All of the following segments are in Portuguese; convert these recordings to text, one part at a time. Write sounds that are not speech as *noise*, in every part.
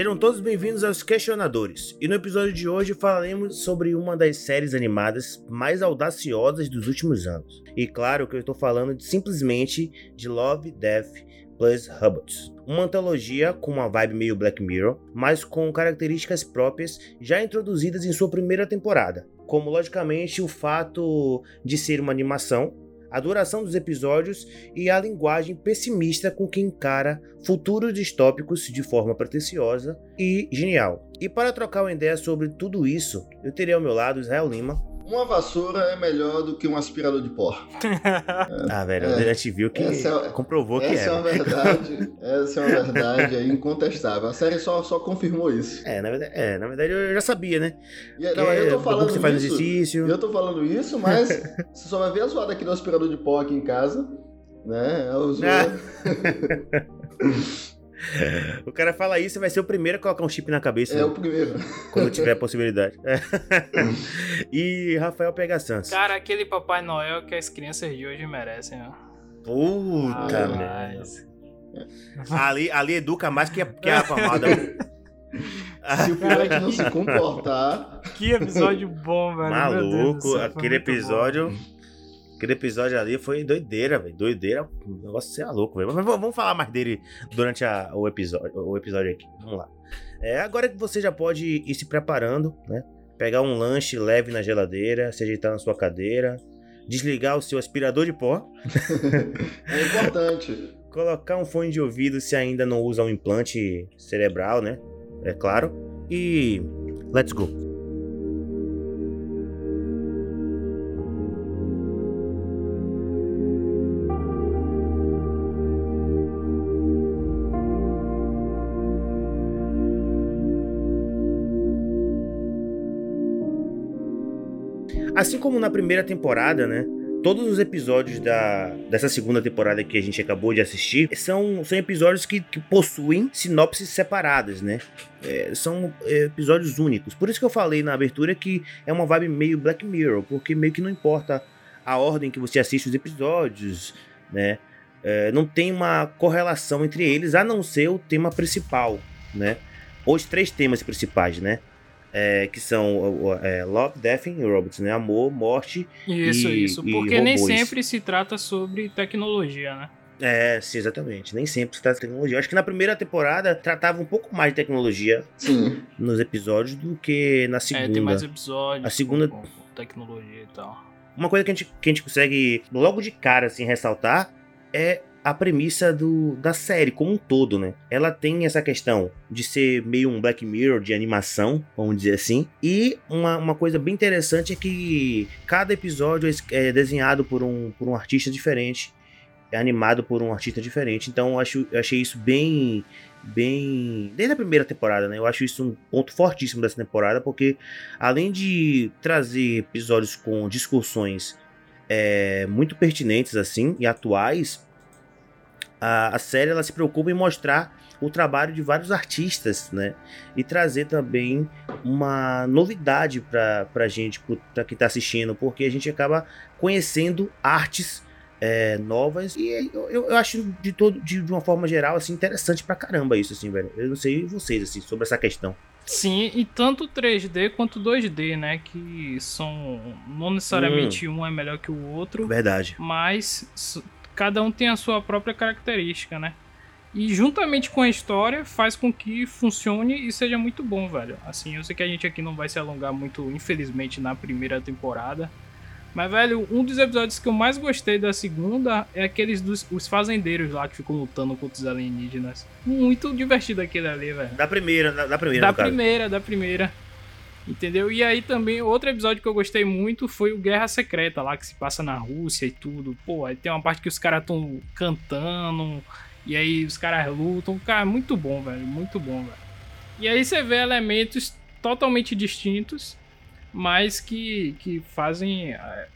Sejam todos bem-vindos aos Questionadores. E no episódio de hoje falaremos sobre uma das séries animadas mais audaciosas dos últimos anos. E claro que eu estou falando de, simplesmente de Love, Death plus Robots. Uma antologia com uma vibe meio Black Mirror, mas com características próprias já introduzidas em sua primeira temporada, como logicamente o fato de ser uma animação, a duração dos episódios e a linguagem pessimista com que encara futuros distópicos de forma pretensiosa e genial. E para trocar uma ideia sobre tudo isso, eu terei ao meu lado Israel Lima, uma vassoura é melhor do que um aspirador de pó. é, *laughs* ah, velho, é, a gente viu que é, comprovou que é. Essa é uma verdade, essa é uma verdade é incontestável. A série só, só confirmou isso. É na, verdade, é, na verdade eu já sabia, né? E, não, eu tô falando você faz isso, exercício. Eu tô falando isso, mas *laughs* você só vai ver a zoada aqui do aspirador de pó aqui em casa, né? É o *laughs* zoada. *laughs* o cara fala isso e vai ser o primeiro a colocar um chip na cabeça. É né? o primeiro. Quando *laughs* tiver a possibilidade. *laughs* e Rafael Pega Santos. Cara, aquele Papai Noel que as crianças de hoje merecem, ó. Puta ah, merda. Ali, ali educa mais que a, que a pomada. Se o piloto não se comportar. Que episódio bom, velho. Maluco, aquele episódio. Bom. Aquele episódio ali foi doideira, velho. Doideira. O negócio é louco, velho. Mas vamos falar mais dele durante a, o, episódio, o episódio aqui. Vamos lá. É, agora que você já pode ir se preparando, né? Pegar um lanche leve na geladeira, se ajeitar na sua cadeira, desligar o seu aspirador de pó. *laughs* é importante. Colocar um fone de ouvido se ainda não usa um implante cerebral, né? É claro. E let's go. Assim como na primeira temporada, né? Todos os episódios da, dessa segunda temporada que a gente acabou de assistir são, são episódios que, que possuem sinopses separadas, né? É, são é, episódios únicos. Por isso que eu falei na abertura que é uma vibe meio Black Mirror, porque meio que não importa a ordem que você assiste os episódios, né? É, não tem uma correlação entre eles, a não ser o tema principal, né? Os três temas principais, né? É, que são é, Love, Death and Robots, né? Amor, morte isso, e Isso, Porque e nem sempre se trata sobre tecnologia, né? É, sim, exatamente. Nem sempre se trata de tecnologia. acho que na primeira temporada tratava um pouco mais de tecnologia sim. nos episódios do que na segunda. É, tem mais episódios. A segunda. Com, com tecnologia e tal. Uma coisa que a, gente, que a gente consegue logo de cara assim, ressaltar é a premissa do, da série como um todo, né? Ela tem essa questão de ser meio um Black Mirror de animação, vamos dizer assim. E uma, uma coisa bem interessante é que cada episódio é, é desenhado por um, por um artista diferente, é animado por um artista diferente. Então eu, acho, eu achei isso bem bem. Desde a primeira temporada, né? Eu acho isso um ponto fortíssimo dessa temporada, porque além de trazer episódios com discussões é, muito pertinentes assim e atuais, a, a série ela se preocupa em mostrar o trabalho de vários artistas, né? E trazer também uma novidade para a gente, para quem está assistindo, porque a gente acaba conhecendo artes é, novas e eu, eu, acho de todo de, de, uma forma geral assim interessante pra caramba isso assim velho eu não sei vocês assim sobre essa questão sim e tanto 3D quanto 2D né que são não necessariamente hum. um é melhor que o outro verdade mas cada um tem a sua própria característica, né? E juntamente com a história faz com que funcione e seja muito bom, velho. Assim, eu sei que a gente aqui não vai se alongar muito, infelizmente, na primeira temporada. Mas, velho, um dos episódios que eu mais gostei da segunda é aqueles dos os fazendeiros lá que ficam lutando contra os alienígenas. Muito divertido aquele ali, velho. Da primeira, da, da primeira, Da primeira, da primeira. Entendeu? E aí também, outro episódio que eu gostei muito foi o Guerra Secreta, lá que se passa na Rússia e tudo. Pô, aí tem uma parte que os caras estão cantando, e aí os caras lutam. Cara, muito bom, velho. Muito bom, velho. E aí você vê elementos totalmente distintos, mas que, que fazem. É,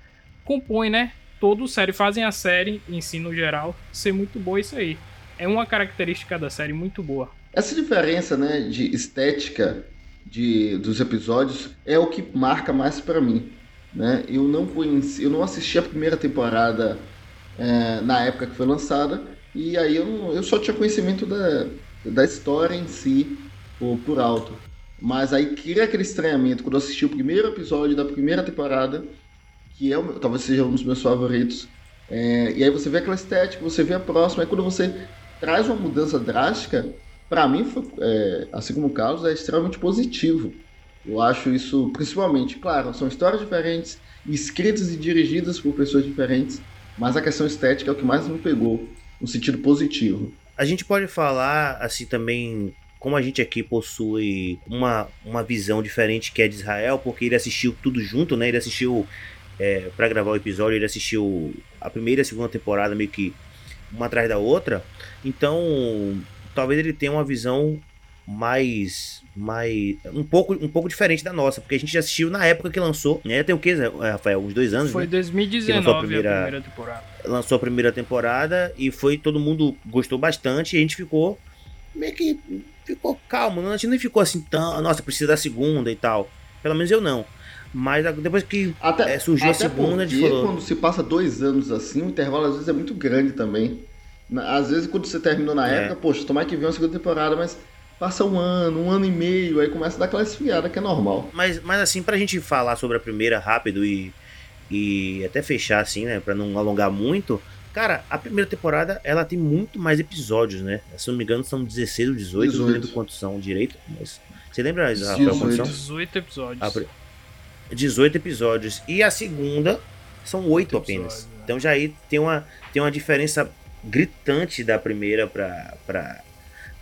compõem, né? Todo série, fazem a série em si, no geral, ser muito boa isso aí. É uma característica da série muito boa. Essa diferença, né, de estética de, dos episódios é o que marca mais para mim. Né? Eu, não conheci, eu não assisti a primeira temporada é, na época que foi lançada, e aí eu, eu só tinha conhecimento da, da história em si, por, por alto. Mas aí cria aquele estranhamento quando eu assisti o primeiro episódio da primeira temporada, que é o, talvez seja um dos meus favoritos. É, e aí você vê aquela estética, você vê a próxima, aí quando você traz uma mudança drástica, para mim, foi, é, assim como o Carlos, é extremamente positivo. Eu acho isso, principalmente, claro, são histórias diferentes, escritas e dirigidas por pessoas diferentes, mas a questão estética é o que mais me pegou, no sentido positivo. A gente pode falar, assim, também, como a gente aqui possui uma, uma visão diferente que é de Israel, porque ele assistiu tudo junto, né? Ele assistiu, é, para gravar o episódio, ele assistiu a primeira e a segunda temporada meio que uma atrás da outra. Então, talvez ele tenha uma visão mais mais um pouco um pouco diferente da nossa, porque a gente já assistiu na época que lançou, né? Tem o que, Rafael, uns dois anos, Foi né? 2019 a primeira, a primeira temporada. Lançou a primeira temporada e foi todo mundo gostou bastante e a gente ficou meio que ficou calmo, não, a gente não ficou assim tão, nossa, precisa da segunda e tal. Pelo menos eu não. Mas depois que até, é, surgiu até a segunda, a gente falou... quando se passa dois anos assim, o intervalo às vezes é muito grande também. Às vezes quando você terminou na é. época, poxa, tomar que vir uma segunda temporada, mas passa um ano, um ano e meio, aí começa a dar aquela esfriada que é normal. Mas, mas assim, pra gente falar sobre a primeira rápido e, e até fechar assim, né, pra não alongar muito, cara, a primeira temporada ela tem muito mais episódios, né? Se não me engano são 16 ou 18, 18. não lembro quantos são direito, mas você lembra, Rafael, quantos são? 18 episódios. A, 18 episódios. E a segunda são 8 apenas. É. Então já aí tem uma, tem uma diferença gritante da primeira pra, pra,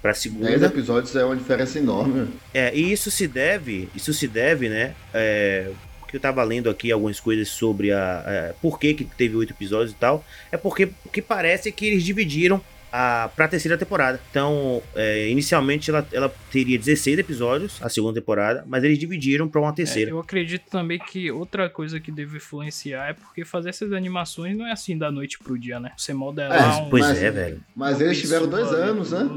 pra segunda. 10 episódios é uma diferença enorme. É, e isso se deve, isso se deve, né? É, que eu tava lendo aqui algumas coisas sobre a, a por que, que teve oito episódios e tal. É porque, porque parece que eles dividiram a, pra terceira temporada. Então, é, inicialmente ela, ela teria 16 episódios, a segunda temporada, mas eles dividiram para uma é, terceira. É, eu acredito também que outra coisa que deve influenciar é porque fazer essas animações não é assim da noite pro dia, né? Você modelar é, um. Pois é, velho. Mas eles tiveram dois anos, né?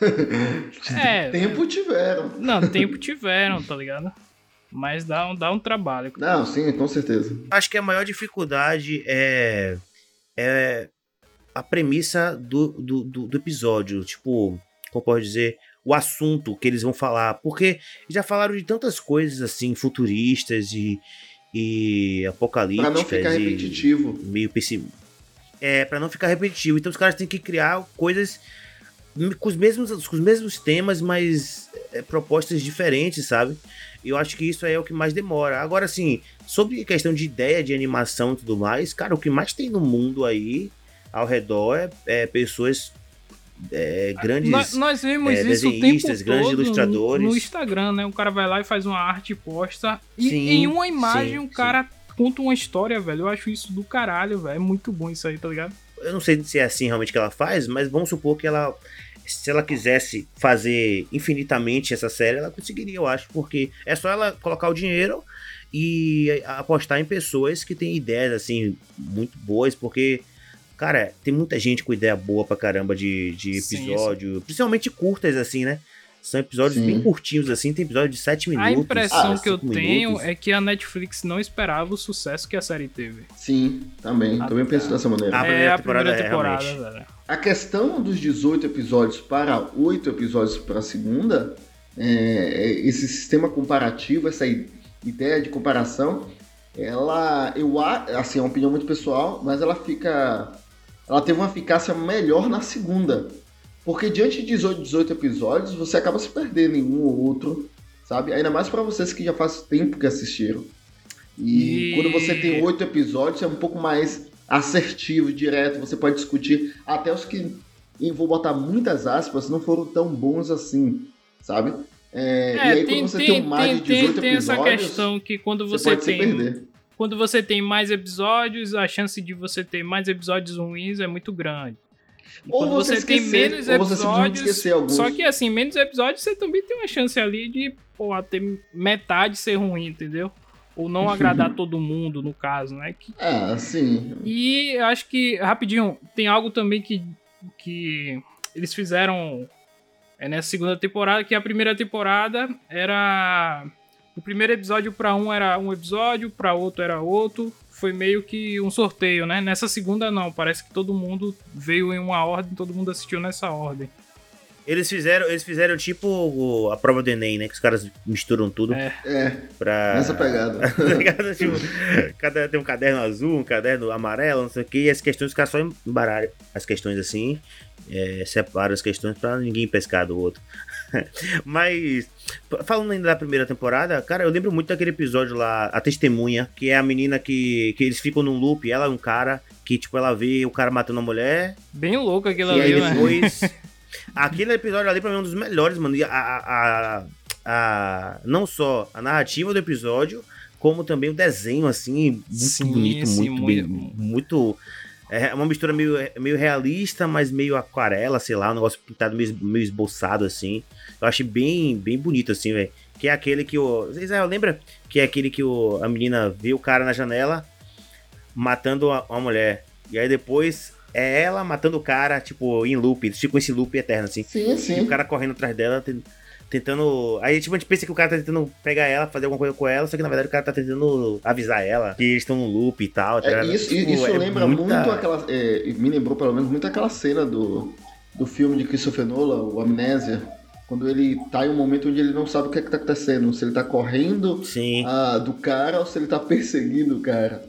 *laughs* é. tempo tiveram. Não, tempo tiveram, tá ligado? Mas dá um, dá um trabalho. Não, sim, com certeza. Acho que a maior dificuldade é. É a premissa do, do, do, do episódio. Tipo, como pode dizer, o assunto que eles vão falar. Porque já falaram de tantas coisas assim, futuristas e, e apocalípticas. Pra não ficar repetitivo. Meio pessimista. É, pra não ficar repetitivo. Então os caras têm que criar coisas com os mesmos, com os mesmos temas, mas é, propostas diferentes, sabe? Eu acho que isso é o que mais demora. Agora, assim, sobre questão de ideia de animação e tudo mais, cara, o que mais tem no mundo aí ao redor é, é pessoas é, grandes nós, nós vimos é, isso o tempo grandes todo ilustradores. No, Instagram, né? O cara vai lá e faz uma arte posta. E sim, em uma imagem sim, o cara sim. conta uma história, velho. Eu acho isso do caralho, velho. É muito bom isso aí, tá ligado? Eu não sei se é assim realmente que ela faz, mas vamos supor que ela. Se ela quisesse fazer infinitamente essa série, ela conseguiria, eu acho, porque é só ela colocar o dinheiro e apostar em pessoas que têm ideias assim muito boas, porque Cara, tem muita gente com ideia boa pra caramba de, de episódio, sim, sim. principalmente curtas, assim, né? São episódios sim. bem curtinhos, assim, tem episódio de 7 minutos. A impressão ah, que eu tenho é que a Netflix não esperava o sucesso que a série teve. Sim, também. A, também penso dessa maneira. A primeira é, a primeira temporada, é, velho. A questão dos 18 episódios para 8 episódios para a segunda, é, esse sistema comparativo, essa ideia de comparação, ela, eu assim, é uma opinião muito pessoal, mas ela fica ela teve uma eficácia melhor na segunda. Porque diante de 18, 18 episódios, você acaba se perdendo em um ou outro, sabe? Ainda mais para vocês que já faz tempo que assistiram. E, e... quando você tem oito episódios, é um pouco mais assertivo, direto. Você pode discutir até os que, e vou botar muitas aspas, não foram tão bons assim, sabe? É, é, e aí tem, quando você tem, tem um mais de 18 tem, tem episódios, essa questão que quando você, você tem quando você tem mais episódios, a chance de você ter mais episódios ruins é muito grande. ou quando você, esquecer, tem menos episódios. Só que assim, menos episódios você também tem uma chance ali de pô, ter metade ser ruim, entendeu? Ou não *laughs* agradar todo mundo, no caso, né? Que... Ah, sim. E acho que, rapidinho, tem algo também que, que eles fizeram é, nessa segunda temporada, que a primeira temporada era o primeiro episódio para um era um episódio, para outro era outro. Foi meio que um sorteio, né? Nessa segunda não, parece que todo mundo veio em uma ordem, todo mundo assistiu nessa ordem. Eles fizeram, eles fizeram tipo a prova do Enem, né? Que os caras misturam tudo É. É, pra. nessa pegada. *laughs* Tá? Tipo, cada, tem um caderno azul, um caderno amarelo, não sei o que, e as questões, os caras só embaralham as questões assim, é, separam as questões pra ninguém pescar do outro. *laughs* Mas, falando ainda da primeira temporada, cara, eu lembro muito daquele episódio lá, A Testemunha, que é a menina que, que eles ficam num loop, ela é um cara, que tipo, ela vê o cara matando a mulher, Bem louco aquilo ali, né? depois. *laughs* Aquele episódio ali pra mim é um dos melhores, mano. A, a, a- a- não só a narrativa do episódio, como também o desenho, assim, muito Sim, bonito, sim, muito, muito- Muito. É uma mistura meio, meio realista, mas meio aquarela, sei lá, um negócio pintado meio, meio esboçado, assim. Eu achei bem, bem bonito, assim, velho. Que é aquele que o. Vocês ah, lembra? Que é aquele que o, a menina vê o cara na janela matando a- uma mulher. E aí depois é ela matando o cara, tipo, em loop. Ficam esse loop eterno, assim. Sim, E sim. o cara correndo atrás dela, tentando. Aí, tipo, a gente pensa que o cara tá tentando pegar ela, fazer alguma coisa com ela, só que na verdade o cara tá tentando avisar ela que eles estão no loop e tal. tá É, isso Tipo, isso é lembra muita- muito aquela. é, me lembrou pelo menos muito aquela cena do, do filme de Christopher Nolan, o Amnésia. Quando ele tá em um momento onde ele não sabe o que é que tá acontecendo. Se ele tá correndo Sim. ah, do cara ou se ele tá perseguindo o cara.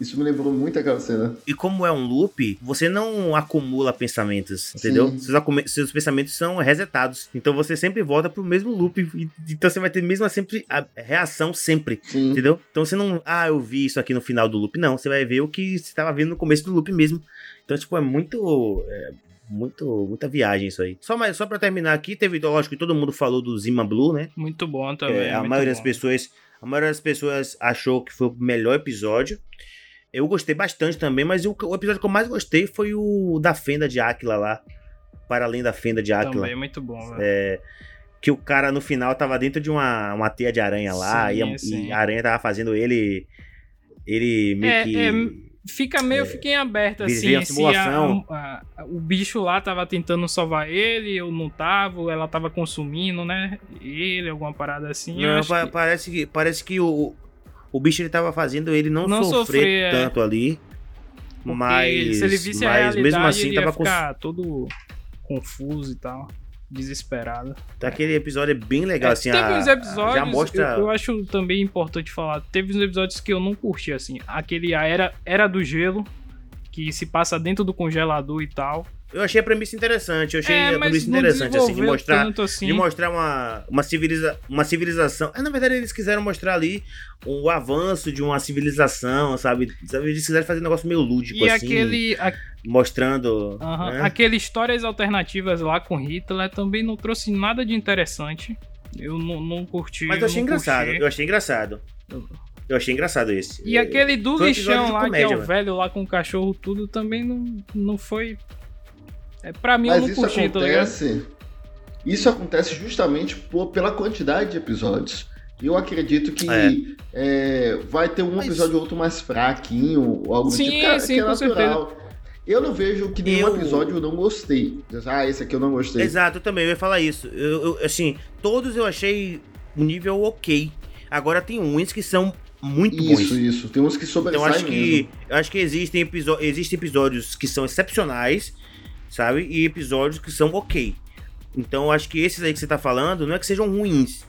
Isso me lembrou muito aquela cena. E como é um loop, você não acumula pensamentos, entendeu? Seus, seus pensamentos são resetados. Então você sempre volta pro mesmo loop. e- Então você vai ter mesmo sempre a reação sempre. Sim. Entendeu? Então você não. Ah, eu vi isso aqui no final do loop. Não, você vai ver o que você tava vendo no começo do loop mesmo. Então, tipo, é muito. é muito. Muita viagem isso aí. Só, mais, só pra terminar aqui, teve. Lógico que todo mundo falou do Zima Blue, né? Muito bom também. É, a muito maioria bom. das pessoas. A maioria das pessoas achou que foi o melhor episódio. Eu gostei bastante também, mas o, o episódio que eu mais gostei foi o da fenda de Áquila lá. Para além da fenda de Áquila. Também muito bom, velho. É, que o cara no final tava dentro de uma, uma teia de aranha lá Sim, e, a, sim. e a aranha tava fazendo ele. Ele meio É, que. é, Fica meio, fica em aberto, assim, se simulação. a- a- o bicho lá tava tentando salvar ele, ou não tava, ela tava consumindo, né, ele, alguma parada assim. eu Não, pa- que- parece, que, parece que o, o bicho ele tava fazendo ele não, Não sofrer, sofrer, é. tanto ali. porque Mas, se ele visse mas mesmo assim ele tava ficar todo confuso e tal, desesperado. Aquele episódio é bem legal, É, assim. teve a- uns episódios, Já mostra. eu, eu acho também importante falar, teve uns episódios que eu não curti, assim, aquele a Era, era do Gelo, que se passa dentro do congelador e tal. Eu achei a premissa interessante. Eu achei é, a premissa interessante, assim, de mostrar. assim. De mostrar uma, uma, civiliza, uma civilização. É, na verdade, eles quiseram mostrar ali o avanço de uma civilização, sabe? Eles quiseram fazer um negócio meio lúdico, E assim. aquele, a- Mostrando. aham, né? aquele Histórias Alternativas lá com Hitler também não trouxe nada de interessante. Eu não, não curti. Mas eu achei engraçado. curti. Eu achei engraçado. Eu achei engraçado esse. E aquele do um lixão lá, comédia, que é o velho. velho lá com o cachorro, tudo também não, não foi. É, pra mim Mas eu não isso curti, tá ligado? acontece. Isso acontece justamente por, pela quantidade de episódios. Eu acredito que É. é, vai ter um Mas- episódio ou outro mais fraquinho, ou algo do Sim, tipo, que, é- sim, que é com natural. Eu não vejo que nenhum Eu- episódio eu não gostei. Ah, esse aqui eu não gostei. Exato, eu também eu ia falar isso. Eu, eu- assim, todos eu achei um nível ok. Agora tem uns que são muito bons. Isso, isso. Tem uns que Então sobressaem eu acho que mesmo. eu acho que existem, episo- existem episódios que são excepcionais, sabe? E episódios que são ok. Então eu acho que esses aí que você tá falando não é que sejam ruins,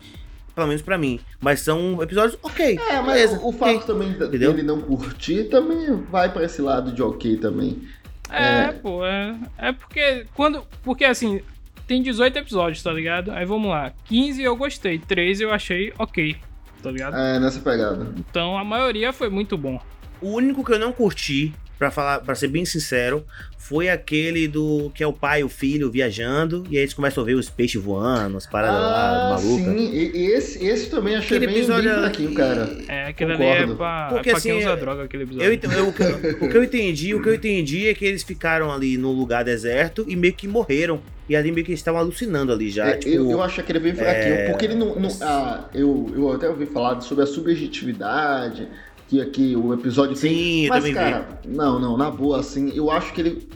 pelo menos pra mim, mas são episódios ok. É, mas beleza, o, fato também da- Entendeu? dele não curtir também vai pra esse lado de ok também. É, É. pô, é, é porque quando. Porque assim, tem 18 episódios, tá ligado? Aí vamos lá. 15 eu gostei, 13 eu achei ok, tá ligado? É, nessa pegada. Então a maioria foi muito bom. O único que eu não curti, pra falar, para ser bem sincero, foi aquele do que é o pai e o filho viajando e aí eles começam a ver os peixes voando, as paradas lá Ah, malucas. sim. E, e esse, esse também achei Aquele bem, bem episódio fraquinho, ali- cara. É, aquele ali é pra, Porque, é pra quem assim, usa eu- droga, aquele episódio. Eu, eu- o, que, o que eu entendi, o que eu entendi é que eles ficaram ali no lugar deserto e meio que morreram. E ali meio que eles estavam alucinando ali já. É, tipo, eu, eu acho aquele bem fraquinho, é, porque ele não. não- ah, eu, eu até ouvi falar sobre a subjetividade, que aqui o episódio. Sim, eu Mas, também vi. cara, não, não, na boa, assim, eu acho que ele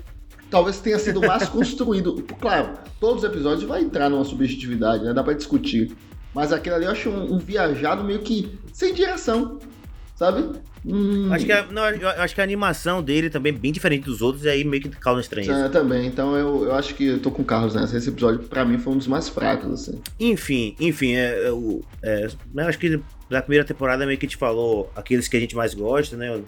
talvez tenha sido mais *laughs* construído. Claro, todos os episódios vai entrar numa subjetividade, né? Dá pra discutir. Mas aquele ali eu acho um, um viajado meio que sem direção. sabe? Hum, Acho que, a, não, eu acho que a animação dele também é bem diferente dos outros, e aí meio que causa estranheza. é, também, então eu, eu acho que eu tô com o Carlos nessa. Esse episódio, pra mim, foi um dos mais fracos, assim. Enfim, enfim, é, é, o- é, eu acho que da primeira temporada meio que a gente falou aqueles que a gente mais gosta, né?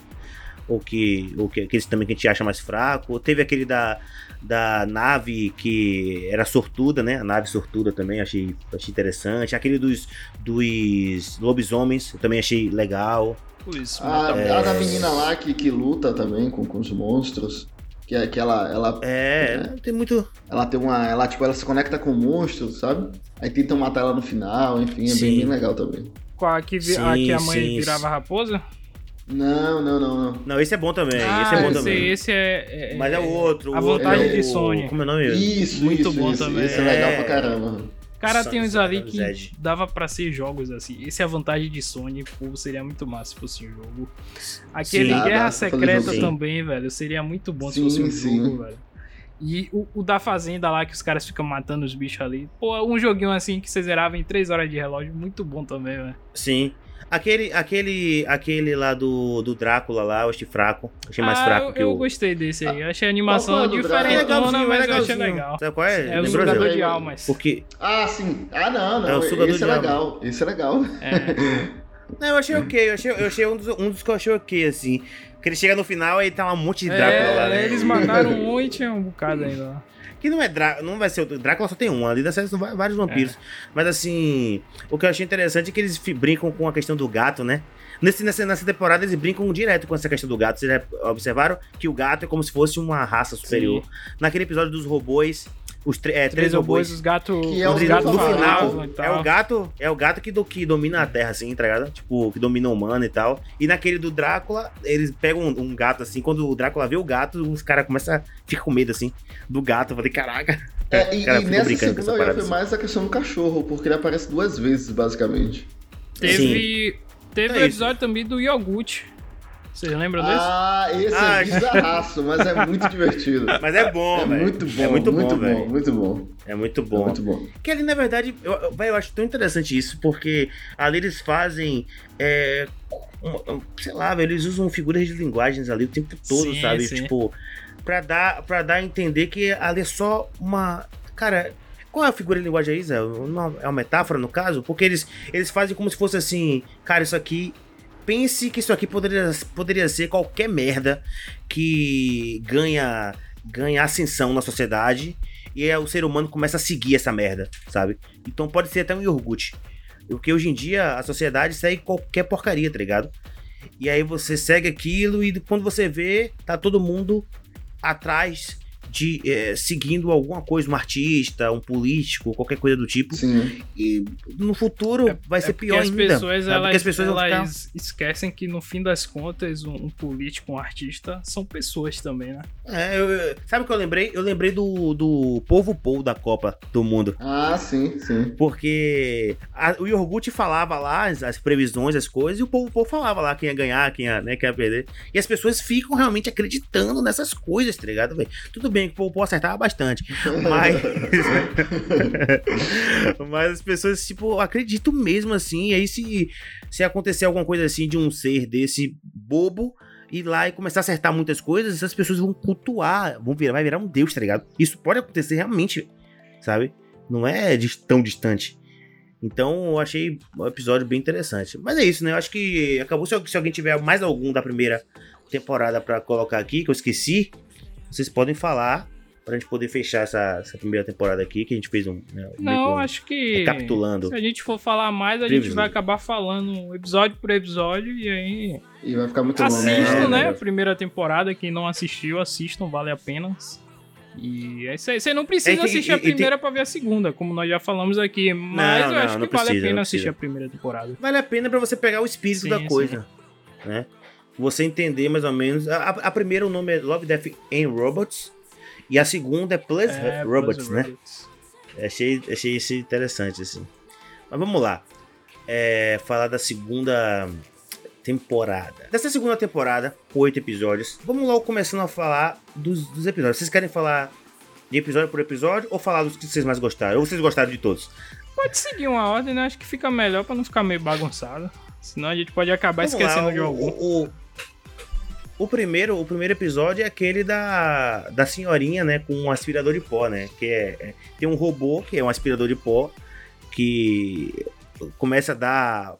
Ou que, ou que aqueles também que a gente acha mais fraco. Teve aquele da, da nave que era sortuda, né? A nave sortuda também, achei, achei interessante. Aquele dos, dos lobisomens, eu também achei legal. Isso, A, mata- a da menina lá que, que luta também com, com os monstros. Que, é- que ela, ela, É, tem muito. ela tem uma. Ela, tipo, ela se conecta com monstros, sabe? Aí tentam matar ela no final, enfim, é bem, bem legal também. Com a que, vi- a, Sim, que a mãe sim, virava raposa? Não, não, não, não. Não, esse é bom também. ah, esse é bom esse, também. esse é, é- Mas é o outro. A Vontade é de Sônia. Como é o nome? Isso, Muito isso, bom isso. também. Esse é legal É. pra caramba. Cara, Sun- tem uns ali que Zed. dava pra ser jogos assim. Esse é a vantagem de Sony, pô, seria muito massa se fosse um jogo. Aquele Sim. Ah, dá Guerra Secreta também, velho, seria muito bom se Sim, fosse um sim. jogo, velho. E o, o da Fazenda lá, que os caras ficam matando os bichos ali. Pô, um joguinho assim que você zerava em 3 horas de relógio, muito bom também, velho. Sim. Aquele, aquele, aquele lá do, do Drácula lá, eu achei fraco. Achei mais ah, fraco eu, que eu o. gostei desse aí. Eu achei a animação? É diferentona, legalzinho, é mas eu achei legalzinho. legal. Sabe qual é? É o Lembrou, sugador de almas. Porque. Ah, sim. Ah, não, não. É o sugador esse é de alma. legal. Esse é legal. É. *laughs* Não, eu achei ok. Eu achei, eu achei um, dos, um dos que eu achei ok, assim. Que ele chega no final e tá um monte de Drácula É, lá, né? eles mataram um e tinha um bocado ainda lá. Que não é Drácula, não vai ser. o- Drácula só tem um, ali da série são vários vampiros. Mas assim, o que eu achei interessante é que eles brincam com a questão do gato, né? Nesse, nessa, nessa temporada eles brincam direto com essa questão do gato. Vocês já observaram que o gato é como se fosse uma raça superior. Naquele episódio dos robôs, os é, três, Três robôs, robôs. os gatos. Que é no, os gatos final, e é o gato, é o gato que, do, que domina a Terra, assim, tá ligado? Tipo, que domina o humano e tal. E naquele do Drácula, eles pegam um, um gato, assim, quando o Drácula vê o gato, os caras começam a ficar com medo, assim, do gato. Eu falei, caraca. É, e, *laughs* Cara, e nessa brincando com essa segunda parada, foi assim. mais a questão do cachorro, porque ele aparece duas vezes, basicamente. Teve, teve É o isso. episódio também do iogurte. Vocês lembram desse? Ah, esse Ah, é bizarraço, mas é muito divertido. *laughs* Mas é bom, É velho. muito bom, É muito bom, muito bom, velho. muito bom. É muito É bom. muito bom. Que ali, na verdade, eu, eu, eu acho tão interessante isso, porque ali eles fazem. é, um- um- sei lá, velho, eles usam figuras de linguagens ali o tempo todo, Sim, sabe? sim. Tipo, pra dar, pra dar a entender que ali é só uma. Cara. Qual é a figura de linguagem aí, Zé? É uma metáfora, no caso? Porque eles, eles fazem como se fosse assim, cara, isso aqui. Pense que isso aqui poderia, poderia ser qualquer merda que ganha, ganha ascensão na sociedade e aí o ser humano começa a seguir essa merda, sabe? Então pode ser até um iogurte. Porque hoje em dia a sociedade segue qualquer porcaria, tá ligado? E aí você segue aquilo e quando você vê, tá todo mundo atrás de eh, seguindo alguma coisa, um artista, um político, qualquer coisa do tipo. Sim. E no futuro vai ser É pior as ainda. pessoas, elas, Porque as pessoas vão ficar- elas esquecem que no fim das contas um, um político, um artista são pessoas também, né? É, eu- sabe o que eu lembrei? Eu lembrei do, do povo Paul da Copa do Mundo. Ah, sim, sim. Porque a- o iogurte falava lá as, as previsões, as coisas, e o povo, povo falava lá quem ia ganhar, quem ia, né, quem ia perder. E as pessoas ficam realmente acreditando nessas coisas, tá ligado, velho? Tudo bem que o povo acertava bastante, mas. *laughs* mas as pessoas, tipo, acreditam mesmo assim. E aí, se, se acontecer alguma coisa assim de um ser desse bobo. Ir lá e começar a acertar muitas coisas, essas pessoas vão cultuar, vão virar, vai virar um deus, tá ligado? Isso pode acontecer realmente, sabe? Não é tão distante. Então eu achei o episódio bem interessante. Mas é isso, né? Eu acho que acabou. Se, se alguém tiver mais algum da primeira temporada pra colocar aqui, que eu esqueci, vocês podem falar pra gente poder fechar essa, essa primeira temporada aqui, que a gente fez um. Né, Não, um- acho que. recapitulando. Se a gente for falar mais, a gente vai acabar falando episódio por episódio e aí. E vai ficar muito longo. Assistam, É, né? né? A primeira temporada. Quem não assistiu, assistam, vale a pena. E é isso aí. Você não precisa É, assistir e- a e tem- primeira pra ver a segunda, como nós já falamos aqui. Mas Não, eu acho não, que não vale precisa, a pena não assistir a primeira temporada. Vale a pena pra você pegar o espírito Sim, da sim. coisa, né? Você entender mais ou menos. A, a- primeira o nome é Love, Death and Robots. E a segunda é Plus É, Robots, né? Robots. Achei, achei isso interessante, assim. Mas vamos lá. É, falar da segunda temporada. Dessa segunda temporada, oito episódios, vamos logo começando a falar dos, dos episódios. Vocês querem falar de episódio por episódio ou falar dos que vocês mais gostaram? Ou vocês gostaram de todos? Pode seguir uma ordem, né? Acho que fica melhor pra não ficar meio bagunçado. Senão a gente pode acabar Vamos esquecendo lá, de algum. O, o, o, primeiro, o primeiro episódio é aquele da, da senhorinha, né? Com um aspirador de pó, né? Que é, é tem um robô que é um aspirador de pó que começa a dar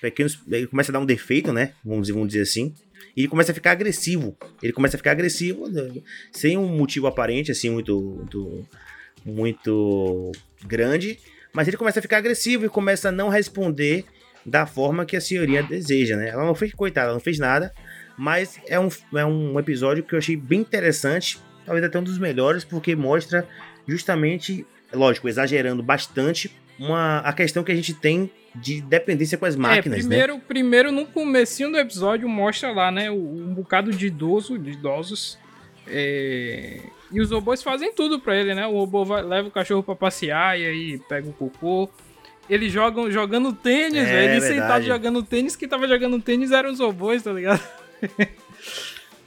pequenos. Começa a dar um defeito, né? Vamos, vamos dizer assim. E ele começa a ficar agressivo. Ele começa a ficar agressivo né? sem um motivo aparente, assim, muito, muito, muito grande. Mas ele começa a ficar agressivo e começa a não responder da forma que a senhoria deseja, né? Ela não fez, coitada, ela não fez nada. Mas é um, é um episódio que eu achei bem interessante. Talvez até um dos melhores, porque mostra justamente, lógico, exagerando bastante, uma, a questão que a gente tem de dependência com as é, máquinas, é, primeiro, né? Primeiro, no comecinho do episódio, mostra lá, né, um bocado de idoso, de idosos, é... e os robôs fazem tudo pra ele, né? O robô vai, leva o cachorro pra passear e aí pega o cocô. Eles jogam jogando tênis, é, velho. Ele sentado jogando tênis, que tava jogando tênis eram os robôs, tá ligado? *laughs*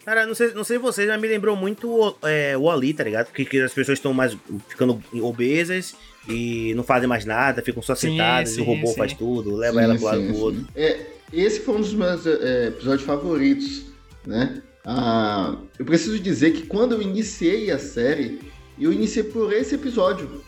Cara, não sei, não sei vocês, mas me lembrou muito é, o Ali, tá ligado? Que, que as pessoas estão mais ficando obesas e não fazem mais nada, ficam só sentadas sim, e o robô sim. faz tudo, leva sim, ela pro lado do outro. É, esse foi um dos meus é, episódios favoritos, né? Ah, eu preciso dizer que quando eu iniciei a série, eu iniciei por esse episódio.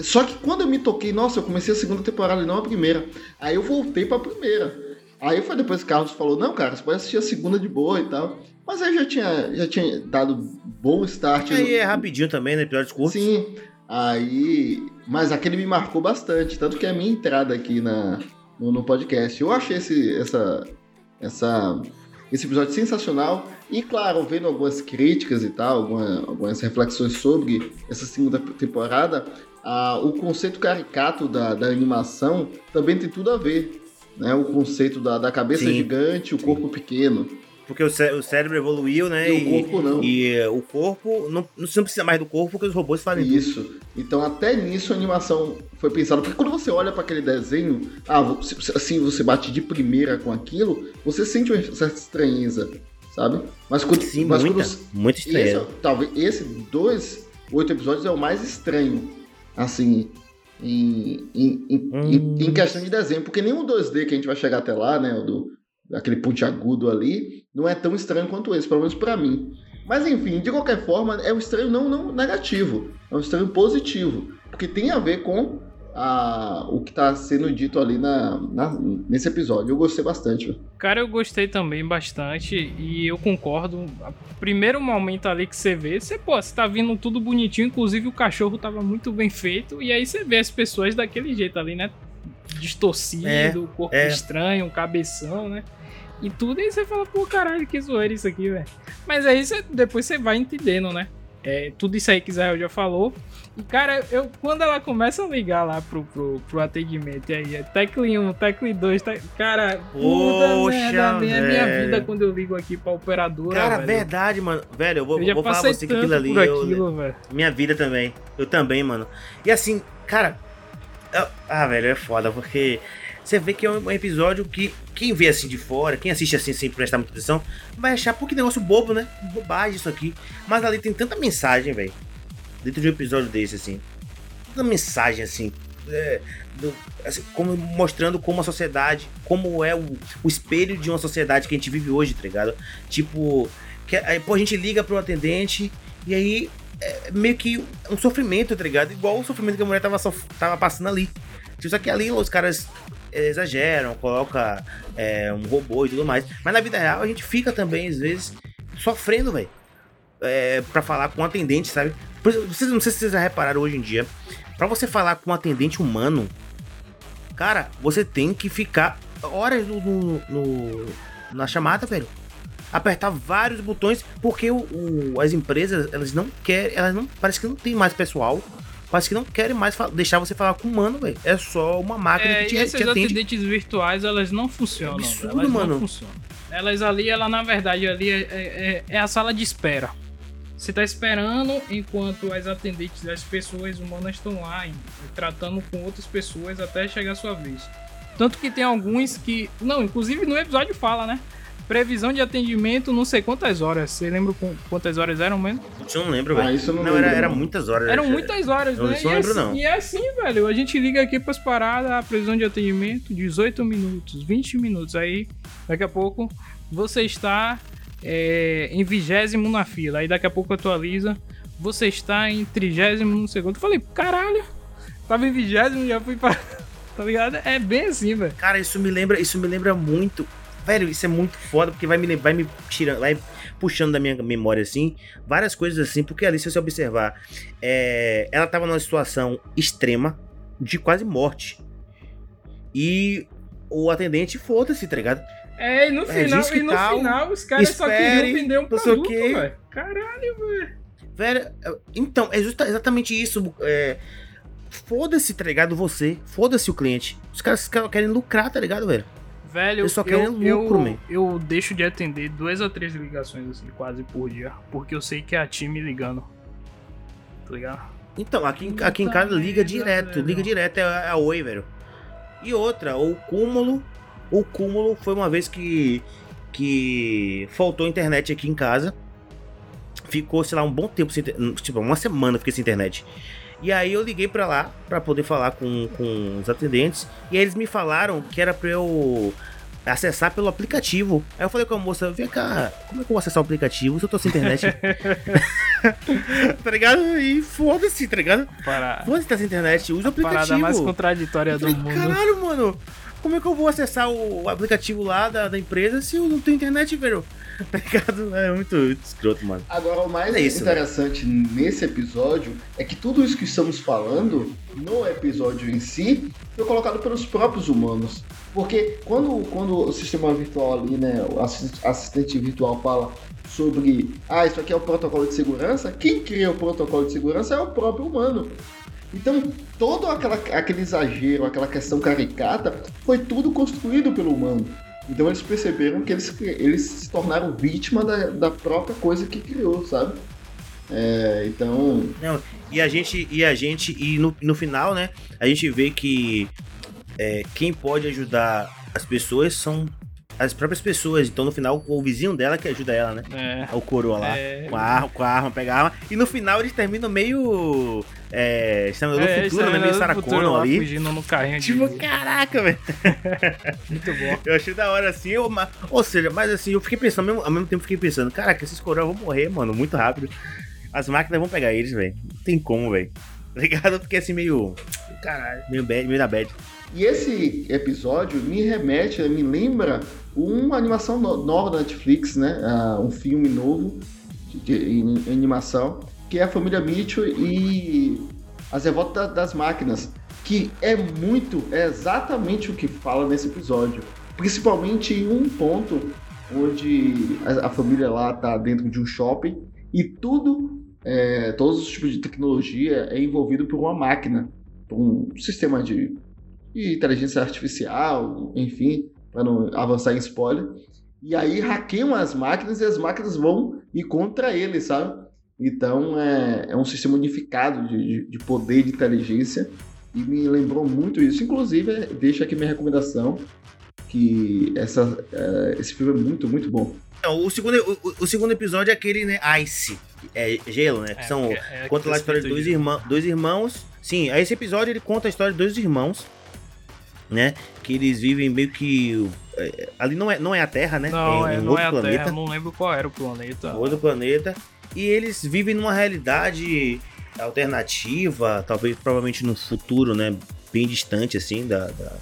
Só que quando eu me toquei, nossa, eu comecei a segunda temporada e não a primeira. Aí eu voltei pra primeira. Aí foi depois que o Carlos falou, não, cara, você pode assistir a segunda de boa e tal. Mas aí já tinha, já tinha dado bom start. E aí no... é rapidinho também, né? Episódios curtos. Sim. Aí. Mas aquele me marcou bastante. Tanto que é a minha entrada aqui na, no, no podcast. Eu achei esse, essa, essa, esse episódio sensacional. E claro, vendo algumas críticas e tal, alguma, algumas reflexões sobre essa segunda temporada, o conceito caricato da, da animação também tem tudo a ver. Né? O conceito da, da cabeça sim, gigante, o sim. corpo pequeno. Porque o, cé o cérebro evoluiu, né? E, e, o corpo não. E o corpo, não, você não precisa mais do corpo porque os robôs fazem Isso. Tudo. Então até nisso a animação foi pensada. Porque quando você olha para aquele desenho, ah, assim você bate de primeira com aquilo, você sente uma certa estranheza, sabe? Mas quando. Sim, mas muita, quando, muito estranho. Esse, talvez esse dois, oito episódios é o mais estranho. Assim, em, em, em, hum. em, questão de desenho, porque nenhum 2D que a gente vai chegar até lá, né? Do, aquele pontiagudo ali, não é tão estranho quanto esse, pelo menos para mim. Mas enfim, de qualquer forma, é um estranho não, não negativo, é um estranho positivo, porque tem a ver com a, o que está sendo dito ali na, na, nesse episódio. Eu gostei bastante. Cara, eu gostei também bastante e eu concordo. Primeiro momento ali que você vê, você, pô, você tá vindo tudo bonitinho, inclusive o cachorro tava muito bem feito, e aí você vê as pessoas daquele jeito ali, né? Distorcido, é, corpo é. estranho, cabeção, né? e tudo, e você fala, pô, caralho, que zoeira isso aqui, velho. Mas aí você, depois você vai entendendo, né? É, tudo isso aí que Israel já falou. E, cara, eu, quando ela começa a ligar lá pro, pro, pro atendimento, e aí é Tecle 1, Tecle 2, te... cara, puta merda, é minha vida quando eu ligo aqui pra operadora. Cara, velho. verdade, mano. Velho, eu vou, eu vou falar pra você que aquilo ali. Aquilo, eu, minha vida também. Eu também, mano. E assim, cara. Eu, ah, velho, é foda, porque você vê que é um episódio que quem vê assim de fora, quem assiste assim sem prestar muita atenção, vai achar, pô, que negócio bobo, né? Bobagem isso aqui. Mas ali tem tanta mensagem, velho. Dentro de um episódio desse, assim. Tanta mensagem, assim. É, do, assim, como, mostrando como a sociedade, como é o, o espelho de uma sociedade que a gente vive hoje, tá ligado? Tipo, que, aí, pô, a gente liga pro atendente e aí é meio que um sofrimento, tá ligado? Igual o sofrimento que a mulher tava, tava passando ali. Tipo, só que ali os caras exageram, coloca é, um robô e tudo mais. Mas na vida real a gente fica também, às vezes, sofrendo, velho. É, pra falar com um atendente, sabe? Vocês, não sei se vocês já repararam hoje em dia. Pra você falar com um atendente humano, cara, você tem que ficar horas no, no, no na chamada, velho. Apertar vários botões, porque o, o, as empresas, elas não querem, elas não, parece que não tem mais pessoal Parece que não querem mais deixar você falar com humano, velho. É só uma máquina é, que te, essas te atende. atendentes virtuais, elas não funcionam. É absurdo, elas mano. não funcionam. Elas ali, ela na verdade ali é, é, é a sala de espera. Você tá esperando enquanto as atendentes, as pessoas humanas estão lá, tratando com outras pessoas até chegar a sua vez. Tanto que tem alguns que. Não, inclusive no episódio fala, né? Previsão de atendimento, não sei quantas horas. Você lembra quantas horas eram mesmo? Eu não lembro, velho. Ah, isso não, Não, lembro. era, era muitas horas. Eram muitas horas, Eu né? isso e, não lembro, assim, não. e é assim, velho. A gente liga aqui pras paradas, a previsão de atendimento, 18 minutos, 20 minutos. Aí, daqui a pouco, você está é, em vigésimo na fila. Aí daqui a pouco atualiza. Você está em trigésimo no segundo. Eu falei, caralho, tava em vigésimo, já fui pra. *laughs* Tá ligado? É bem assim, velho. Cara, isso me lembra, isso me lembra muito. Velho, isso é muito foda, porque vai me, vai me tirando, vai puxando da minha memória, assim, várias coisas assim, porque ali, se você observar, é, ela tava numa situação extrema de quase morte. E o atendente, foda-se, tá ligado? É, e no É, final, e no tal, final os caras só queriam vender um produto, velho. Caralho, velho. Velho, então, é justa- exatamente isso. É, foda-se, tá ligado? Você, foda-se o cliente. Os caras, os caras querem lucrar, tá ligado, velho? Velho, Eles só eu, querem lucro, man. eu, eu deixo de atender duas ou três ligações, assim, quase por dia. Porque eu sei que é a time ligando. Tá ligado? Então, aqui, em- aqui em casa liga merda, direto, velho. liga direto, é a Oi, velho. E outra, o cúmulo, o cúmulo foi uma vez que que faltou internet aqui em casa. Ficou, sei lá, um bom tempo sem tipo, uma semana eu fiquei sem internet. E aí eu liguei pra lá pra poder falar com, com os atendentes e aí eles me falaram que era pra eu acessar pelo aplicativo. Aí eu falei com a moça, vem cá, como é que eu vou acessar o aplicativo se eu tô sem internet? *laughs* tá ligado? E foda-se, tá ligado? Para Foda-se tá sem internet, usa o a parada aplicativo. mais contraditória Eu do falei, mundo. Caralho, mano, como é que eu vou acessar o, o aplicativo lá da, da empresa se eu não tenho internet, velho? *laughs* Tá ligado? É muito, muito escroto, mano. Agora, o mais É isso, interessante nesse episódio é que tudo isso que estamos falando no episódio em si foi colocado pelos próprios humanos. Porque quando, quando o sistema virtual ali, né, o assis- assistente virtual fala sobre, ah, isso aqui é o protocolo de segurança, quem cria o protocolo de segurança é o próprio humano. Então, todo aquela, aquele exagero, aquela questão caricata, foi tudo construído pelo humano. Então eles perceberam que eles, eles se tornaram vítima da, da própria coisa que criou, sabe? É, então, E a gente, e a gente, e no, no final, né, a gente vê que é, quem pode ajudar as pessoas são as próprias pessoas. Então, no final, o vizinho dela que ajuda ela, né? É. O coroa lá. É. Com a arma, com a arma, pega a arma. E no final eles terminam meio. É. Exterminador É, do futuro, né? Meio Sarah Connor ali. Fugindo no carrinho de- Tipo, caraca, velho. *laughs* Muito bom. Eu achei da hora assim, eu, ou seja, mas assim, eu fiquei pensando, ao mesmo, ao mesmo tempo fiquei pensando, caraca, esses coroas vão morrer, mano, muito rápido. As máquinas vão pegar eles, velho. Não tem como, velho. Tá ligado? Eu fiquei assim meio. Caralho, meio bad, meio da bad. e esse episódio me remete, me lembra uma animação no- nova da Netflix, né? Ah, um filme novo de, de- animação, que é a família Mitchell e as revoltas da- das máquinas, que é muito, é exatamente o que fala nesse episódio. Principalmente em um ponto onde a, a família lá tá dentro de um shopping e tudo, é, todos os tipos de tecnologia é envolvido por uma máquina, por um sistema de, de inteligência artificial, enfim, para não avançar em spoiler. E aí hackeiam as máquinas e as máquinas vão ir contra eles, sabe? Então é, é um sistema unificado de, de, de poder de inteligência e me lembrou muito isso. Inclusive, é, deixa aqui minha recomendação, que essa, é, esse filme é muito, muito bom. Então, o segundo, o, o segundo episódio é aquele, né? Ice. É gelo, né? Que são. é, é Conta lá a história de dois, irmão, dois irmãos. Sim, esse episódio ele conta a história de dois irmãos, né? Que eles vivem meio que. é, ali não é, não é a Terra, né? Não, é é, não outro é a planeta. Terra, não lembro qual era o planeta. outro planeta. E eles vivem numa realidade alternativa, talvez provavelmente no futuro, né? Bem distante, assim, da, da-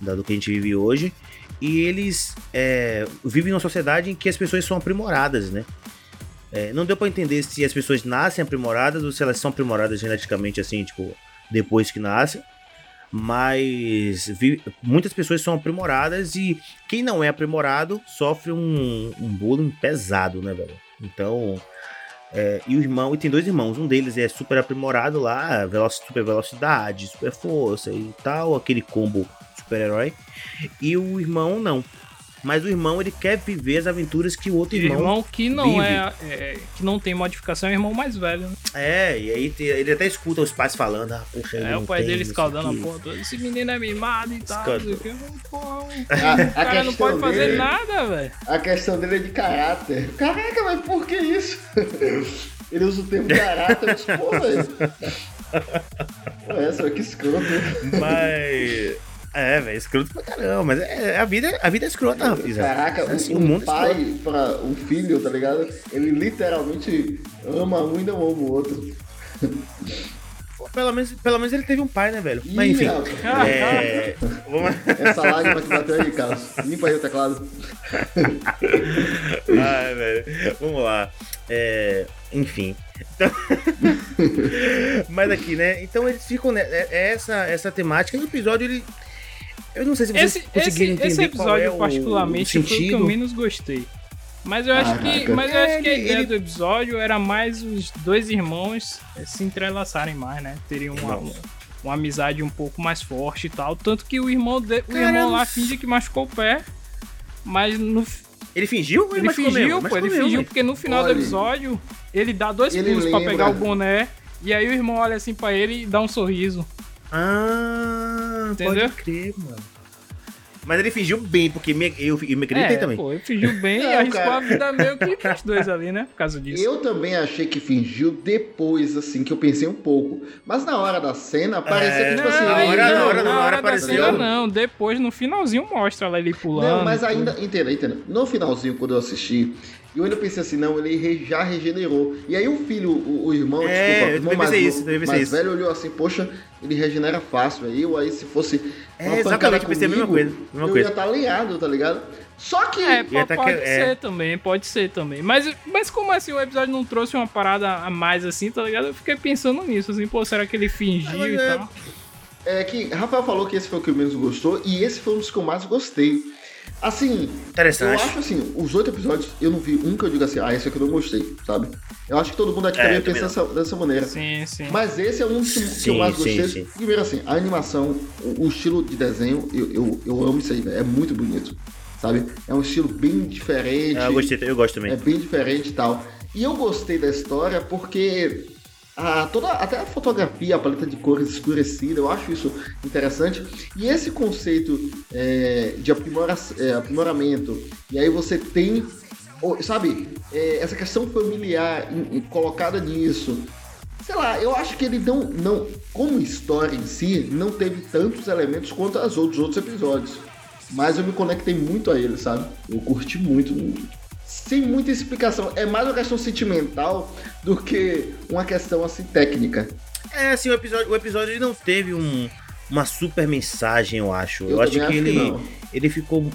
da- do que a gente vive hoje. E eles é, vivem numa sociedade em que as pessoas são aprimoradas, né? É, não deu pra entender se as pessoas nascem aprimoradas ou se elas são aprimoradas geneticamente, assim, tipo, depois que nascem. Mas vi- muitas pessoas são aprimoradas e quem não é aprimorado sofre um, um bullying pesado, né, velho? Então, é, e o irmão, e tem dois irmãos, um deles é super aprimorado lá, super velocidade, super força e tal, aquele combo super-herói. E o irmão não. Mas o irmão ele quer viver as aventuras que o outro O irmão. irmão que não vive. é, é- que não tem modificação é o irmão mais velho. Né? É, e aí ele até escuta os pais falando, ah, poxa, ele É o pai tem, dele escaldando a porra toda. Esse menino é mimado e tal. Escaldou. não sei o. Porra, *laughs* A, a cara não pode fazer dele, nada, velho. A questão dele é de caráter. Caraca, mas por que isso? *laughs* Ele usa o termo caráter, mas pô, velho. *laughs* Pô, essa, que escroto. Mas. É, velho, escroto pra caramba. Mas é, a, vida, a vida é escrota, Rafiz. Caraca, assim, um, o mundo é pai para um filho, tá ligado? Ele literalmente ama um e não ama o outro. Pelo menos, pelo menos ele teve um pai, né, velho? Mas Ih, enfim. rapaz, É. Vamos. Essa lágrima que bateu aí, Carlos. Limpa aí o teclado. *laughs* Ai, velho. Vamos lá. É, enfim. Então- *laughs* Mas aqui, né? Então eles ficam. Né, é- é essa, essa temática. E o episódio, ele. Eu não sei se vocês Esse, conseguiram esse, entender esse episódio, é o, particularmente, o foi o que eu menos gostei. Mas eu acho que, mas eu acho que a Ele- ideia ele- do episódio era mais os dois irmãos eh, se entrelaçarem mais, né? Teriam uma, uma amizade um pouco mais forte e tal. Tanto que o irmão, de- o irmão lá finge que machucou o pé. Mas no, Ele fingiu? ele machucou fingiu, mesmo? pô, ele Machucou fingiu mesmo, porque no final Olha, do episódio ele dá dois ele pulos pra lembra. pegar o boné. E aí o irmão olha assim pra ele e dá um sorriso. Ah, Entendeu? pode crer, mano. Mas ele fingiu bem, porque me, eu, eu me acreditei É, também. pô, ele fingiu bem e Não, arriscou cara. a vida meio que pros dois ali, né? Por causa disso. Eu também achei que fingiu depois, assim, que eu pensei um pouco. Mas na hora da cena, parecia É, que, tipo assim, na ele- hora- não, na hora- na hora da apareceu. cena não, depois no finalzinho mostra lá ele pulando. Não, mas ainda, entenda, entenda. No finalzinho, quando eu assisti, eu ainda pensei assim, não, ele re- já regenerou. E aí o filho, o, o irmão, É, desculpa, eu o irmão mais, isso, eu pensei mais isso. velho olhou assim, poxa, ele regenera fácil. Aí eu, aí se fosse É, uma exatamente, pancada eu pensei a mesma comigo, coisa, mesma eu coisa. ia estar alinhado, tá ligado? Só que... É, E po- até que- pode é. ser também, pode ser também. Mas, mas como assim o episódio não trouxe uma parada a mais assim, tá ligado? Eu fiquei pensando nisso, assim, pô, será que ele fingiu Mas e é- tal? É que Rafael falou que esse foi o que menos gostou, e esse foi um dos que eu mais gostei. Assim, eu acho assim, os oito episódios, eu não vi um que eu diga assim, ah, esse aqui eu não gostei, sabe? Eu acho que todo mundo aqui É, também eu também pensa dessa, dessa maneira. Sim, sim. Mas esse é um dos que- que eu Sim, mais sim, gostei. sim. Primeiro assim, a animação, o, o estilo de desenho, eu, eu, eu amo isso aí, velho. É muito bonito, sabe? É um estilo bem diferente. Ah, eu gostei, eu gosto também. É bem diferente e tal. E eu gostei da história porque a, toda, até a fotografia, a paleta de cores escurecida, eu acho isso interessante. E esse conceito é, de aprimora, é, aprimoramento, e aí você tem, sabe, é, essa questão familiar em- em- colocada nisso. Sei lá, eu acho que ele não, não, como história em si, não teve tantos elementos quanto as outros, outros episódios. Mas eu me conectei muito a ele, sabe? Eu curti muito. Sem muita explicação. É mais uma questão sentimental do que uma questão assim técnica. É, assim, o episódio, o episódio não teve um, uma super mensagem, eu acho. Eu, Eu acho que acho que ele, não. ele ficou.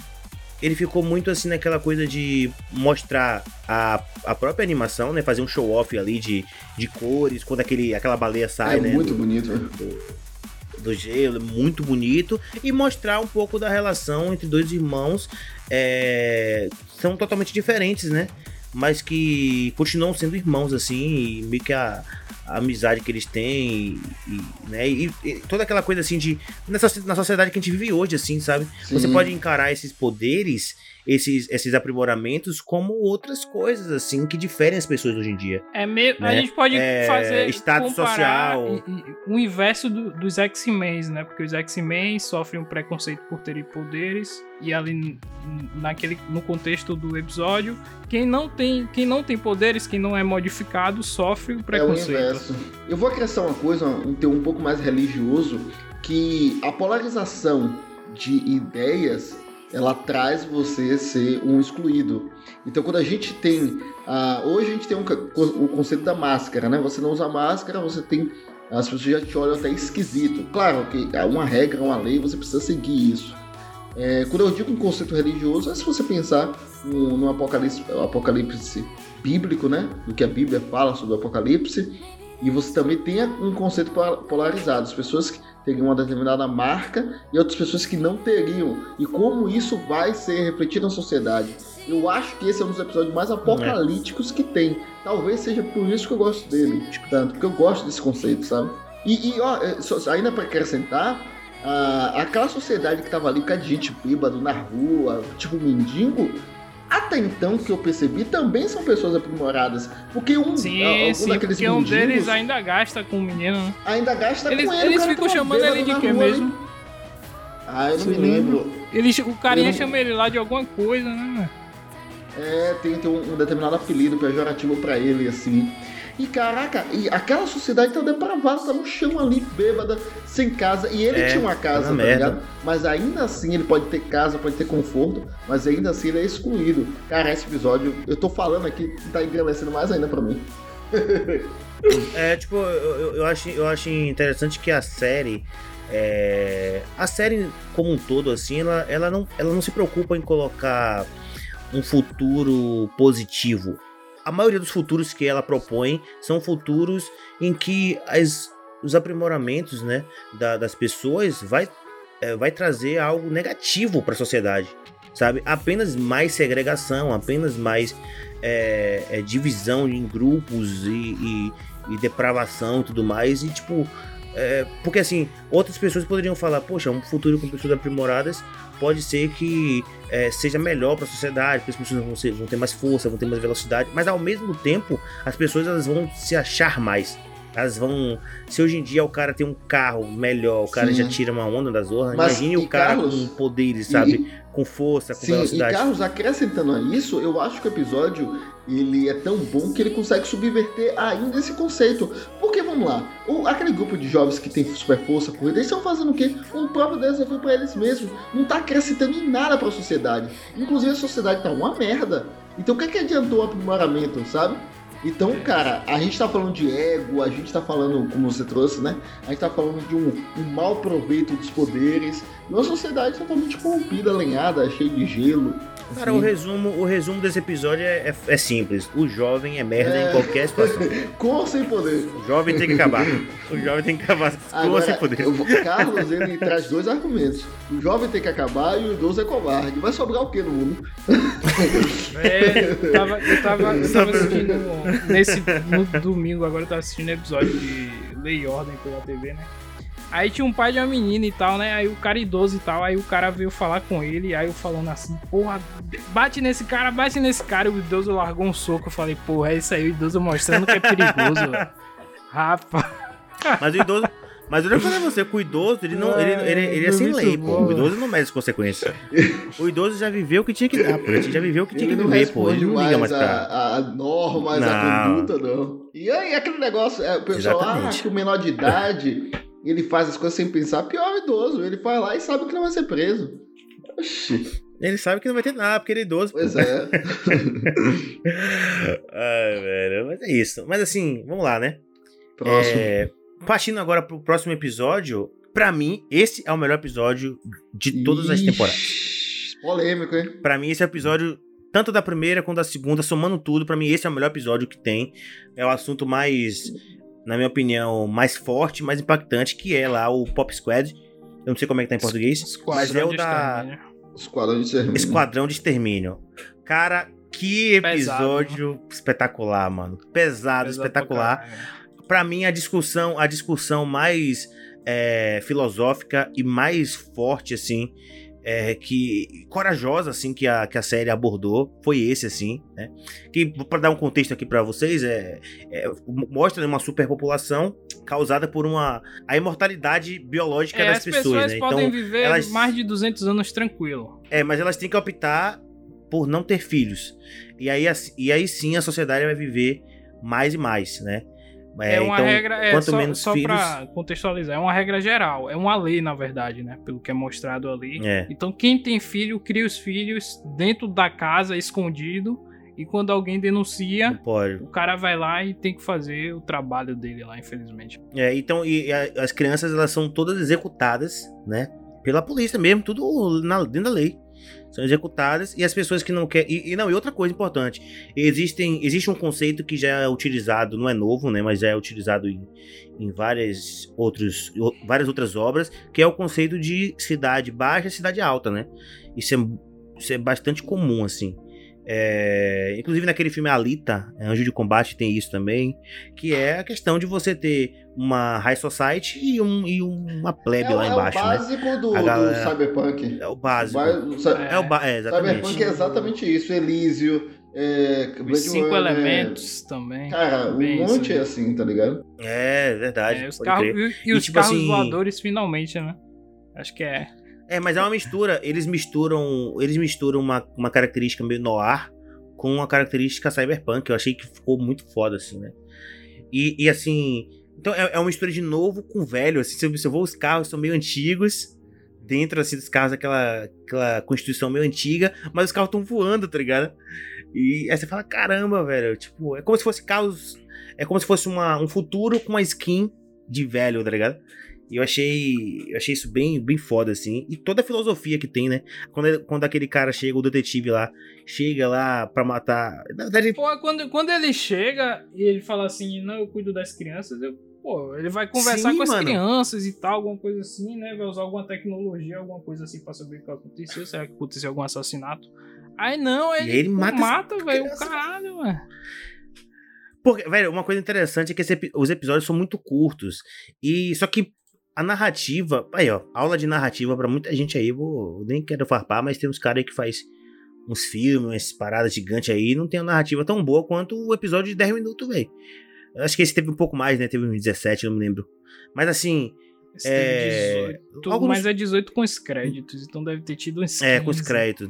Ele ficou muito assim naquela coisa de mostrar a, a própria animação, né? Fazer um show-off ali de, de cores, quando aquele, aquela baleia sai, é né? muito do- bonito. velho. do gelo, muito bonito, e mostrar um pouco da relação entre dois irmãos, é, são totalmente diferentes, né? Mas que continuam sendo irmãos, assim, e meio que a, a amizade que eles têm, e, né? E, e toda aquela coisa assim de. Nessa, na sociedade que a gente vive hoje, assim, sabe? Você Sim. pode encarar esses poderes, esses, esses aprimoramentos, como outras coisas, assim, que diferem as pessoas hoje em dia. É meio, a né? gente pode É, fazer status comparar social. o inverso do- dos X-Men, né? Porque os X-Men sofrem um preconceito por terem poderes e ali naquele no contexto do episódio, quem não tem, quem não tem poderes, quem não é modificado, sofre o É o preconceito. inverso. Eu vou acrescentar uma coisa, um teor um pouco mais religioso, que a polarização de ideias ela traz você ser um excluído. Então, quando a gente tem. ah, hoje a gente tem um o conceito da máscara, né? Você não usa máscara, você tem. As pessoas já te olham até esquisito. Claro que há uma regra, uma lei, você precisa seguir isso. É, quando eu digo um conceito religioso, é se você pensar no, no apocalipse, apocalipse bíblico, né? Do que a Bíblia fala sobre o apocalipse. E você também tem um conceito pola- polarizado. As pessoas que teriam uma determinada marca e outras pessoas que não teriam. E como isso vai ser refletido na sociedade. Eu acho que esse é um dos episódios mais apocalípticos que tem. Talvez seja por isso que eu gosto dele, tanto, porque eu gosto desse conceito, sabe? E, e, ó, é, ainda para acrescentar, a, aquela sociedade que tava ali, com a gente bêbado na rua, tipo mendigo, até então que eu percebi, também são pessoas aprimoradas. Porque um, Sim, algum sim, daqueles porque um deles ainda gasta com o menino, né? ainda gasta Eles, com ele. eles cara ficam chamando ele de quê ali. mesmo? Ah, eu não me Sim. lembro. Eles, o carinha Eu chama ele lá de alguma coisa, né? É, tem, tem um, um determinado apelido pejorativo pra ele, assim. E caraca, e aquela sociedade tá depravada, tá no chão ali, bêbada, sem casa. E ele É, tinha uma casa, tá tá merda. ligado? Mas ainda assim ele pode ter casa, pode ter conforto, mas ainda assim ele é excluído. Cara, esse episódio, eu tô falando aqui, tá engrandecendo mais ainda pra mim. *laughs* É, tipo, eu, eu, eu acho, eu acho interessante que a série. é, a série como um todo, assim, ela, ela, não, ela não se preocupa em colocar um futuro positivo. A maioria dos futuros que ela propõe são futuros em que as, os aprimoramentos né, da- das pessoas vai, é, vai trazer algo negativo para a sociedade. Sabe? Apenas mais segregação, apenas mais é, é, divisão em grupos e, e- e depravação e tudo mais. E tipo, é, porque assim, outras pessoas poderiam falar, poxa, um futuro com pessoas aprimoradas pode ser que é, seja melhor para a sociedade, porque as pessoas vão, ser- vão ter mais força, vão ter mais velocidade, mas ao mesmo tempo as pessoas elas vão se achar mais. Elas vão. Se hoje em dia o cara tem um carro melhor, o cara Sim. já tira uma onda das zorras, Mas, imagine e o cara com poderes, e- sabe? com força, com Sim, e velocidade. Carlos, acrescentando a isso, eu acho que o episódio ele é tão bom que ele consegue subverter ainda esse conceito. Porque, vamos lá, o- aquele grupo de jovens que tem super força, corrida, eles estão fazendo o quê? Um próprio desafio para eles mesmos. Não tá acrescentando em nada para a sociedade. Inclusive, a sociedade tá uma merda. Então, o que, é que adiantou o aprimoramento, sabe? Então, cara, a gente tá falando de ego, a gente tá falando, como você trouxe, né? A gente tá falando de um, um mau proveito dos poderes. Uma sociedade totalmente corrompida, alinhada, cheia de gelo. Cara, o resumo, o resumo desse episódio é, é- é simples. O jovem é merda É. em qualquer situação. *laughs* Com ou sem poder? O jovem tem que acabar. O jovem tem que acabar com ou Agora, sem poder. vou- Carlos, ele traz dois argumentos. O jovem tem que acabar e o idoso é covarde. Vai sobrar o que no mundo? É, eu tava, eu tava, eu tava assistindo nesse no domingo, agora eu tava assistindo episódio de Lei e Ordem pela TV, né? Aí tinha um pai de uma menina e tal, né? Aí o cara idoso e tal, aí o cara veio falar com ele, aí eu falando assim, porra, bate nesse cara, bate nesse cara, e o idoso largou um soco, eu falei, porra, é isso aí, o idoso mostrando que é perigoso, velho. *laughs* Rapaz. Mas o idoso. Mas eu já falei pra você, que o idoso, ele, não, ele, ele, ele é sem Muito lei, pô. O idoso não mede as consequências. O idoso já viveu o que tinha que dar, pô. Ele já viveu o que tinha Ele que viver, pô. Ele não liga mais mais pra. a, a normas, a Não. conduta, não. E aí, aquele negócio, é, o pessoal, ah, Exatamente. que o menor de idade, ele faz as coisas sem pensar, pior o idoso. Ele vai lá e sabe que não vai ser preso. Oxi, Ele sabe que não vai ter nada, porque ele é idoso. pois é. *laughs* Ai, velho. Mas é isso. Mas assim, vamos lá, né? Próximo. É, partindo agora pro próximo episódio, pra mim, esse é o melhor episódio de todas as Ixi, temporadas. Polêmico, hein? Pra mim, esse é o episódio, tanto da primeira quanto da segunda, somando tudo, pra mim, esse é o melhor episódio que tem. É o assunto mais, na minha opinião, mais forte, mais impactante, que é lá o Pop Squad. Eu não sei como é que tá em português. Mas é o da. Esquadrão de Extermínio. Esquadrão de Extermínio. Cara, que Pesado, episódio espetacular, mano. Pesado, Pesado espetacular. pra caralho. Pra mim, a discussão, a discussão mais é, filosófica e mais forte, assim, é, que corajosa, assim, que a, que a série abordou, foi esse, assim, né? Que, pra dar um contexto aqui pra vocês, é, é, mostra uma superpopulação causada por uma a imortalidade biológica É, das as pessoas, pessoas né? podem Então, viver elas- mais de 200 anos tranquilo. é, mas elas têm que optar por não ter filhos. E aí, e aí sim a sociedade vai viver mais e mais, né? É, uma então, regra, é, quanto só, menos só filhos. pra contextualizar, é uma regra geral, é uma lei, na verdade, né? Pelo que é mostrado ali. É. Então, quem tem filho, cria os filhos dentro da casa, escondido, e quando alguém denuncia, o cara vai lá e tem que fazer o trabalho dele lá, infelizmente. É, então, e a- as crianças elas são todas executadas, né? Pela polícia mesmo, tudo na, dentro da lei. São executadas e as pessoas que não querem. E, e não, e outra coisa importante: existem, existe um conceito que já é utilizado, não é novo, né? Mas já é utilizado em, em várias, outros, várias outras obras, que é o conceito de cidade baixa e cidade alta, né? Isso é, isso é bastante comum, assim. É, inclusive naquele filme Alita, Anjo de Combate, tem isso também. Que é a questão de você ter uma high society e, um, e uma plebe é, lá embaixo. É o básico né? do, galera, do Cyberpunk. É o básico. é, é, o ba é, exatamente. Cyberpunk é exatamente isso. Elísio, é, Os cinco elementos também. Cara, um monte é assim, tá ligado? É, verdade. É, os carros, e, e, os tipo carros assim... voadores finalmente, né? Acho que é. É, mas é uma mistura. Eles misturam. Eles misturam uma, uma característica meio noir com uma característica cyberpunk. Eu achei que ficou muito foda, assim, né? E, e assim. Então é, é uma mistura de novo com velho. Assim, você observou, os carros são meio antigos. Dentro assim, dos carros, aquela, aquela constituição meio antiga, mas os carros estão voando, tá ligado? E aí você fala, caramba, velho. Tipo, é como se fosse carros. É como se fosse uma, um futuro com uma skin de velho, tá ligado? E eu achei, eu achei isso bem, bem foda, assim. E toda a filosofia que tem, né? Quando, quando aquele cara chega, o detetive lá, chega lá pra matar. Na verdade. Pô, quando, quando ele chega e ele fala assim, não, eu cuido das crianças, eu. Pô, ele vai conversar Sim, com as mano. crianças e tal, alguma coisa assim, né? Vai usar alguma tecnologia, alguma coisa assim pra saber o que aconteceu. Será que aconteceu algum assassinato? Aí não, ele, ele mata, mata velho, o caralho, mano. Porque, velho, uma coisa interessante é que esse, os episódios são muito curtos. E só que a narrativa. Aí, ó, aula de narrativa para muita gente aí. Vou, nem quero farpar, mas tem uns caras aí que faz uns filmes, umas paradas gigantes aí. Não tem uma narrativa tão boa quanto o episódio de 10 minutos, velho. Acho que esse teve um pouco mais, né? Teve uns 17, não me lembro. Mas assim. Esse é... 18, mas é 18 com os créditos, então deve ter tido uns 15. É, com os créditos.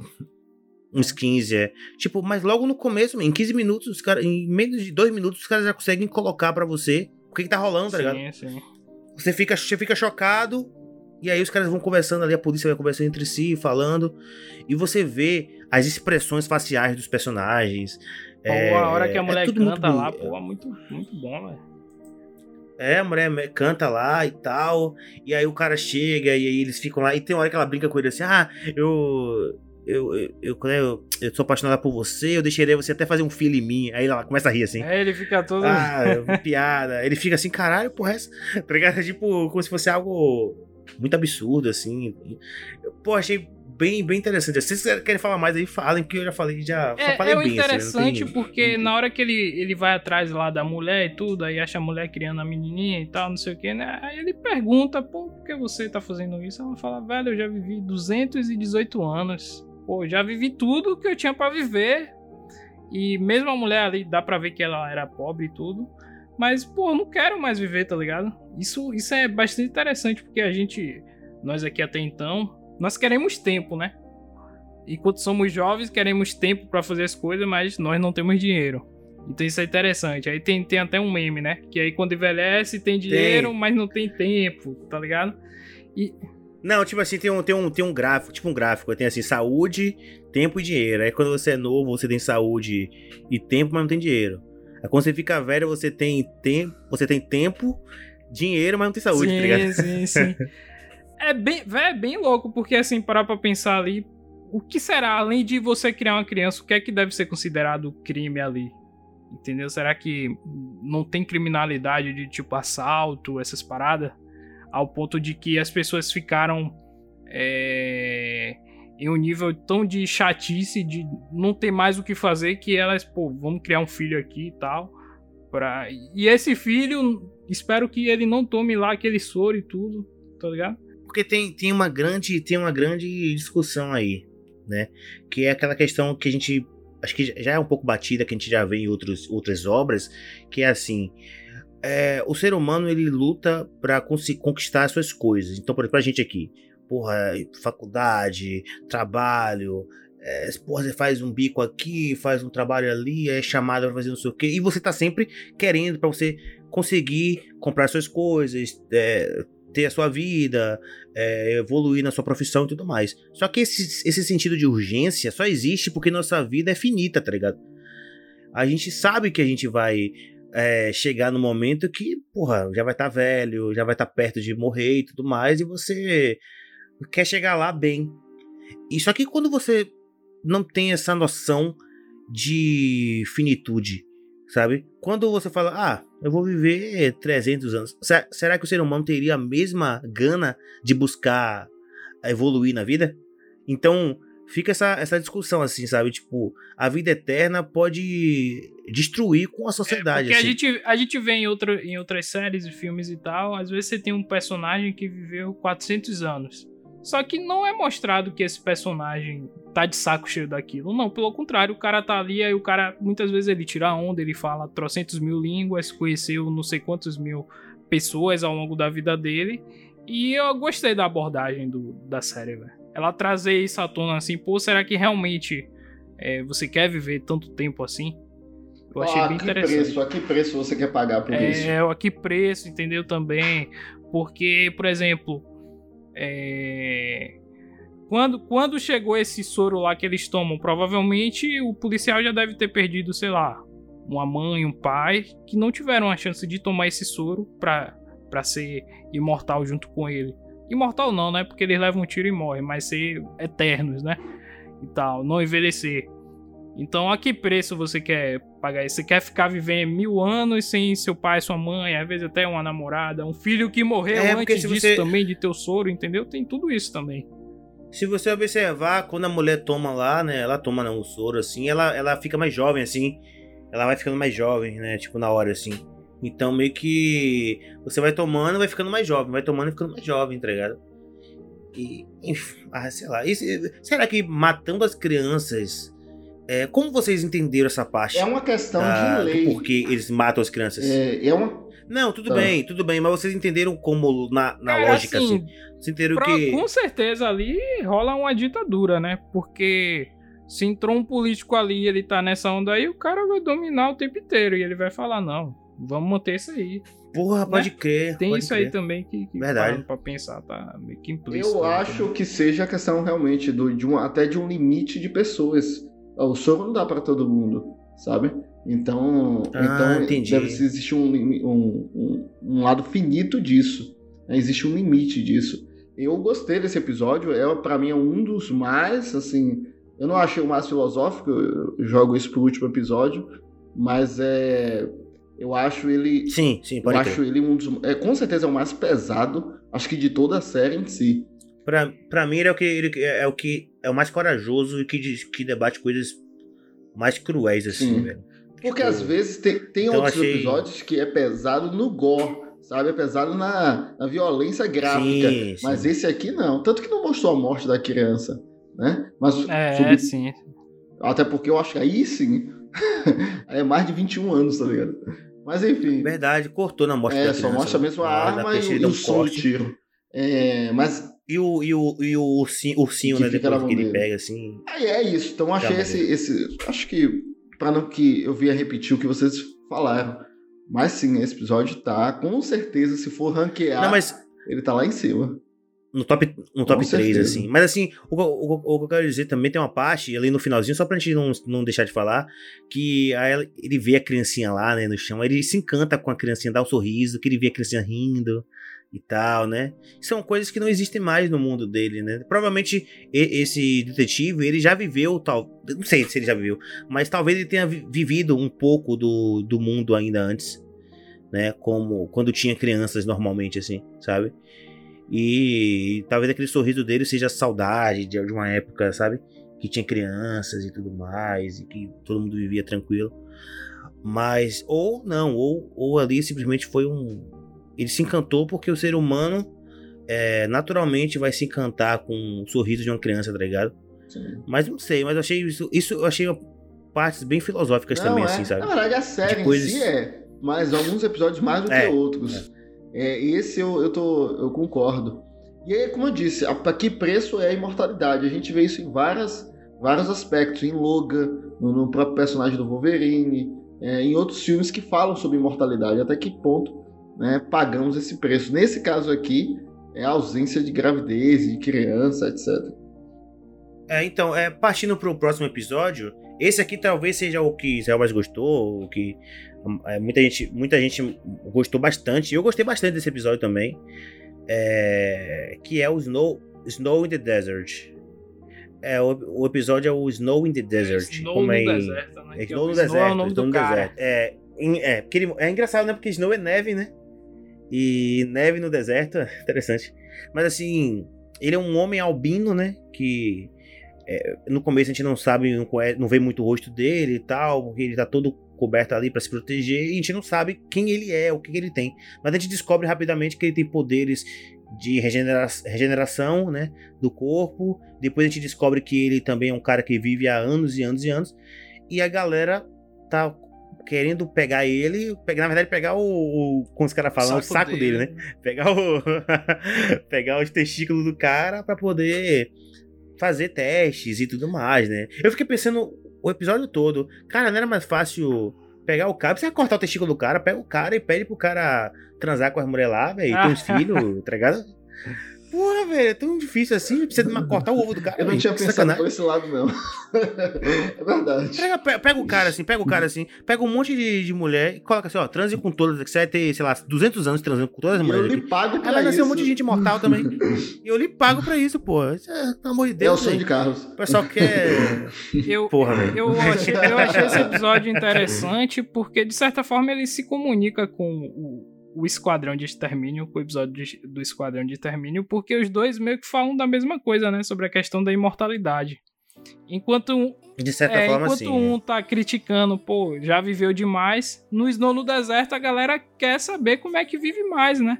Uns 15, é. Tipo, mas logo no começo, em 15 minutos, os cara, em menos de 2 minutos, os caras já conseguem colocar para você o que, que tá rolando, tá ligado? Sim, sim. Você fica, você fica chocado, e aí os caras vão conversando ali, a polícia vai conversando entre si, falando, e você vê as expressões faciais dos personagens. Pô, é, a hora que a é mulher é canta lá, pô, é muito, muito bom, velho. É, a mulher canta lá e tal. E aí o cara chega e aí eles ficam lá. E tem uma hora que ela brinca com ele assim: Ah, eu eu, eu, eu, eu, eu sou apaixonada por você, eu deixaria você até fazer um filho em mim. Aí ela começa a rir assim. É, ele fica todo. Ah, piada. Ele fica assim, caralho, porra, essa. Tá ligado? Tipo, como se fosse algo muito absurdo, assim. Pô, achei bem, bem interessante. Se vocês querem falar mais aí, falem, porque eu já falei, já é, falei é bem. É interessante assim, porque na hora que ele, ele vai atrás lá da mulher e tudo, aí acha a mulher criando a menininha e tal, não sei o que, né? Aí ele pergunta, pô, por que você tá fazendo isso? Ela fala, velho, eu já vivi 218 anos pô, já vivi tudo que eu tinha para viver. E mesmo a mulher ali, dá pra ver que ela era pobre e tudo. Mas, pô, não quero mais viver, tá ligado? Isso, isso é bastante interessante, porque a gente, nós aqui até então, nós queremos tempo, né? Enquanto somos jovens, queremos tempo para fazer as coisas, mas nós não temos dinheiro. Então isso é interessante. Aí tem, tem até um meme, né? Que aí quando envelhece tem dinheiro, tem. mas não tem tempo, tá ligado? E não, tipo assim, tem um, tem um, tem um gráfico, tipo um gráfico, tem assim, saúde, tempo e dinheiro. Aí quando você é novo, você tem saúde e tempo, mas não tem dinheiro. Aí quando você fica velho, você tem tempo, você tem tempo, dinheiro, mas não tem saúde, sim, tá ligado? Sim, sim, *laughs* é bem, é bem louco, porque assim, parar pra pensar ali, o que será, além de você criar uma criança, o que é que deve ser considerado crime ali? Entendeu? Será que não tem criminalidade de tipo assalto, essas paradas? Ao ponto de que as pessoas ficaram é, em um nível tão de chatice, de não ter mais o que fazer, que elas, pô, vamos criar um filho aqui e tal. Pra... E esse filho, espero que ele não tome lá aquele soro e tudo, tá ligado? Porque tem, tem, uma grande, tem uma grande discussão aí, né? Que é aquela questão que a gente. Acho que já é um pouco batida, que a gente já vê em outros, outras obras, que é assim é, o ser humano ele luta para conquistar as suas coisas. Então, por exemplo, a gente aqui, porra, faculdade, trabalho, é, porra, você faz um bico aqui, faz um trabalho ali, é chamado para fazer não sei o quê, e você tá sempre querendo para você conseguir comprar suas coisas, é, ter a sua vida, é, evoluir na sua profissão e tudo mais. Só que esse, esse sentido de urgência só existe porque nossa vida é finita, tá ligado? A gente sabe que a gente vai é, chegar no momento que, porra, já vai estar tá velho, já vai estar tá perto de morrer e tudo mais, e você quer chegar lá bem. E só que quando você não tem essa noção de finitude, sabe? Quando você fala, ah, eu vou viver 300 anos, será que o ser humano teria a mesma gana de buscar evoluir na vida? Então, fica essa, essa discussão, assim, sabe? Tipo, a vida eterna pode destruir com a sociedade. É porque assim. a, gente, a gente vê em, outro, em outras séries e filmes e tal, às vezes você tem um personagem que viveu 400 anos. Só que não é mostrado que esse personagem tá de saco cheio daquilo. Não, pelo contrário, o cara tá ali, aí o cara, muitas vezes ele tira onda, ele fala trocentos mil línguas, conheceu não sei quantos mil pessoas ao longo da vida dele. E eu gostei da abordagem do, da série, velho. Ela trazer isso à tona assim, pô, será que realmente é, você quer viver tanto tempo assim? Eu achei ah, bem interessante. Preço, a que preço você quer pagar por é, isso? É, a que preço, entendeu? Também. Porque, por exemplo, é... Quando, quando chegou esse soro lá que eles tomam, provavelmente o policial já deve ter perdido, sei lá, uma mãe, um pai, que não tiveram a chance de tomar esse soro pra ser imortal junto com ele. Imortal não, né? Porque eles levam um tiro e morrem, mas ser eternos, né? E tal, não envelhecer. Então, a que preço você quer pagar isso? Você quer ficar vivendo mil anos sem seu pai, sua mãe, às vezes até uma namorada, um filho que morreu é, antes disso você... também, de teu soro, entendeu? Tem tudo isso também. Se você observar, quando a mulher toma lá, né? Ela toma não, o soro, assim, ela, ela fica mais jovem, assim. Ela vai ficando mais jovem, né? Tipo, na hora, assim. Então, meio que você vai tomando, vai ficando mais jovem, vai tomando e ficando mais jovem, tá ligado? E, enfim, ah, sei lá. E, será que matando as crianças é, como vocês entenderam essa parte? É uma questão da, de lei. Porque eles matam as crianças. É, é uma. Não, tudo tá. bem, tudo bem, mas vocês entenderam como na, na é, lógica, assim. assim. Vocês entenderam pra, que. Com certeza ali rola uma ditadura, né? Porque se entrou um político ali e ele tá nessa onda aí, o cara vai dominar o tempo inteiro. E ele vai falar, não, vamos manter isso aí. Porra, pode né? crer. Tem pode isso crer. aí também que, que Verdade. pra pensar, tá meio que implícito. Eu acho também. que seja a questão realmente do, de um, até de um limite de pessoas o soro não dá para todo mundo, sabe? Então, ah, então entendi. deve existir um, um, um, um, lado finito disso. Né? Existe um limite disso. Eu gostei desse episódio, é para mim é um dos mais, assim, eu não achei o mais filosófico, eu jogo isso pro último episódio, mas é eu acho ele Sim, sim, pode Eu ter. acho ele um dos é com certeza é o mais pesado, acho que de toda a série em si. Pra, pra mim, ele é o que ele é o que é o mais corajoso e que, que debate coisas mais cruéis, assim, Sim. velho. Porque tipo, às vezes tem, tem então outros achei... episódios que é pesado no gore, sabe? É pesado na, na violência gráfica. Sim, mas sim. esse aqui não. Tanto que não mostrou a morte da criança, né? Mas é, sobre... sim. Até porque eu acho que aí sim. *laughs* é mais de 21 anos, tá ligado? Mas enfim. Verdade, cortou na morte é. É, só mostra mesmo a arma e, e o som do tiro. É, mas e o, e o, e o ursinho, ursinho né? Depois que ele pega, assim. Aí é isso. Então achei esse, esse. Acho que. Pra não que eu via repetir o que vocês falaram. Mas sim, esse episódio tá, com certeza, se for ranquear, não, mas... ele tá lá em cima. No top, no top 3, assim. Mas assim, o, o, o, que eu quero dizer também tem uma parte ali no finalzinho, só pra gente não, não deixar de falar, que aí ele vê a criancinha lá, né, no chão, ele se encanta com a criancinha, dá um sorriso, que ele vê a criancinha rindo e tal, né? São coisas que não existem mais no mundo dele, né? Provavelmente esse detetive, ele já viveu, tal, não sei se ele já viveu, mas talvez ele tenha vivido um pouco do, do mundo ainda antes, né? Como quando tinha crianças normalmente, assim, sabe? E talvez aquele sorriso dele seja saudade de uma época, sabe? Que tinha crianças e tudo mais, e que todo mundo vivia tranquilo. Mas, ou não, ou, ou ali simplesmente foi um, ele se encantou porque o ser humano é, naturalmente vai se encantar com o sorriso de uma criança, tá ligado? Sim. Mas não sei, mas eu achei isso, isso eu achei partes bem filosóficas não, também, é. assim, sabe? Na verdade, a série coisas... em si é, mas alguns episódios mais do é, que outros. É. é. esse eu, eu, tô, eu concordo. E aí, como eu disse, a, que preço é a imortalidade? A gente vê isso em várias, vários aspectos, em Logan, no, no próprio personagem do Wolverine, é, em outros filmes que falam sobre imortalidade. Até que ponto né, pagamos esse preço. Nesse caso aqui, é a ausência de gravidez, de criança, etc. É, então, é, partindo para o próximo episódio, esse aqui talvez seja o que Israel mais gostou, o que é, muita, gente, muita gente gostou bastante. Eu gostei bastante desse episódio também. É, que é o Snow, Snow in the Desert. É, o, o episódio é o Snow in the Desert. Snow como no é, deserto, né? É, Snow no deserto. É o nome Snow do cara. Deserto. É, é, porque ele, é engraçado, né? Porque Snow é neve, né? E neve no deserto, *laughs* interessante. Mas assim, ele é um homem albino, né? Que é, no começo a gente não sabe, não, conhece, não vê muito o rosto dele e tal, porque ele tá todo coberto ali para se proteger, e a gente não sabe quem ele é, o que, que ele tem. Mas a gente descobre rapidamente que ele tem poderes de regenera regeneração né, do corpo. Depois a gente descobre que ele também é um cara que vive há anos e anos e anos. E a galera tá querendo pegar ele, pegar, na verdade, pegar o. o como os caras falam, saco o saco dele, dele né? Pegar o. *laughs* pegar os testículos do cara para poder fazer testes e tudo mais, né? Eu fiquei pensando o episódio todo, cara, não era mais fácil pegar o cara, você vai cortar o testículo do cara, pega o cara e pede pro cara transar com as mulheres lá, velho, ter uns *laughs* filhos, tá ligado? Porra, velho, é tão difícil assim, precisa cortar o ovo do cara. Eu não tinha pensado sacanagem. por esse lado, não. *laughs* é verdade. Pega, pega, o cara assim, pega o cara assim, pega um monte de, de mulher e coloca assim, ó, transe com todas, que você vai ter, sei lá, 200 anos transando com todas as mulheres. Eu lhe pago pra Aí vai nascer um monte de gente mortal também. e eu lhe pago pra isso, pô. Isso é, pelo amor de Deus. É o sonho de Carlos. O pessoal quer. Eu, Porra, velho. Eu achei, eu achei esse episódio interessante porque, de certa forma, ele se comunica com o o Esquadrão de Extermínio, o episódio de, do Esquadrão de Extermínio, porque os dois meio que falam da mesma coisa, né? Sobre a questão da imortalidade. Enquanto um, de certa é, forma, enquanto sim. um tá criticando, pô, já viveu demais, no Snow no Deserto a galera quer saber como é que vive mais, né?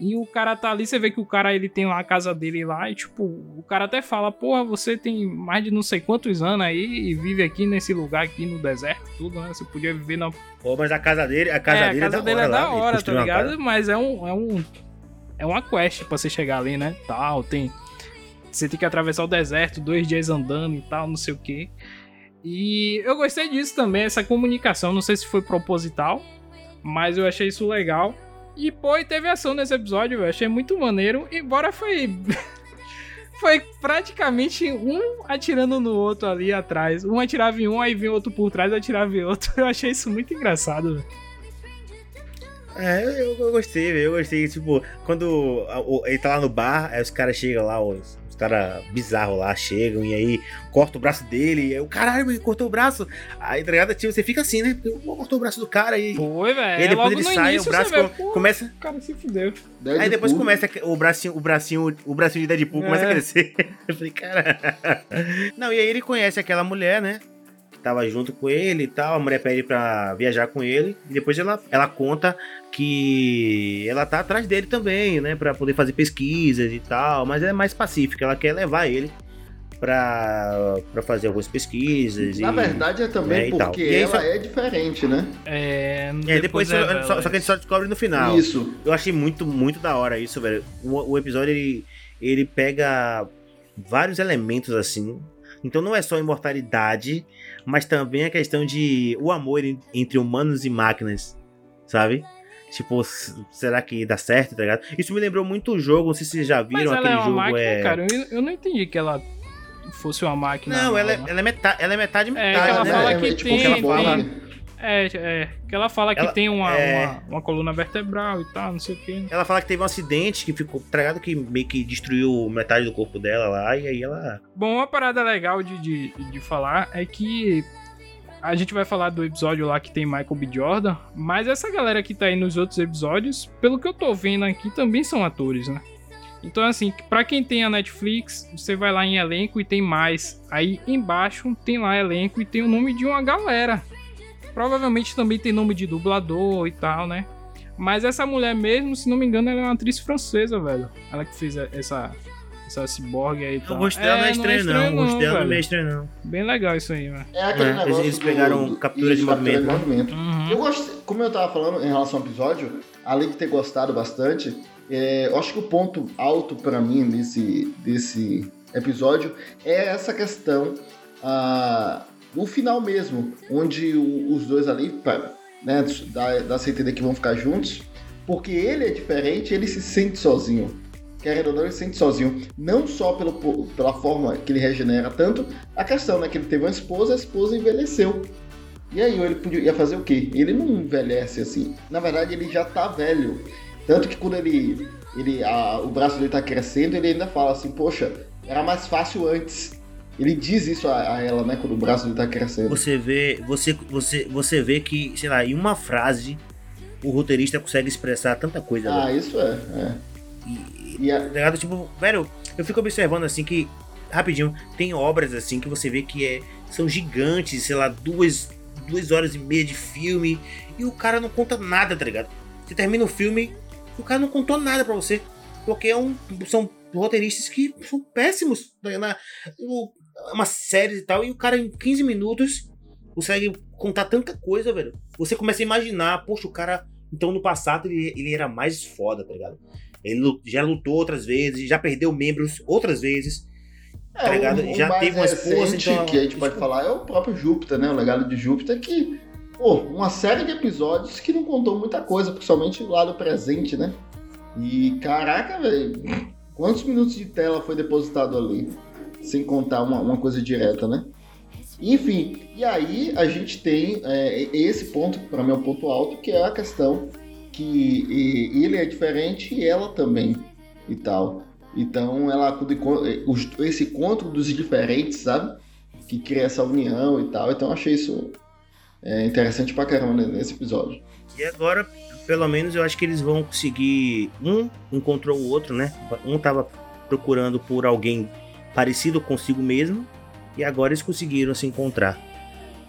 E o cara tá ali, você vê que o cara ele tem lá a casa dele lá, e tipo, o cara até fala, porra, você tem mais de não sei quantos anos aí e vive aqui nesse lugar aqui no deserto, tudo, né? Você podia viver na. Pô, mas a casa dele, a casa é, dele a casa é da dele hora, é da lá, hora, tá ligado? Mas é um. É um. É uma quest pra você chegar ali, né? Tal, tem. Você tem que atravessar o deserto, dois dias andando e tal, não sei o que. E eu gostei disso também, essa comunicação. Não sei se foi proposital, mas eu achei isso legal. E, pô, e teve ação nesse episódio, eu achei muito maneiro. Embora foi. *laughs* foi praticamente um atirando no outro ali atrás. Um atirava em um, aí vinha outro por trás, atirava em outro. *laughs* Eu achei isso muito engraçado, velho. É, eu, eu gostei, eu gostei. Tipo, quando ele tá lá no bar, aí os caras chegam lá, os caras bizarros lá chegam e aí corta o braço dele. E aí, o caralho, me cortou o braço. Aí, tá ligado? Tipo, você fica assim, né? Cortou o braço do cara e. Foi, velho. E aí depois Logo ele sai, início o braço vê, pô, começa. O cara se fudeu. Aí depois Deadpool. começa o bracinho, o bracinho, o bracinho de Deadpool começa a É. crescer. *laughs* Eu falei, cara. Não, e aí ele conhece aquela mulher, né? Que tava junto com ele e tal. A mulher pede pra viajar com ele. E depois ela, ela conta que ela tá atrás dele também, né? Pra poder fazer pesquisas e tal. Mas ela é mais pacífica. Ela quer levar ele pra, pra fazer algumas pesquisas. Na e... verdade é também É, tal. porque E ela só- é diferente, né? É, É, depois, só, revela só- só que a gente só descobre no final. Isso. Eu achei muito, muito da hora isso, velho. O, o episódio ele, ele pega vários elementos assim. Então não é só imortalidade, mas também a questão de o amor en- entre humanos e máquinas, sabe? Tipo, será que dá certo, tá ligado? Isso me lembrou muito o jogo, não sei se vocês já Mas viram ela aquele é uma jogo. máquina, é... cara. Eu, eu não entendi que ela fosse uma máquina. Não, ela é, né? ela é metade, ela é metade É, metade, que ela né? fala velho? que tipo tem- aquela forma, tem- né? É, é. Que ela fala que Ela- tem uma, é. uma, uma coluna vertebral e tal, não sei o que. Ela fala que teve um acidente que ficou, tá ligado? Que meio que destruiu metade do corpo dela lá, e aí ela. Bom, uma parada legal de, de, de falar é que a gente vai falar do episódio lá que tem Michael B. Jordan, mas essa galera que tá aí nos outros episódios, pelo que eu tô vendo aqui, também são atores, né? Então, assim, pra quem tem a Netflix, você vai lá em elenco e tem mais. Aí embaixo tem lá elenco e tem o nome de uma galera. Provavelmente também tem nome de dublador e tal, né? Mas essa mulher mesmo, se não me engano, ela é uma atriz francesa, velho. Ela que fez essa, essa ciborgue aí e O rosto dela não é estranho, não. O rosto dela não é estranho, não. Bem legal isso aí, velho. É aquele É, eles- negócio eles pegaram do- captura de movimento, né? movimento. Uhum. Eu gostei, como eu tava falando em relação ao episódio, além de ter gostado bastante, é, eu acho que o ponto alto pra mim desse, desse episódio é essa questão ah, do final mesmo, onde o- os dois ali, né, dá, dá a entender que vão ficar juntos, porque ele é diferente, ele se sente sozinho. Querendo ou não, ele se sente sozinho. Não só pelo, pela forma que ele regenera, tanto a questão, né? Que ele teve uma esposa, a esposa envelheceu. E aí ele podia, ia fazer o quê? Ele não envelhece assim. Na verdade, ele já tá velho. Tanto que quando ele. ele a- o braço dele tá crescendo, ele ainda fala assim, poxa, era mais fácil antes. Ele diz isso a, a ela, né? Quando o braço dele tá crescendo. Você vê, você, você, você vê que, sei lá, em uma frase o roteirista consegue expressar tanta coisa. Ah, velho. isso é. é. E, E a- tá ligado? Tipo, velho, eu fico observando assim que rapidinho, tem obras assim que você vê que é, são gigantes, sei lá, duas, duas horas e meia de filme, e o cara não conta nada, tá ligado? Você termina o filme, o cara não contou nada para você. Porque é um, são roteiristas que são péssimos. Né? Na, uma série e tal, e o cara em 15 minutos consegue contar tanta coisa, velho. Você começa a imaginar, poxa, o cara, então no passado ele, ele era mais foda, tá ligado? Ele já lutou outras vezes, já perdeu membros outras vezes. É, tá ligado? O, o já teve uma esposa. Então, que a gente pode falar é o próprio Júpiter, né? O legado de Júpiter que. Pô, uma série de episódios que não contou muita coisa, principalmente o lado presente, né? E caraca, velho, quantos minutos de tela foi depositado ali? Sem contar uma, uma coisa direta, né? Enfim, e aí a gente tem é, esse ponto, para mim é o ponto alto, que é a questão que ele é diferente e ela também e tal. Então ela acude esse encontro dos diferentes, sabe? Que cria essa união e tal. Então achei isso é, interessante pra caramba nesse episódio. E agora, pelo menos, eu acho que eles vão conseguir. Um encontrou o outro, né? Um tava procurando por alguém parecido consigo mesmo e agora eles conseguiram se encontrar,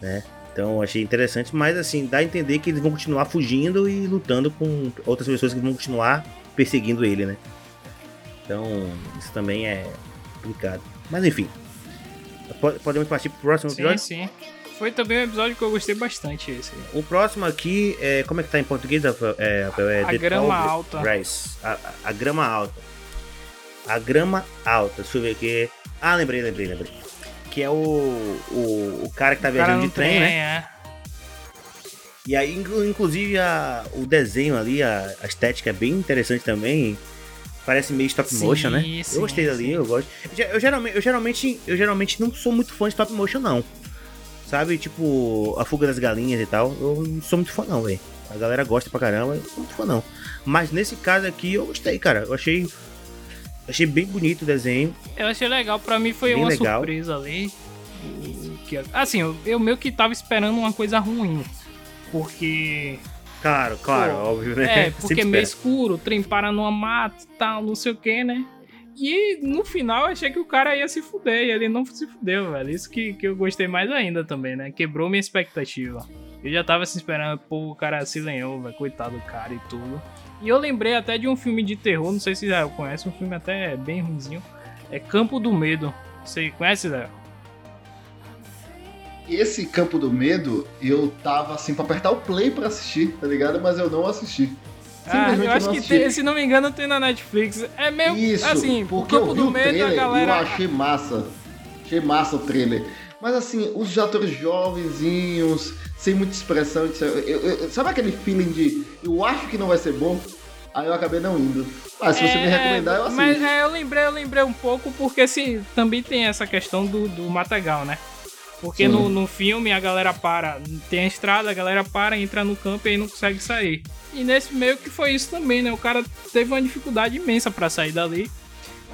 né? Então achei interessante, mas assim, dá a entender que eles vão continuar fugindo e lutando com outras pessoas que vão continuar perseguindo ele, né? Então, isso também é complicado. Mas enfim. Podemos partir pro próximo episódio? Sim, sim. Foi também um episódio que eu gostei bastante esse. O próximo aqui, é, como é que tá em português, Rafael? É, é, a grama alta. A, a, grama alta. A grama alta. Deixa eu ver aqui. Ah, lembrei, lembrei, lembrei que é o, o, o cara que tá viajando de trem, trem, né? É. E aí, inclusive, a, o desenho ali, a, a, estética é bem interessante também. Parece meio stop motion, sim, né? Sim, eu gostei sim. dali, eu gosto. Eu, eu, geralmente, eu, geralmente, eu geralmente não sou muito fã de stop motion, não. Sabe, tipo, a fuga das galinhas e tal. Eu não sou muito fã, não, velho. A galera gosta pra caramba, eu não sou muito fã, não. Mas nesse caso aqui, eu gostei, cara. Eu achei Achei bem bonito o desenho. Eu achei legal, pra mim foi bem uma legal. surpresa ali. Assim, eu, eu meio que tava esperando uma coisa ruim. Porque. Claro, claro, Pô, óbvio, né? É, *laughs* porque é meio escuro, o trem para numa mata e tal, não sei o que, né? E no final eu achei que o cara ia se fuder, e ele não se fudeu, velho. Isso que, que eu gostei mais ainda também, né? Quebrou minha expectativa. Eu já tava se esperando, pô, o cara se lenhou, velho, coitado do cara e tudo. E eu lembrei até de um filme de terror, não sei se já conhece, um filme até bem ruimzinho. É Campo do Medo. Você conhece, Zé? Esse Campo do Medo, eu tava assim pra apertar o play pra assistir, tá ligado? Mas eu não assisti. Ah, eu acho que tem, se não me engano tem na Netflix. É meio Isso, assim, porque o Campo do Medo trailer, a galera. Eu achei massa. Achei massa o trailer. Mas assim, os atores jovenzinhos, sem muita expressão. Eu, eu, eu, sabe aquele feeling de eu acho que não vai ser bom? Aí eu acabei não indo. Mas se é, você me recomendar, eu assisto. Mas é, eu lembrei, eu lembrei um pouco, porque assim, também tem essa questão do, do Matagal, né? Porque no, no filme a galera para, tem a estrada, a galera para, entra no campo e aí não consegue sair. E nesse meio que foi isso também, né? O cara teve uma dificuldade imensa para sair dali.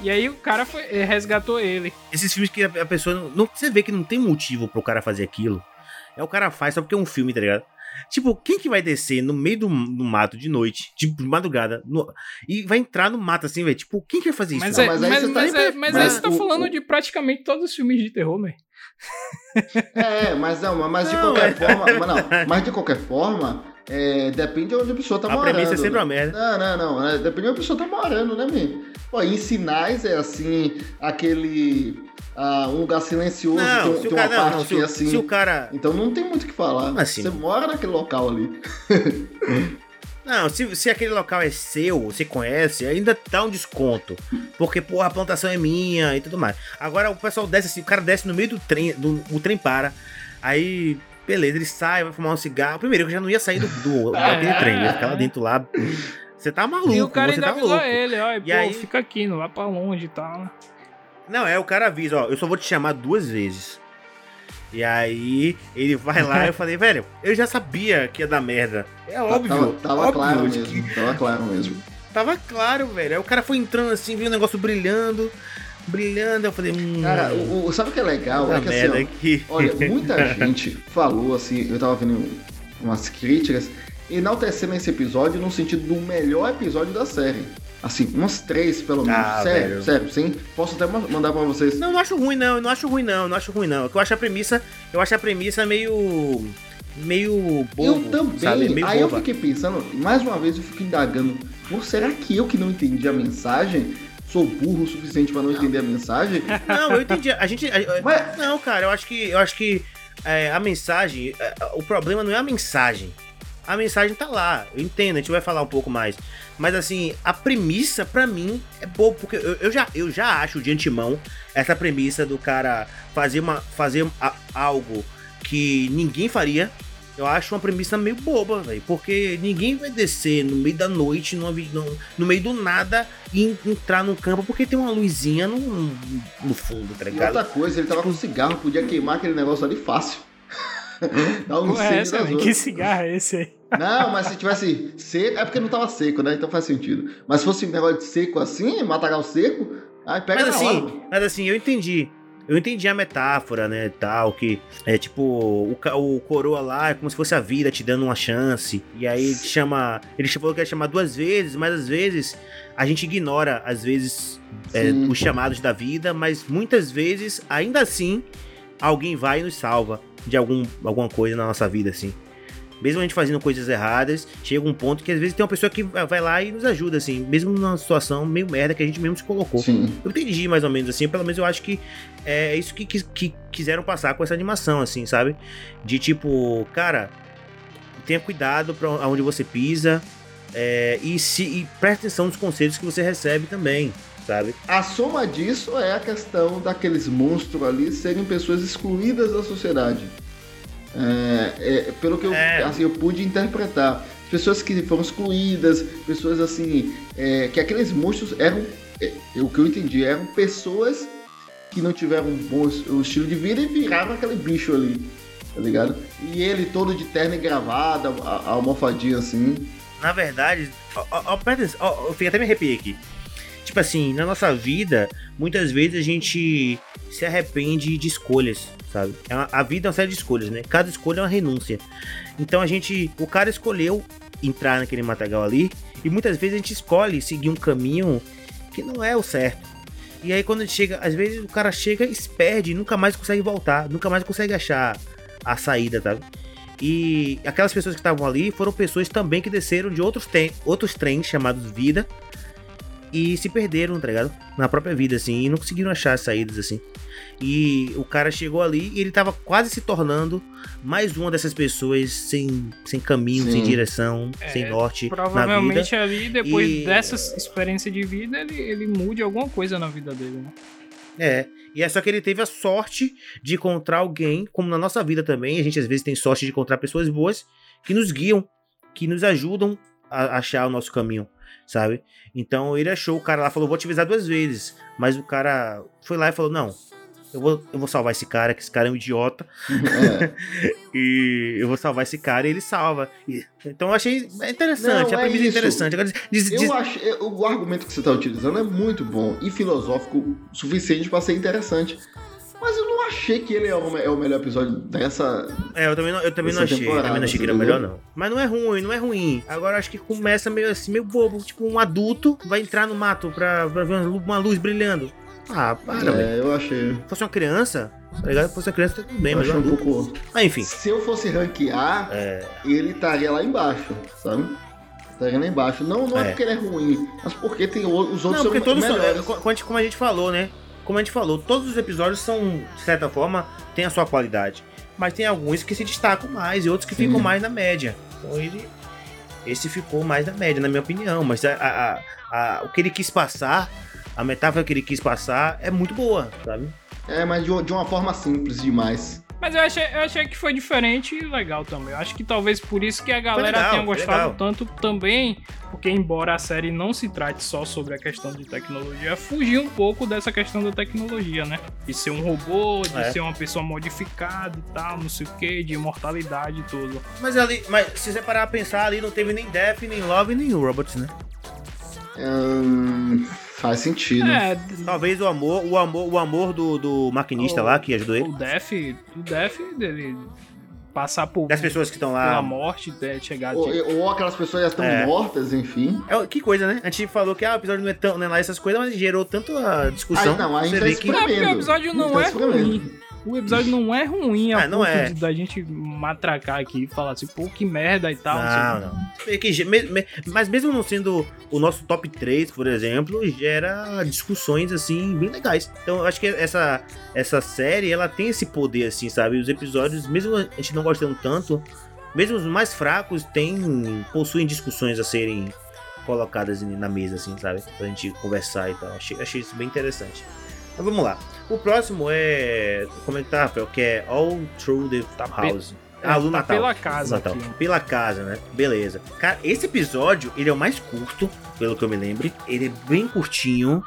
E aí o cara foi, eh, resgatou ele. Esses filmes que a pessoa. Não, não, você vê que não tem motivo pro cara fazer aquilo. É o cara faz só porque é um filme, tá ligado? Tipo, quem que vai descer no meio do, do mato de noite, tipo, de madrugada, no, e vai entrar no mato assim, velho? Tipo, quem que vai fazer isso? Mas, é, mas, mas, tá mas, é, mas, mas aí você tá o, falando o... de praticamente todos os filmes de terror, velho. É, mas não, mas de qualquer é. forma, mas não, mas de qualquer forma, é, depende de onde a pessoa tá a morando. A premissa é sempre né? uma merda. Não, não, não, é, depende de onde a pessoa tá morando, né, meu? Pô, em sinais é assim, aquele ah, um lugar silencioso, não, tem, tem uma cara, parte não, que é assim. Se o cara... Então não tem muito o que falar. Assim? Você mora naquele local ali. *laughs* Não, se, se aquele local é seu, você conhece, ainda dá um desconto. Porque, porra, a plantação é minha e tudo mais. Agora o pessoal desce assim, o cara desce no meio do trem, do, o trem para. Aí, beleza, ele sai, vai fumar um cigarro. Primeiro, eu já não ia sair do, do *laughs* daquele trem, ia ficar lá dentro lá. Você tá maluco, e o cara você ainda tá ele, ó, e, pô, aí... fica aqui, não vai pra longe e tal. Não, é, o cara avisa, ó, eu só vou te chamar duas vezes. E aí ele vai lá e eu falei, velho, eu já sabia que ia dar merda. É óbvio. Tava, tava óbvio claro mesmo. Que... Tava claro mesmo. Tava claro, velho. Aí o cara foi entrando assim, viu o negócio brilhando. Brilhando, eu falei, hum, Cara, o, o, sabe o que é legal? É que assim, ó, que... olha, muita *laughs* gente falou assim, eu tava vendo umas críticas, enaltecendo esse episódio no sentido do melhor episódio da série Assim, umas três, pelo menos. Ah, sério, velho. sério, sim. Posso até ma- mandar pra vocês. Não, não acho ruim, não. Eu não acho ruim, não. Eu não acho ruim, não. É Eu acho a premissa. Eu acho a premissa meio. meio bobo. eu também. Sabe? Meio Aí eu boba. fiquei pensando, mais uma vez eu fico indagando, será que eu que não entendi a mensagem? Sou burro o suficiente pra não entender a mensagem? Não, eu entendi. A gente. a- Mas- Não, cara, eu acho que. Eu acho que é, a mensagem. é, o problema não é a mensagem. A mensagem tá lá. Eu entendo, a gente vai falar um pouco mais. Mas assim, a premissa, pra mim, é bobo, porque eu, eu já, eu já acho de antemão essa premissa do cara fazer, uma, fazer a- algo que ninguém faria. Eu acho uma premissa meio boba, velho. Porque ninguém vai descer no meio da noite, numa no, no meio do nada, e en- entrar no campo porque tem uma luzinha no, no fundo, tá E ligado? outra coisa, ele tava com cigarro, podia queimar aquele negócio ali fácil. *laughs* Dá um é incêndio essa, velho? Que cigarro é esse aí? Não, mas se *laughs* tivesse seco, é porque não tava seco, né? Então faz sentido. Mas se fosse um negócio de seco assim, matagal seco, aí pega Mas na assim, hora. mas assim, eu entendi. Eu entendi a metáfora, né, tal, que é tipo, o, o coroa lá é como se fosse a vida te dando uma chance. E aí ele chama. Ele falou que ia chamar duas vezes, mas às vezes a gente ignora, às vezes, é, os chamados da vida, mas muitas vezes, ainda assim, alguém vai e nos salva de algum, alguma coisa na nossa vida, assim. Mesmo a gente fazendo coisas erradas, chega um ponto que às vezes tem uma pessoa que vai lá e nos ajuda, assim, mesmo numa situação meio merda que a gente mesmo se colocou. Sim. Eu entendi mais ou menos assim, pelo menos eu acho que é isso que, que, que quiseram passar com essa animação, assim, sabe? De tipo, cara, tenha cuidado pra onde você pisa é, e, se, e preste atenção nos conselhos que você recebe também, sabe? A soma disso é a questão daqueles monstros ali serem pessoas excluídas da sociedade. É, é, pelo que eu, É. assim, eu pude interpretar. Pessoas que foram excluídas, pessoas assim. é, que aqueles monstros eram. o que eu entendi, eram pessoas que não tiveram um bom o estilo de vida e viraram aquele bicho ali. Tá ligado? E ele todo de terno e gravada, a, a almofadinha assim. Na verdade, ó, ó, ó, eu fiquei até me arrepiei aqui. Tipo assim, na nossa vida, muitas vezes a gente se arrepende de escolhas, sabe? É a vida é uma série de escolhas, né? Cada escolha é uma renúncia. Então a gente. O cara escolheu entrar naquele matagal ali. E muitas vezes a gente escolhe seguir um caminho que não é o certo. E aí quando a gente chega, às vezes o cara chega e se perde, e nunca mais consegue voltar, nunca mais consegue achar a saída, sabe? E aquelas pessoas que estavam ali foram pessoas também que desceram de outros, outros trens chamados vida e se perderam, tá ligado? Na própria vida, assim, e não conseguiram achar saídas, assim. E o cara chegou ali e ele tava quase se tornando mais uma dessas pessoas sem, sem caminho, Sim. sem direção, É, sem norte na vida. Provavelmente ali, depois E- dessa experiência de vida, ele, ele mude alguma coisa na vida dele, né? É. E é só que ele teve a sorte de encontrar alguém, como na nossa vida também, a gente às vezes tem sorte de encontrar pessoas boas que nos guiam, que nos ajudam a achar o nosso caminho, sabe? Então ele achou, o cara lá falou, vou te avisar duas vezes. Mas o cara foi lá e falou, não, eu vou, eu vou salvar esse cara, que esse cara é um idiota, É. *laughs* e eu vou salvar esse cara e ele salva. E- então eu achei interessante, Não, a é premissa é isso. interessante. Agora, diz- diz- Eu acho, eu- o argumento que você está utilizando é muito bom e filosófico o suficiente para ser interessante. Mas eu não achei que ele é o, é o melhor episódio dessa. É, eu também não, eu também não achei. temporada, também não achei que era você melhor, não. Mas não é ruim, não é ruim. Agora eu acho que começa meio assim, meio bobo. Tipo, um adulto vai entrar no mato pra, pra ver uma lu- uma luz brilhando. Ah, para. É, eu achei. Se fosse uma criança, tá ligado? Se fosse uma criança, tudo bem, eu mas um adulto. pouco. Ah, enfim. Se eu fosse ranquear, É, ele estaria lá embaixo, sabe? Estaria lá embaixo. Não, não é, É. porque ele é ruim, mas porque tem o- os outros não, porque são todos são. melhores. é, a gente, como a gente falou, né? Como a gente falou, todos os episódios são, de certa forma, têm a sua qualidade. Mas tem alguns que se destacam mais e outros que Sim. ficam mais na média. Então ele. Esse ficou mais na média, na minha opinião. Mas a, a- a- o que ele quis passar, a metáfora que ele quis passar é muito boa, sabe? É, mas de, de uma forma simples demais. Mas eu achei, eu achei que foi diferente e legal também. Eu acho que talvez por isso que a galera legal, tenha gostado legal. tanto também, porque embora a série não se trate só sobre a questão de tecnologia, fugir um pouco dessa questão da tecnologia, né? De ser um robô, de É. ser uma pessoa modificada e tal, não sei o que, de imortalidade e tudo. Mas ali, mas se você parar a pensar ali, não teve nem Death, nem Love, nem Robots, né? Hum, faz sentido. É, Talvez o amor, o amor, o amor do, do maquinista O- lá que ajudou ele. o Def, o Def dele passar por. Das pessoas que estão Pela lá. morte, até chegar. Ou, tipo, ou aquelas pessoas já estão É. mortas, enfim. É, que coisa, né? A gente falou que ah, o episódio não é tão não é lá essas coisas, mas gerou tanto a discussão. Aí não, aí você tá vê que. É o episódio não Tá é ruim. O episódio não é ruim a Ah, não ponto é. da gente matracar aqui e falar assim, pô, que merda e tal. Não, não. É mas mesmo não sendo o nosso top 3, por exemplo, gera discussões assim bem legais. Então eu acho que essa, essa série ela tem esse poder, assim, sabe? Os episódios, mesmo a gente não gostando tanto, mesmo os mais fracos, tem, possuem discussões a serem colocadas na mesa, assim, sabe? Pra gente conversar e tal. Achei, achei isso bem interessante. Mas vamos lá. O próximo é. Como é que tá, Rafael? Que é All Through the Tá pe- House. É, Ah, Lu tá Natal. pela casa Natal. Pela casa, né? Beleza. Cara, esse episódio, ele é o mais curto, pelo que eu me lembro. Ele é bem curtinho,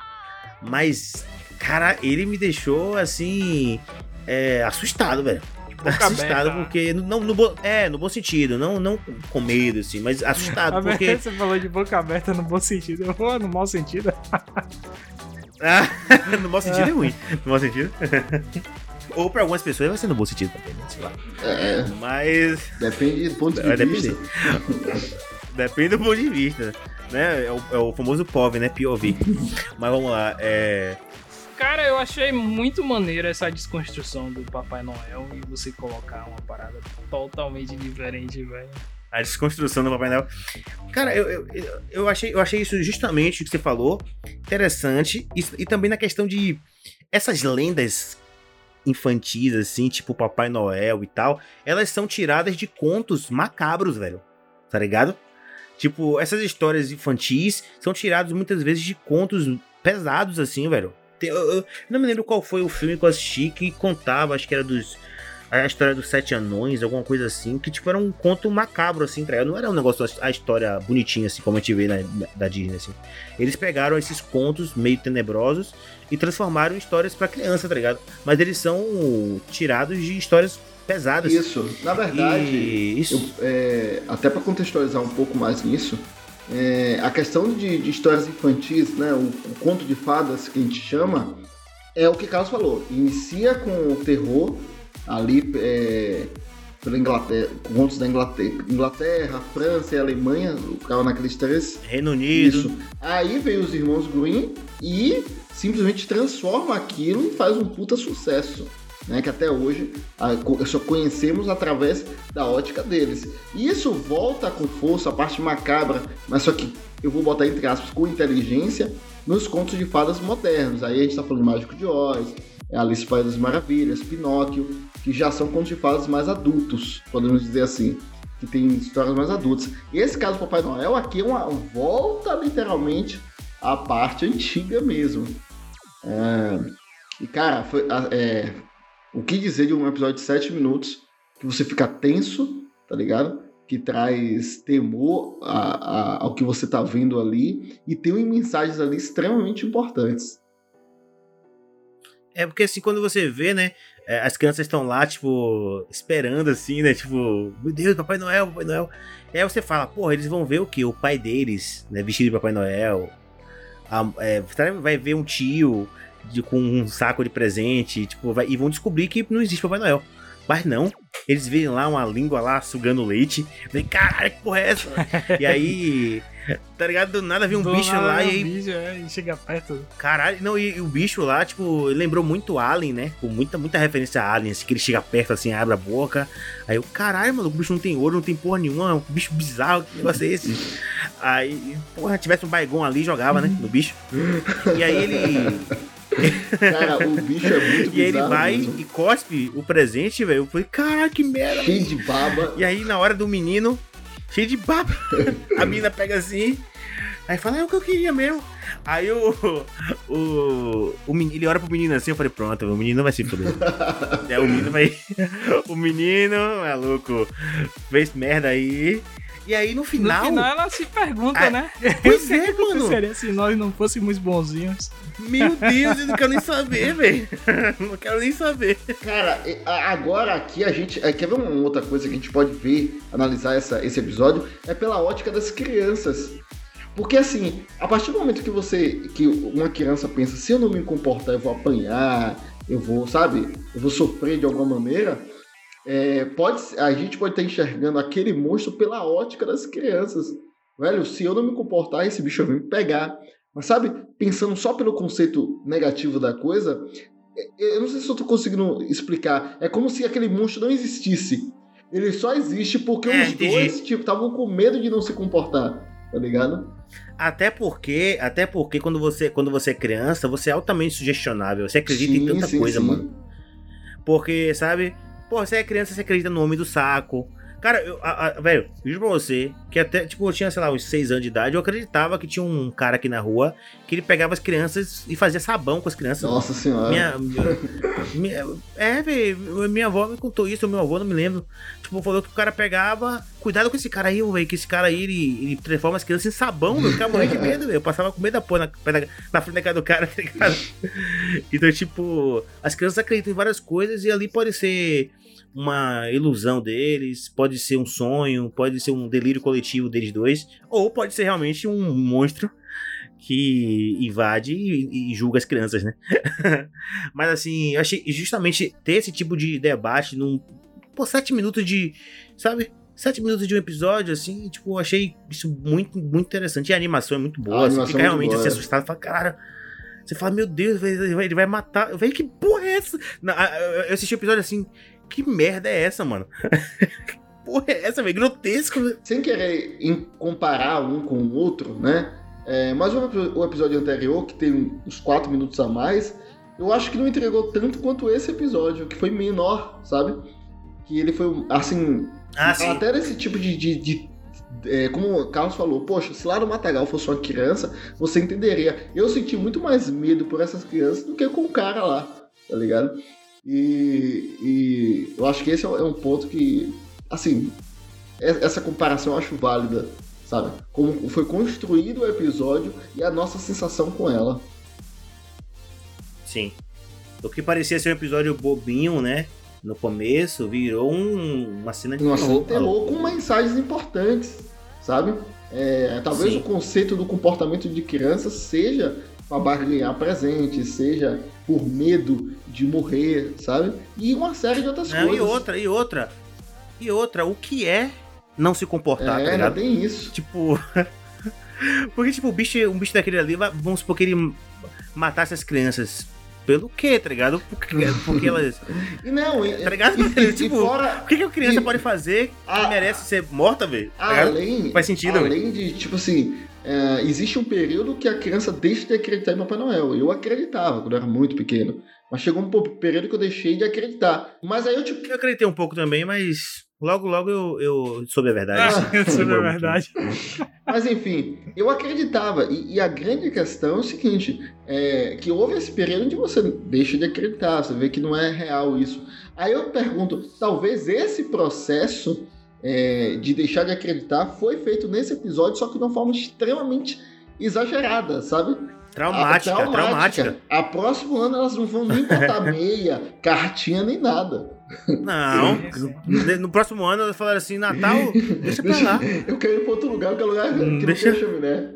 mas, cara, ele me deixou, assim, é, assustado, velho. Boca *laughs* assustado aberta. porque, não, no, bo- é, no bom sentido, não, não com medo, assim, mas assustado *laughs* porque... você falou de boca aberta no bom sentido. Eu vou no mau sentido. *laughs* Ah, *laughs* no mau sentido é ruim, no mau sentido. *laughs* Ou pra algumas pessoas vai ser no bom sentido também, né? Sei lá. É, Mas... depende do ponto de Vai vista. *laughs* Depende do ponto de vista, né? É o, é o famoso POV, né? POV. Mas vamos lá, é... Cara, eu achei muito maneiro essa desconstrução do Papai Noel e você colocar uma parada totalmente diferente, velho. A desconstrução do Papai Noel. Cara, eu, eu, eu- eu achei, eu achei isso justamente o que você falou. Interessante. E, e também na questão de essas lendas infantis, assim, tipo Papai Noel e tal, elas são tiradas de contos macabros, velho. Tá ligado? Tipo, essas histórias infantis são tiradas muitas vezes de contos pesados, assim, velho. Tem- Eu, eu não me lembro qual foi o filme que eu assisti que contava, acho que era dos. A história dos sete anões, alguma coisa assim, que tipo era um conto macabro, assim, tá? Não era um negócio, a história bonitinha, assim, como a gente vê na, da Disney, assim. Eles pegaram esses contos meio tenebrosos e transformaram em histórias pra criança, tá ligado? Mas eles são tirados de histórias pesadas. Isso, na verdade, E isso. eu- é, até para contextualizar um pouco mais nisso, é, a questão de, de histórias infantis, né, o, o conto de fadas que a gente chama, é o que Carlos falou. Inicia com o terror ali é, pela Inglaterra, contos da Inglaterra, Inglaterra, França e Alemanha, ficava naqueles três Reino Unido. Isso. Aí veio os irmãos Green e simplesmente transforma aquilo e faz um puta sucesso. Né, que até hoje a- só conhecemos através da ótica deles. E isso volta com força a parte macabra, mas só que eu vou botar entre aspas com inteligência nos contos de fadas modernos. Aí a gente tá falando de Mágico de Oz, Alice País das Maravilhas, Pinóquio, que já são contos de fadas mais adultos, podemos dizer assim que tem histórias mais adultas. Esse caso do Papai Noel aqui é uma volta literalmente à parte antiga mesmo. É, E cara, foi, é, o que dizer de um episódio de 7 minutos que você fica tenso, tá ligado? Que traz temor a- a- ao que você tá vendo ali e tem mensagens ali extremamente importantes. É porque assim, quando você vê, né? É, as crianças estão lá, tipo, esperando assim, né? Tipo, meu Deus, Papai Noel, Papai Noel. E aí você fala, porra, eles vão ver o quê? O pai deles, né? Vestido de Papai Noel. A- é, vai ver um tio de- com um saco de presente, tipo, vai- e vão descobrir que não existe Papai Noel. Mas não, eles veem lá uma língua lá sugando leite. Falei, caralho, que porra é essa? e aí, *laughs* tá ligado? Do nada vem um Do bicho lá vem e aí bicho, é, e chega perto. Caralho, não, e, e o bicho lá, tipo, lembrou muito Alien, né? Com muita, muita referência a Alien, assim, que ele chega perto, assim, abre a boca. Aí eu, caralho, mano, o bicho não tem olho, não tem porra nenhuma, é um bicho bizarro, que negócio é esse? Aí, porra, tivesse um Baigon ali, jogava, né, no bicho. E aí ele, Cara, o bicho é muito e aí ele bizarro vai mesmo. e cospe o presente, velho. Eu falei, caralho, que merda. Cheio de baba. E aí, na hora do menino, cheio de baba, a menina pega assim, aí fala, é o que eu queria mesmo. Aí o, o, o menino, ele olha pro menino assim, eu falei, pronto, o menino vai se fuder. *laughs* é, o menino vai. O menino, maluco, fez merda aí. E aí, no No final. final ela se pergunta, Ah, né? Pois é, O que mano. seria se nós não fôssemos bonzinhos? Meu Deus, eu não quero nem saber, *laughs* velho. Não quero nem saber. Cara, a- agora aqui a gente. é, Quer ver uma outra coisa que a gente pode ver, analisar essa, esse episódio? É pela ótica das crianças. Porque assim, a partir do momento que você. que uma criança pensa, se eu não me comportar, eu vou apanhar, eu vou, sabe? Eu vou sofrer de alguma maneira. É, pode, a gente pode estar enxergando aquele monstro pela ótica das crianças. Velho, se eu não me comportar, esse bicho vai me pegar. Mas sabe, pensando só pelo conceito negativo da coisa, é, eu não sei se eu tô conseguindo explicar. É como se aquele monstro não existisse. Ele só existe porque é, os entendi. dois, tipo, estavam com medo de não se comportar, tá ligado? Até porque, até porque quando você, quando você é criança, você é altamente sugestionável. Você acredita sim, em tanta sim, coisa, sim. mano. Porque, sabe? Pô, você é criança, você acredita no homem do saco. Cara, eu, a, a, velho, juro pra você que até, tipo, eu tinha, sei lá, uns 6 anos de idade, eu acreditava que tinha um cara aqui na rua que ele pegava as crianças e fazia sabão com as crianças. Nossa senhora. Minha, minha, é, velho, minha avó me contou isso, meu avô não me lembro. Tipo, falou que o cara pegava. Cuidado com esse cara aí, velho, que esse cara aí, ele, ele transforma as crianças em sabão, velho. Eu ficava morrendo de *laughs* medo, velho. Eu passava com medo da porra na, na, na frente da casa do cara, *laughs* tá ligado? Então, tipo, as crianças acreditam em várias coisas e ali pode ser uma ilusão deles, pode ser um sonho, pode ser um delírio coletivo deles dois, ou pode ser realmente um monstro que invade e, e julga as crianças, né? *laughs* Mas assim, eu achei justamente ter esse tipo de debate num. Pô, sete minutos de. Sabe? Sete minutos de um episódio, assim, tipo, eu achei isso muito, muito interessante. E a animação é muito boa, você fica é realmente assim, assustado, fala, cara. Você fala, meu Deus, ele vai matar. Velho, que porra é essa? eu assisti o episódio assim, que merda é essa, mano? *laughs* Porra, é essa, velho? Grotesco. Sem querer comparar um com o outro, né? É, mas o, episódio anterior, que tem uns 4 minutos a mais, eu acho que não entregou tanto quanto esse episódio, que foi menor, sabe? Que ele foi, assim. Ah, até desse tipo de. de, de é, como o Carlos falou, poxa, se lá no Matagal fosse uma criança, você entenderia. Eu senti muito mais medo por essas crianças do que com o cara lá, tá ligado? E, e eu acho que esse é um ponto que, assim, essa comparação eu acho válida, sabe? Como foi construído o episódio e a nossa sensação com ela. Sim. O que parecia ser um episódio bobinho, né? No começo, virou um, uma cena de uma terror. terror com mensagens importantes, sabe? É, talvez Sim. o conceito do comportamento de criança seja barganhar presente, seja por medo de morrer, sabe? E uma série de outras não, coisas. E outra, e outra. E outra, o que é não se comportar, é, tá tem isso. Tipo. *laughs* Porque, tipo, o bicho, um bicho daquele ali, vamos supor que ele matasse as crianças. Pelo quê, tá ligado? Porque, porque elas. *laughs* E não, tá ligado? E, tipo, e fora, o que, que a criança e, pode fazer que a, merece ser morta, velho? Tá além. Faz sentido, Além véio. de, tipo assim, é, existe um período que a criança deixa de acreditar em Papai Noel. Eu acreditava quando eu era muito pequeno. Mas chegou um período que eu deixei de acreditar. Mas aí eu tipo. Eu acreditei um pouco também, mas logo, logo eu, eu soube a verdade. Ah, *laughs* soube a verdade. mas enfim, eu acreditava. E, e, a grande questão é o seguinte: é, que houve esse período onde você deixa de acreditar, você vê que não é real isso. Aí eu pergunto, talvez esse processo é, de deixar de acreditar foi feito nesse episódio, só que de uma forma extremamente exagerada, sabe? Traumática, a, traumática. traumática. A próximo ano elas não vão nem botar *laughs* meia, cartinha, nem nada. Não, no próximo ano elas falaram assim, Natal, deixa pra lá. *laughs* Eu quero ir pra outro lugar, que é lugar que deixa... não tem chaminé.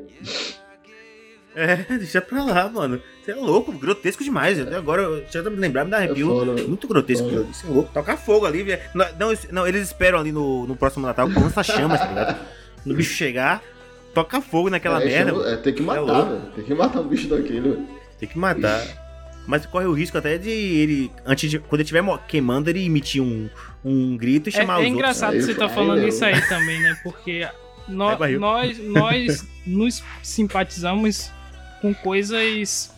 É, deixa pra lá, mano. Você é louco, grotesco demais. Até agora, já me lembrar, me dá arrepio. É muito grotesco. Você é louco. Toca fogo ali, velho. Não, não, eles esperam ali no, no próximo Natal com lança chamas, tá ligado? No bicho chegar, toca fogo naquela é, merda. Chama, é, tem que é matar, é velho. Tem que matar um bicho daquele, velho. Tem que matar. Mas corre o risco até de ele, antes de, quando ele estiver queimando, ele emitir um, um grito e é, chamar é, os é engraçado outros. você tá falando isso aí também, né? Porque no, nós, nós *laughs* nos simpatizamos com coisas.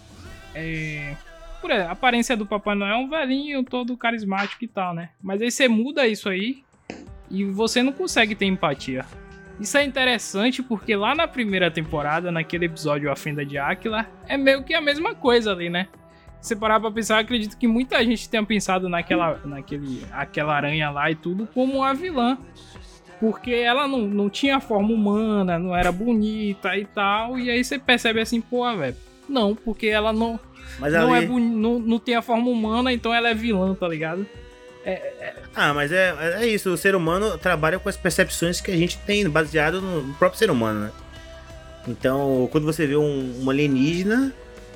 É, por exemplo, a aparência do Papai Noel é um velhinho todo carismático e tal, né? Mas aí você muda isso aí e você não consegue ter empatia. Isso é interessante porque lá na primeira temporada, naquele episódio A Fenda de Áquila, é meio que a mesma coisa ali, né? Se parar pra pensar, acredito que muita gente tenha pensado naquela, naquele, aquela aranha lá e tudo como uma vilã. Porque ela não, não tinha forma humana, não era bonita e tal. E aí você percebe assim, pô, velho. Não, porque ela não. Mas não, ali... é não, não tem a forma humana, então ela é vilã, tá ligado? É, é... Ah, mas é, é isso. O ser humano trabalha com as percepções que a gente tem, baseado no próprio ser humano, né? Então, quando você vê um, um alienígena,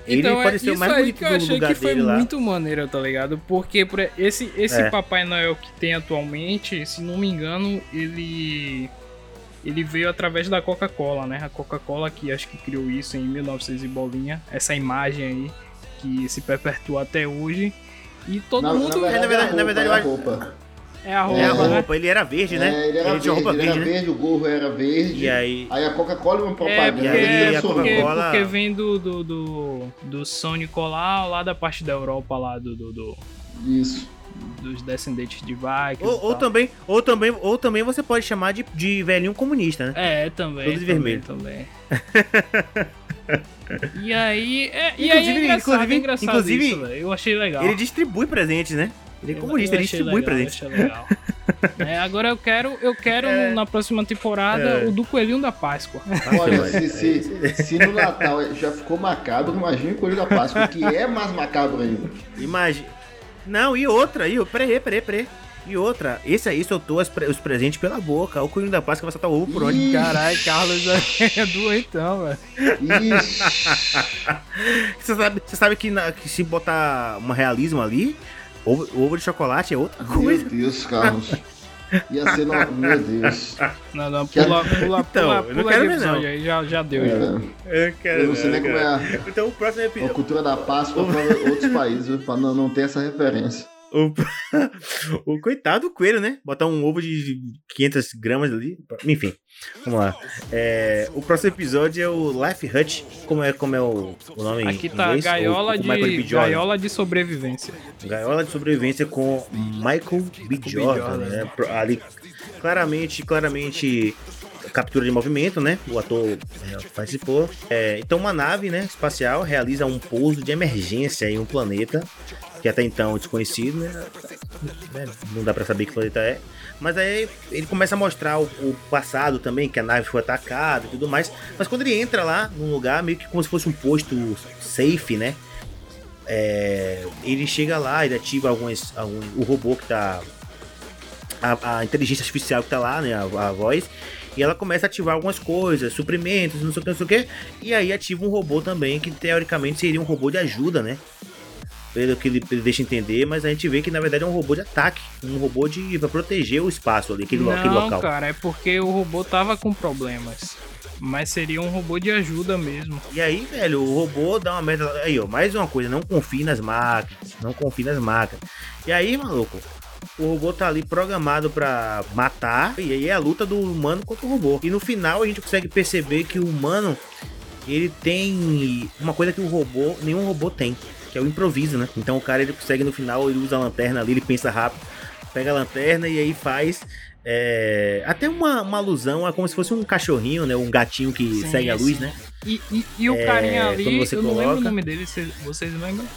ele então, pode é isso mais bonito que eu do achei lugar que foi lá. muito maneiro, tá ligado? Porque por esse, esse É. Papai Noel que tem atualmente, se não me engano, ele ele veio através da Coca-Cola, né? A Coca-Cola que acho que criou isso em 1900 e bolinha, essa imagem aí que se perpetua até hoje. E todo Na, mundo na verdade, na verdade- é a na verdade, roupa, é a roupa. é a roupa, É a né? roupa, ele era verde, né? É, ele era tinha verde, roupa ele verde, era né? verde, o gorro era verde. E aí. Aí a Coca-Cola é uma É, propaganda. porque, E aí ele a transformou. porque, Coca-Cola- porque vem do, do, do, do São Nicolau, lá da parte da Europa, lá do, do, do- Isso. Dos descendentes de Vikings. Ou, ou também, ou, também, ou também você pode chamar de, de velhinho comunista, né? É, também. Todo de também, vermelho. Também. *laughs* e aí, é, e aí Inclusive- é engraçado, inclusive- é engraçado inclusive, isso, velho. Eu achei legal. Ele distribui presentes, né? Ele é comunista, eu ele distribui legal, presentes. eu achei legal. *laughs* É, agora eu quero, eu quero É. na próxima temporada É. o do Coelhinho da Páscoa. *laughs* Olha, se, se, se no Natal já ficou macabro, imagina o Coelho da Páscoa, que é mais macabro ainda. Imagina. Não, e outra, e peraí, peraí, peraí. E outra, esse aí soltou pre- os presentes pela boca. O Coelho da Páscoa vai soltar o ovo por onde? Caralho, Carlos *laughs* é doentão, velho. Você sabe, você sabe que, na- que se botar um realismo ali, ovo, ovo de chocolate é outra meu coisa. Deus, Carlos. *laughs* Ia ser no... *laughs* Meu Deus. Não, não, pula, pula, Então, pula, pula não. episódio aí, já, já deu. já. É, Eu, quero, eu não sei nem como é a, Então o próximo a episódio. cultura da Páscoa para outros países, pra não, não ter essa referência. O, *laughs* o coitado do coelho, né? Botar um ovo de 500 gramas ali. Enfim, vamos lá. É, o próximo episódio é o Life Hut. Como é, como é o, o nome em Aqui tá inglês? gaiola de, gaiola de sobrevivência. Gaiola de sobrevivência com Michael B. Jordan, né? Ali, claramente, claramente captura de movimento, né? O ator é, participou. É, então, uma nave, né, espacial realiza um pouso de emergência em um planeta que até então é desconhecido, né? Né? Não dá pra saber que planeta é. Mas aí ele começa a mostrar o, o passado também, que a nave foi atacada e tudo mais. Mas quando ele entra lá num lugar, meio que como se fosse um posto safe, né? É, ele chega lá, ele ativa algum, o robô que tá. A, a inteligência artificial que tá lá, né? A, a voz. E ela começa a ativar algumas coisas, suprimentos, não sei o que, não sei o que. E aí ativa um robô também, que teoricamente seria um robô de ajuda, né? Pelo que ele, ele deixa entender, mas a gente vê que na verdade é um robô de ataque. Um robô de pra proteger o espaço ali, aquele, lo- aquele Não, local. cara, é porque o robô tava com problemas. Mas seria um robô de ajuda mesmo. E aí, velho, o robô dá uma merda. Aí, ó, mais uma coisa, não confie nas máquinas. Não confie nas máquinas. E aí, maluco, o robô tá ali programado pra matar. E aí é a luta do humano contra o robô. E no final a gente consegue perceber que o humano ele tem uma coisa que o robô, nenhum robô tem, que é o improviso, né? Então o cara ele consegue no final, ele usa a lanterna ali, ele pensa rápido, pega a lanterna e aí faz é, até uma, uma alusão a como se fosse um cachorrinho, né? Um gatinho que Sim, segue a luz, sim. né? E, e, e o É, carinha ali, você eu não lembro o coloca- nome dele, cês- vocês lembram?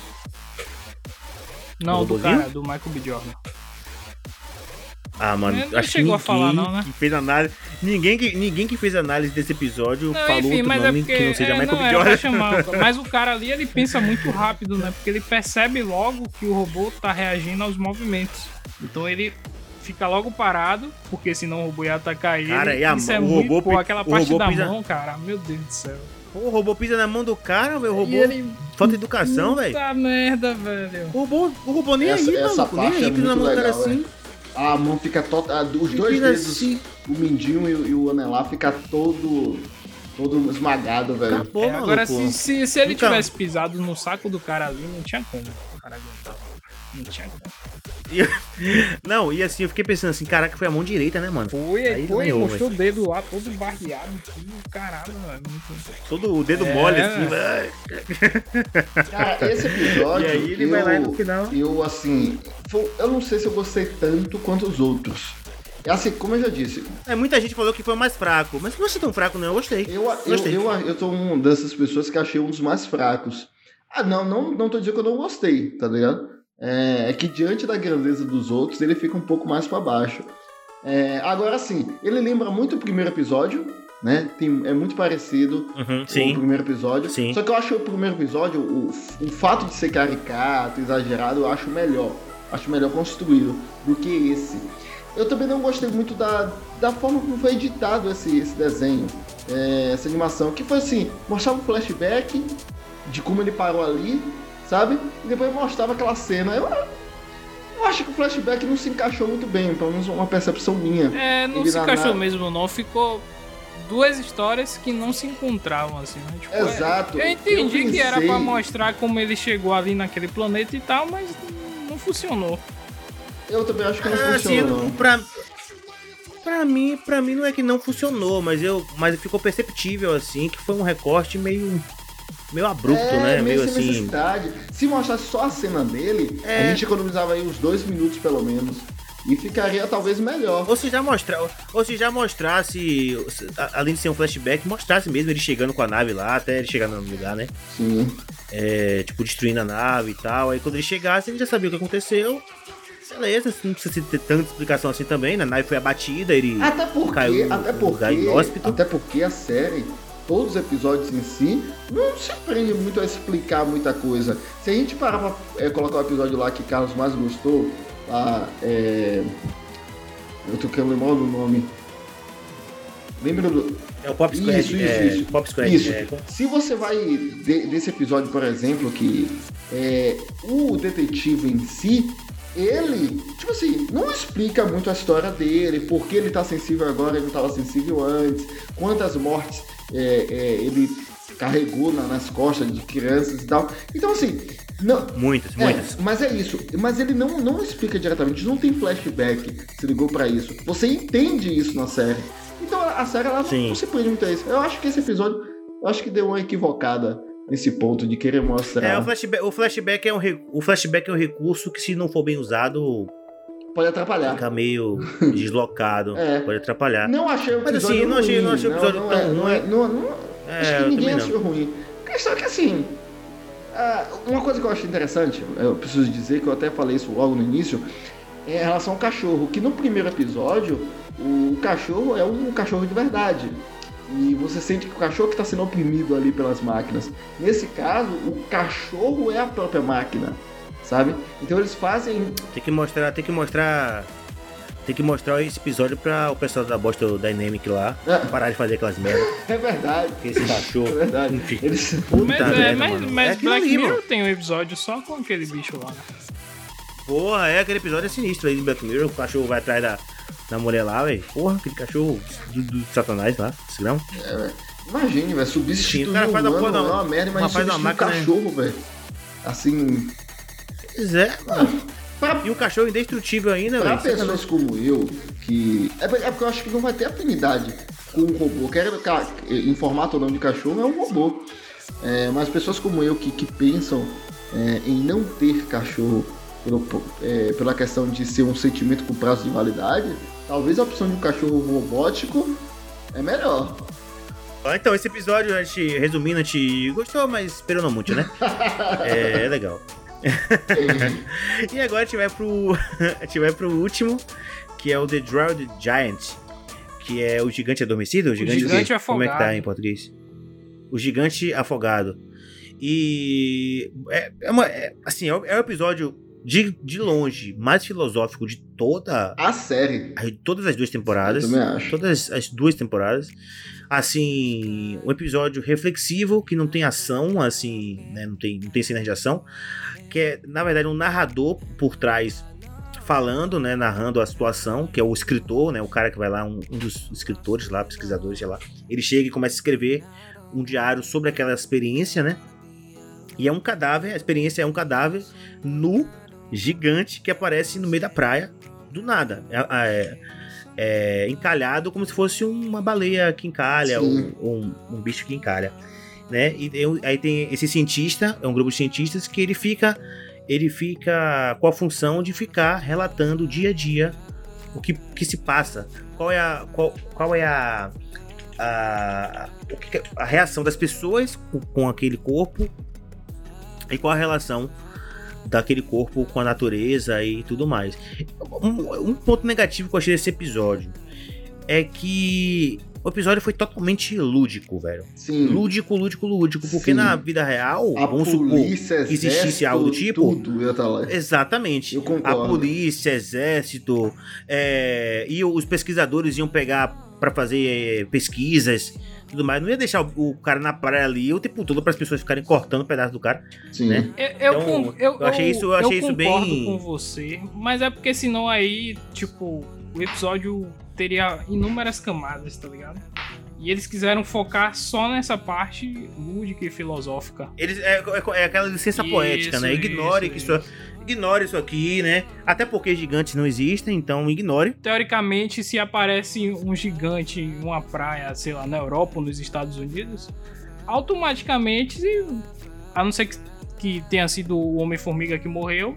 Não, do cara, do Michael B. Jordan. Ah, mano, Ele não acho que chegou a ninguém falar não, né? que fez análise, ninguém que, ninguém que fez análise desse episódio Não, falou enfim, outro mas é nome porque. que não seja é, Michael não, B. é, Jordan. chamar, *laughs* mas o cara ali, ele pensa muito rápido, né? Porque ele percebe logo que o robô tá reagindo aos movimentos. Então ele fica logo parado, porque senão o robô ia atacar ele. Cara, e a Isso mão- é o muito, robô pô, aquela parte robô da pisa- mão, cara, meu Deus do céu. O robô pisa na mão do cara, velho. O robô. Ele... Falta educação, velho. Puta merda, velho. O robô, o robô nem Essa- aí, essa maluco. Nem aí, é pisa na mão do cara legal, assim. A mão fica toda. Os dois dedos, assim. o mindinho e, o- e o anelar fica todo. todo esmagado, velho. Acabou, É, maluco. agora, se, se, se ele Então- tivesse pisado no saco do cara ali, não tinha como o cara aguentar. Não tinha como. *laughs* Não, e assim, eu fiquei pensando assim, caraca, foi a mão direita, né, mano? Foi, Aí foi, ganhou, mostrou o dedo lá, todo barreado, tudo, caralho, velho. Muito... Todo o dedo É. mole assim, vai. *laughs* Cara, esse episódio. E aí ele eu, vai lá no final. Eu, assim. Foi- Eu não sei se eu gostei tanto quanto os outros. É assim, como eu já disse, É, muita gente falou que foi o mais fraco, mas não achei tão fraco, não. Eu gostei. eu, eu, Gostei. eu, eu sou uma dessas pessoas que achei um dos mais fracos. Ah, não, não, não tô dizendo que eu não gostei, tá ligado? É, é que diante da grandeza dos outros, ele fica um pouco mais pra baixo. É, agora sim, ele lembra muito o primeiro episódio, né? Tem, é muito parecido. Uhum, o sim. primeiro episódio. Sim. Só que eu acho o primeiro episódio, o, o fato de ser caricato, exagerado, eu acho melhor. Acho melhor construído do que esse. Eu também não gostei muito da, da forma como foi editado esse, esse desenho, é, essa animação, que foi assim, mostrava um flashback, de como ele parou ali, sabe? E depois mostrava aquela cena. Eu, eu acho que o flashback não se encaixou muito bem, pelo menos uma percepção minha. É, não Ele se encaixou na- mesmo, não. Ficou duas histórias que não se encontravam, assim. Né? Tipo, é- Exato. Eu entendi Eu que era pra mostrar como ele chegou ali naquele planeta e tal, mas funcionou. Eu também acho que não Ah, assim, funcionou. eu- pra, pra mim, pra mim não é que não funcionou, mas eu, mas ficou perceptível assim que foi um recorte meio meio abrupto, é, né? Meio sem assim. necessidade. Se mostrasse só a cena dele, a É. gente economizava aí uns dois minutos pelo menos. E ficaria talvez melhor. Ou se já mostrar, ou se já mostrasse, se- a- além de ser um flashback, mostrasse mesmo ele chegando com a nave lá, até ele chegar no lugar, né? Sim. É, tipo, destruindo a nave e tal. Aí quando ele chegasse, ele já sabia o que aconteceu. Beleza, não precisa ter tanta explicação assim também, né? A nave foi abatida, ele. Até porque, Caiu até porque, inóspito. até porque a série, todos os episódios em si, não se prende muito a explicar muita coisa. Se a gente parar pra é, colocar o episódio lá que Carlos mais gostou, lá, é... eu tô querendo lembrar do nome. Lembra do, É o Pop Squad. Isso, isso, é, isso. Pop Squad. Isso. é. Se você vai de- desse episódio, por exemplo, que é, o detetive em si, ele, tipo assim, não explica muito a história dele, por que ele tá sensível agora, ele não tava sensível antes, quantas mortes é, é, ele carregou na- nas costas de crianças e tal. Então, assim, não, Muitas, é, muitas. mas é isso. Mas ele não, não explica diretamente, não tem flashback, se ligou pra isso. Você entende isso na série. Então a série ela não, Sim. não se prende muito a isso. Eu acho que esse episódio, eu acho que deu uma equivocada nesse ponto de querer mostrar. É, o flashback, o flashback é um o flashback é um recurso que se não for bem usado, Pode atrapalhar. fica meio *laughs* deslocado, É. pode atrapalhar. Não achei o Mas, episódio assim, não achei- ruim. não achei o episódio não, tão é, não, é, ruim. não, não- É, acho que ninguém não. achou ruim. A questão é que assim. ah, uma coisa que eu acho interessante, eu preciso dizer que eu até falei isso logo no início, é em relação ao cachorro. Que no primeiro episódio, o cachorro é um cachorro de verdade. E você sente que o cachorro que está sendo oprimido ali pelas máquinas. Nesse caso, o cachorro é a própria máquina, sabe? Então eles fazem. Tem que mostrar, tem que mostrar tem que mostrar esse episódio pra o pessoal da Boston Dynamic lá É, parar de fazer aquelas merdas. *laughs* é verdade. Porque esse É cachorro. verdade. Enfim. Eles. Puta Mas, é, merda, mas, mas É Black Mirror tem um episódio só com aquele bicho lá. Porra, é aquele episódio é sinistro aí de Black Mirror. O cachorro vai atrás da, da mulher lá, velho. Porra, aquele cachorro do, do satanás lá, esse grão. Imagine, velho, substituir Sim, o cara faz um a humano porra da- é uma merda, mas faz uma um máquina, né? cachorro, velho. Assim, Pois é, mano. pra, E o cachorro indestrutível ainda, pra velho. pessoas como eu, que... É, é porque eu acho que não vai ter afinidade com um robô. Quer em formato ou não de cachorro, é um robô. É, mas pessoas como eu que, que pensam é, em não ter cachorro pelo- é, pela questão de ser um sentimento com prazo de validade, talvez a opção de um cachorro robótico é melhor. Ah, Então, esse episódio, a gente, resumindo, a gente gostou, mas esperou não muito, né? *laughs* É, é legal. *laughs* E agora a gente vai pro. *laughs* a gente vai pro último, que é o The Drowned Giant. Que é o gigante adormecido? O gigante, gigante Como é que tá afogado. em português? O gigante afogado. E. É, é uma. é, assim, é o, é o episódio de, de longe mais filosófico de toda. A série, de todas as duas eu temporadas. também acho. Todas as duas temporadas. Assim, um episódio reflexivo, que não tem ação, assim, né? Não tem, não tem cenas de ação. Que é, na verdade, um narrador por trás falando, né? Narrando a situação, que é o escritor, né? O cara que vai lá, um, um dos escritores lá, pesquisadores, sei lá. Ele chega e começa a escrever um diário sobre aquela experiência, né? E é um cadáver, a experiência é um cadáver nu, gigante, que aparece no meio da praia, do nada. É, é- é encalhado como se fosse uma baleia que encalha, ou, ou um, um bicho que encalha. Né? E tem- aí tem esse cientista, é um grupo de cientistas que ele fica, ele fica com a função de ficar relatando dia a dia o que, que se passa, qual é a, qual, qual é a, a, a reação das pessoas com, com aquele corpo e qual a relação daquele corpo com a natureza e tudo mais. Um, um ponto negativo que eu achei desse episódio é que o episódio foi totalmente lúdico, velho. Sim. Lúdico, lúdico, lúdico. Porque Sim. na vida real, A vamos supor. polícia, que existisse exército, algo do tipo, Tudo ia estar lá. Exatamente. Eu A concordo. polícia, exército, é, e os pesquisadores iam pegar para fazer é, pesquisas tudo mais. Não ia deixar o, o cara na praia ali o tempo todo para as pessoas ficarem cortando um pedaço do cara. Sim. Né? Eu, eu, Então, eu, eu achei isso- eu achei isso concordo bem- com você, mas é porque senão aí, tipo, o episódio teria inúmeras camadas, tá ligado? E eles quiseram focar só nessa parte lúdica e filosófica. Eles, é, é- é aquela licença Isso, poética, né? Ignore isso, que isso, ignore isso aqui, né? Até porque gigantes não existem, então ignore. Teoricamente, se aparece um gigante em uma praia, sei lá, na Europa ou nos Estados Unidos, automaticamente, a não ser que, que tenha sido o Homem-Formiga que morreu,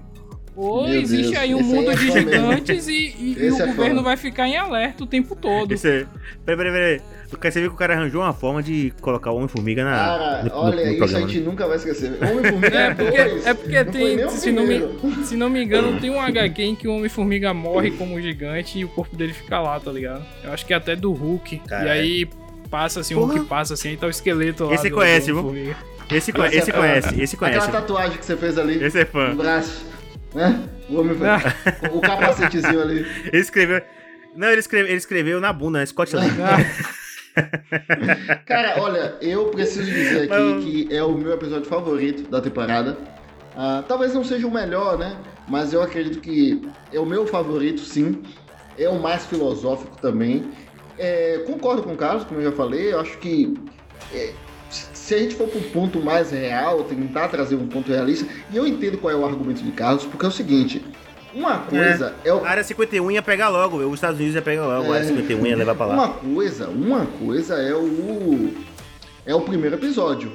ou Meu existe Deus, aí um esse aí mundo é de gigantes e, e- e o é governo fã. vai ficar em alerta o tempo todo. Esse é... Peraí, peraí, peraí. O Você viu que o cara arranjou uma forma de colocar o Homem-Formiga na. Cara, no- no- olha, no isso a programa, gente né? nunca vai esquecer. Homem-Formiga É porque, 2. é porque não foi tem, nem o se não, me, se não me engano, tem um HQ em que o Homem-Formiga morre como gigante e o corpo dele fica lá, tá ligado? Eu acho que é até do Hulk. Caralho. E aí passa assim, o Porra. Hulk passa assim, aí tá o esqueleto lá. Esse do- conhece, do. Esse, conhe- esse conhece, esse conhece. Aquela tatuagem que você fez ali Esse é no fã. braço, né? O homem Ah. *laughs* o capacetezinho ali. Ele escreveu. Não, ele escreveu, ele escreveu na bunda, né? Scott Lang. *laughs* Cara, olha, eu preciso dizer aqui Mas- que é o meu episódio favorito da temporada. Ah, talvez não seja o melhor, né? Mas eu acredito que é o meu favorito, sim. É o mais filosófico também. É, concordo com o Carlos, como eu já falei. Eu acho que é, se a gente for para um ponto mais real, tentar trazer um ponto realista, e eu entendo qual é o argumento de Carlos, porque é o seguinte: uma coisa é, o, A área 51 ia pegar logo, os Estados Unidos ia pegar logo, a área É. 51 ia levar pra lá. Uma coisa, uma coisa é o é o primeiro episódio.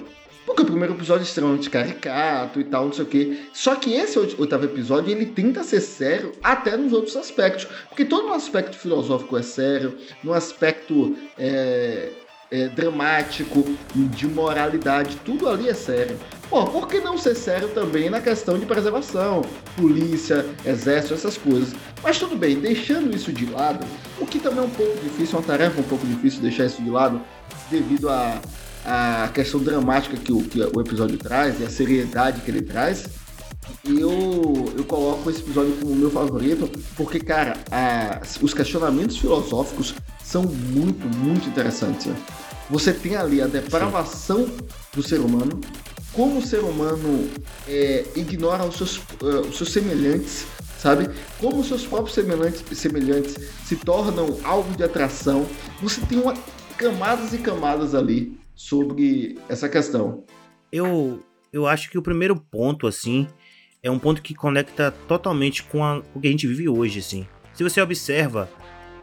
Porque o primeiro episódio é extremamente caricato e tal, não sei o quê. Só que esse oit- oitavo episódio, ele tenta ser sério até nos outros aspectos. Porque todo no aspecto filosófico é sério, no aspecto é, é, dramático, de moralidade, tudo ali é sério. Pô, por que não ser sério também na questão de preservação? Polícia, exército, essas coisas. Mas tudo bem, deixando isso de lado, o que também é um pouco difícil, uma tarefa um pouco difícil deixar isso de lado, devido à à questão dramática que o, que o episódio traz e a seriedade que ele traz. Eu, eu coloco esse episódio como meu favorito, porque, cara, a- os questionamentos filosóficos são muito, muito interessantes. né? Você tem ali a depravação do ser humano, como o ser humano é, ignora os seus, eh, os seus semelhantes, sabe? Como os seus próprios semelhantes, semelhantes se tornam alvo de atração. Você tem uma, camadas e camadas ali sobre essa questão. Eu, eu acho que o primeiro ponto, assim, é um ponto que conecta totalmente com, a- com o que a gente vive hoje, assim. Se você observa,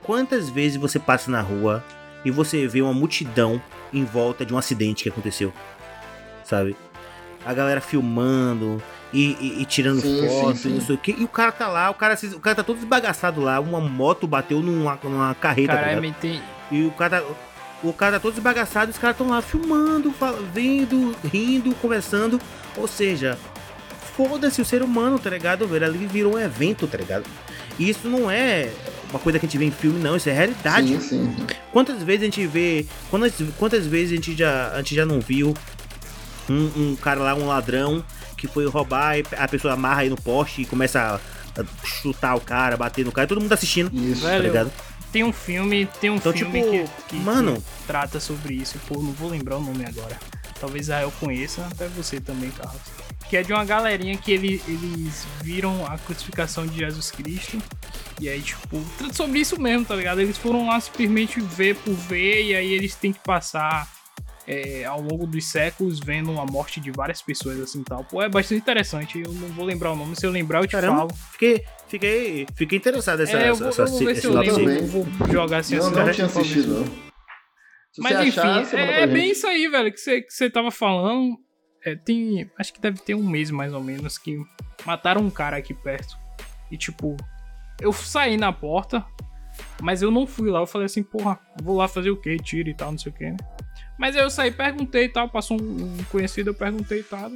quantas vezes você passa na rua e você vê uma multidão em volta de um acidente que aconteceu, sabe? A galera filmando e, e- e tirando Sim, foto, sim, e não sim. sei o que. E o cara tá lá, o cara, se- o cara tá todo desbagaçado lá, uma moto bateu numa, numa carreta, tá Caralho, ligado? mas tem. E o cara, o cara tá todo desbagaçado e os caras estão lá filmando, vendo, rindo, conversando. Ou seja, foda-se o ser humano, tá ligado, velho? Ali virou um evento, tá ligado? E isso não é uma coisa que a gente vê em filme, não. Isso é realidade. Sim, sim. Quantas vezes a gente vê. Quantas, quantas vezes a gente já, a gente já não viu um, um cara lá, um ladrão, que foi roubar e a pessoa amarra aí no poste e começa a, a chutar o cara, bater no cara, todo mundo assistindo, Isso. tá Velho, ligado? Tem um filme, tem um Então, filme tipo, que, que- mano- que trata sobre isso. Pô, não vou lembrar o nome agora. Talvez a eu conheça, até você também, Carlos. Que é de uma galerinha que ele- eles viram a crucificação de Jesus Cristo. E aí, tipo, sobre isso mesmo, tá ligado? Eles foram lá simplesmente ver por ver, e aí eles têm que passar é, ao longo dos séculos vendo a morte de várias pessoas assim e tal. Pô, é bastante interessante. Eu não vou lembrar o nome, se eu lembrar, eu te Caramba. falo. Fiquei, fiquei, fiquei interessado nessa, é, eu vou, essa, eu vou ver se eu lembro. Eu vou jogar assim não, assim, não tinha assistido, não. Mas enfim, achar, é, é bem isso aí, velho, que você que você tava falando. É, tem. Acho que deve ter um mês mais ou menos que mataram um cara aqui perto. E tipo, eu saí na porta, mas eu não fui lá. Eu falei assim, porra, vou lá fazer o quê? Tiro e tal, não sei o quê, né? Mas aí eu saí, perguntei e tal, passou um, um conhecido, eu perguntei e tal.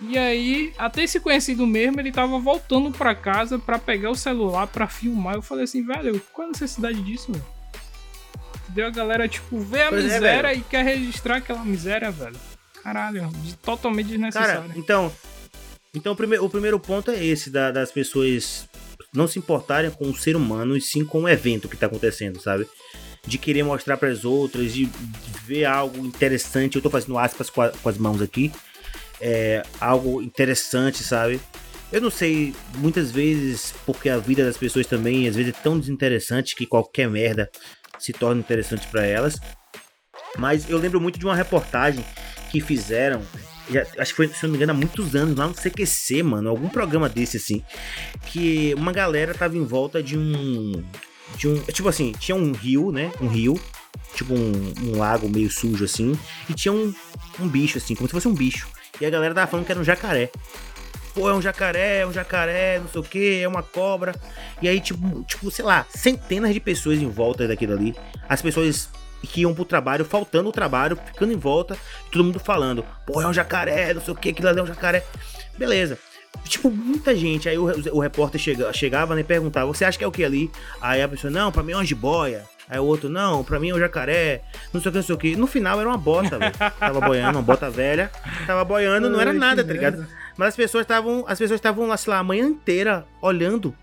E aí, até esse conhecido mesmo, ele tava voltando pra casa pra pegar o celular pra filmar. Eu falei assim, velho, qual a necessidade disso, velho? Entendeu? A galera, tipo, vê a Pois é, miséria velho. e quer registrar aquela miséria, velho. Caralho, de- totalmente Cara, desnecessário. então, então o, prime- o primeiro ponto é esse, da- das pessoas não se importarem com o ser humano e sim com o evento que tá acontecendo, sabe? de querer mostrar para as outras, de, ver algo interessante. Eu tô fazendo aspas com, a, com as mãos aqui. É, algo interessante, sabe? Eu não sei, muitas vezes, porque a vida das pessoas também, às vezes, é tão desinteressante que qualquer merda se torna interessante para elas. Mas eu lembro muito de uma reportagem que fizeram, já, acho que foi, se não me engano, há muitos anos, lá no CQC, mano, algum programa desse assim, que uma galera tava em volta de um. De um. Tipo assim, tinha um rio, né? Um rio, tipo um, um lago meio sujo assim, e tinha um, um bicho assim, como se fosse um bicho. E a galera tava falando que era um jacaré pô, é um jacaré, é um jacaré, não sei o que, é uma cobra. E aí, tipo, tipo, sei lá, centenas de pessoas em volta daquilo ali. As pessoas que iam pro trabalho, faltando o trabalho, ficando em volta, todo mundo falando, pô, é um jacaré, não sei o que, aquilo ali é um jacaré. Beleza. Tipo, muita gente. Aí o, o repórter chega, chegava né, e perguntava: Você acha que é o que ali? Aí a pessoa: Não, pra mim é uma jiboia. Aí o outro: Não, pra mim é um jacaré. Não sei o que, não sei o que. No final era uma bota, velho. Tava boiando, uma bota velha. Tava boiando, não era nada, tá ligado? Mas as pessoas estavam. As pessoas estavam lá, sei lá, a manhã inteira olhando.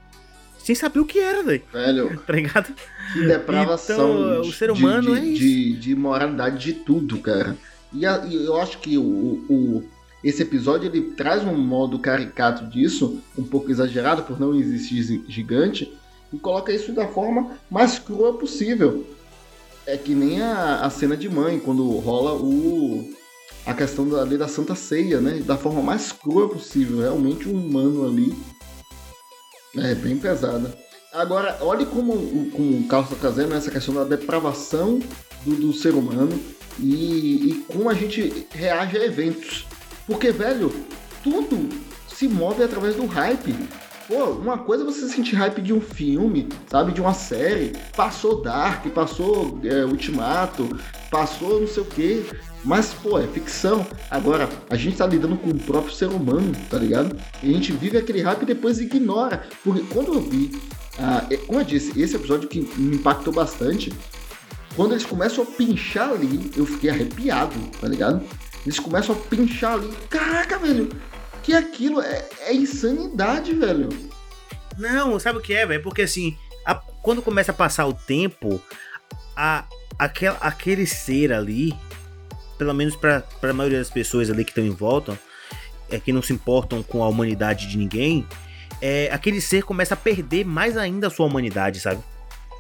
Sem saber o que era, velho. Velho. *laughs* Tá ligado? Que depravação. Então, o ser humano de, de, é isso. De, de moralidade de tudo, cara. E, a, e eu acho que o, o, esse episódio ele traz um modo caricato disso, um pouco exagerado por não existir gigante, e coloca isso da forma mais crua possível. É que nem a, a cena de mãe, quando rola o, a questão da lei da Santa Ceia, né? Da forma mais crua possível. Realmente um humano ali. É bem pesada. Agora, olhe como, como o Carlos está trazendo essa questão da depravação do, do ser humano e, e, como a gente reage a eventos. Porque, velho, tudo se move através do hype. Pô, uma coisa é você sentir hype de um filme, sabe? De uma série. Passou Dark, passou é, Ultimato, passou não sei o que. Mas, pô, é ficção. Agora, a gente tá lidando com o próprio ser humano, tá ligado? E a gente vive aquele hype e depois ignora. Porque quando eu vi, ah, como eu disse, esse episódio que me impactou bastante, quando eles começam a pinchar ali, eu fiquei arrepiado, tá ligado? Eles começam a pinchar ali. Caraca, velho, que aquilo é, é insanidade, velho. Não, sabe o que é, velho? Porque assim, a, quando começa a passar o tempo, a, aquel, aquele ser ali, pelo menos para a maioria das pessoas ali que estão em volta, é, que não se importam com a humanidade de ninguém, é, aquele ser começa a perder mais ainda a sua humanidade, sabe?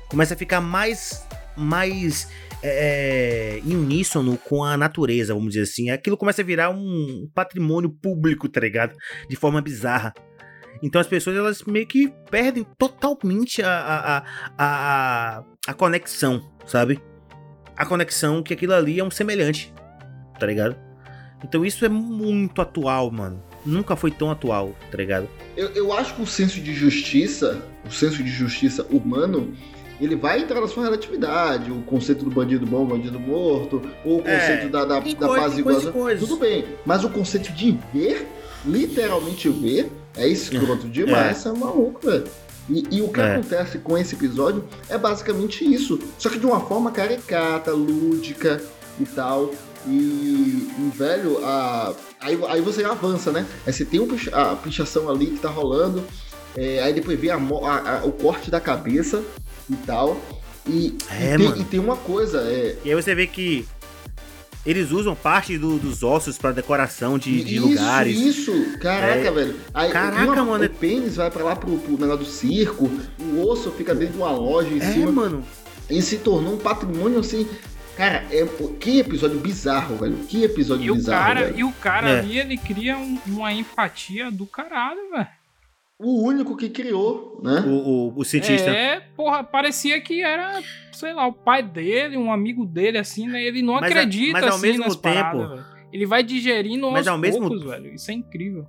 Começa a ficar mais, mais é, em uníssono com a natureza, vamos dizer assim. Aquilo começa a virar um patrimônio público, tá ligado? De forma bizarra. Então as pessoas elas meio que perdem totalmente a, a, a, a, conexão, sabe? A conexão que aquilo ali é um semelhante tá ligado? Então isso é muito atual, mano. Nunca foi tão atual, tá ligado? Eu, eu acho que o senso de justiça, o senso de justiça humano, ele vai entrar na sua relatividade. O conceito do bandido bom, bandido morto, ou o é, conceito é, da, da, da paz igual. Tudo bem. Mas o conceito de ver, literalmente ver, é escroto *laughs* é. demais, é, é maluco, velho. E, e, o que é. acontece com esse episódio é basicamente isso. Só que de uma forma caricata, lúdica e tal. E, e velho, a, aí, aí você avança, né? Aí você tem um, a pichação ali que tá rolando, é, aí depois vem a, a, o corte da cabeça e tal. E, é, e, tem, e tem, uma coisa. É... E aí você vê que eles usam parte do, dos ossos para decoração de, de isso, lugares. Isso, caraca, é... velho. Aí, caraca, uma, mano. O pênis vai para lá pro, pro negócio do circo, o osso fica dentro de uma loja em é, cima. mano. E se tornou um patrimônio assim Cara, é, que episódio bizarro, velho. Que episódio e bizarro. O cara, velho. E o cara é. ali, ele cria um, uma empatia do caralho, velho. O único que criou, né? O, o, o cientista. É, porra, parecia que era, sei lá, o pai dele, um amigo dele, assim, né? Ele não mas acredita, a, mas ao assim, mesmo tempo. Paradas, ele vai digerindo mas aos ao mesmo... poucos, velho. Isso é incrível.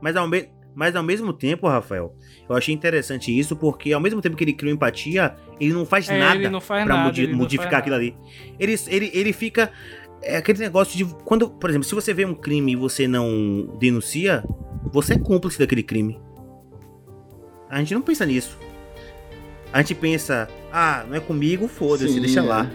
Mas ao, me... mas ao mesmo tempo, Rafael, eu achei interessante isso porque ao mesmo tempo que ele criou empatia, ele não faz é, nada não faz pra nada, modi modificar aquilo ali. Ele, ele, ele fica. É aquele negócio de. Quando, por exemplo, se você vê um crime e você não denuncia, você é cúmplice daquele crime. A gente não pensa nisso. A gente pensa, ah, não é comigo, foda-se, deixa lá.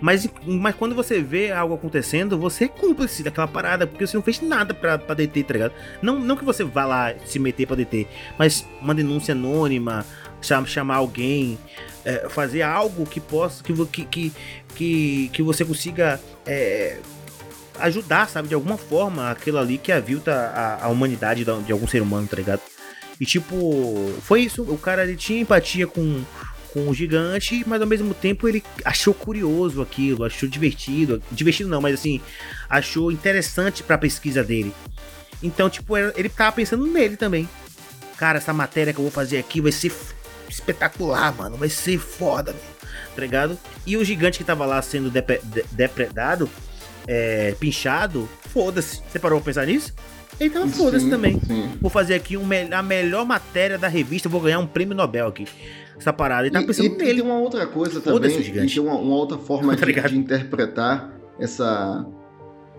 Mas, mas quando você vê algo acontecendo, você é cúmplice daquela parada, porque você não fez nada pra, pra deter, tá ligado? Não, não que você vá lá se meter pra deter, mas uma denúncia anônima, chamar alguém, é, fazer algo que possa, que, que, que, que você consiga é, ajudar, sabe, de alguma forma, aquilo ali que avilta a, a humanidade de algum ser humano, tá ligado? E tipo, foi isso. O cara ele tinha empatia com, com o gigante, mas ao mesmo tempo ele achou curioso aquilo, achou divertido. Divertido não, mas assim, achou interessante pra pesquisa dele. Então, tipo, ele tava pensando nele também. Cara, essa matéria que eu vou fazer aqui vai ser espetacular, mano. Vai ser foda, meu. Tá ligado? E o gigante que tava lá sendo depredado, é, pinchado, foda-se. Você parou pra pensar nisso? Então foda-se também. Sim. Vou fazer aqui um, a melhor matéria da revista, vou ganhar um prêmio Nobel aqui. Essa parada. Ele tá pensando e, nele. E tem uma outra coisa também, e tem uma, uma outra forma *laughs* tá de, de, interpretar essa,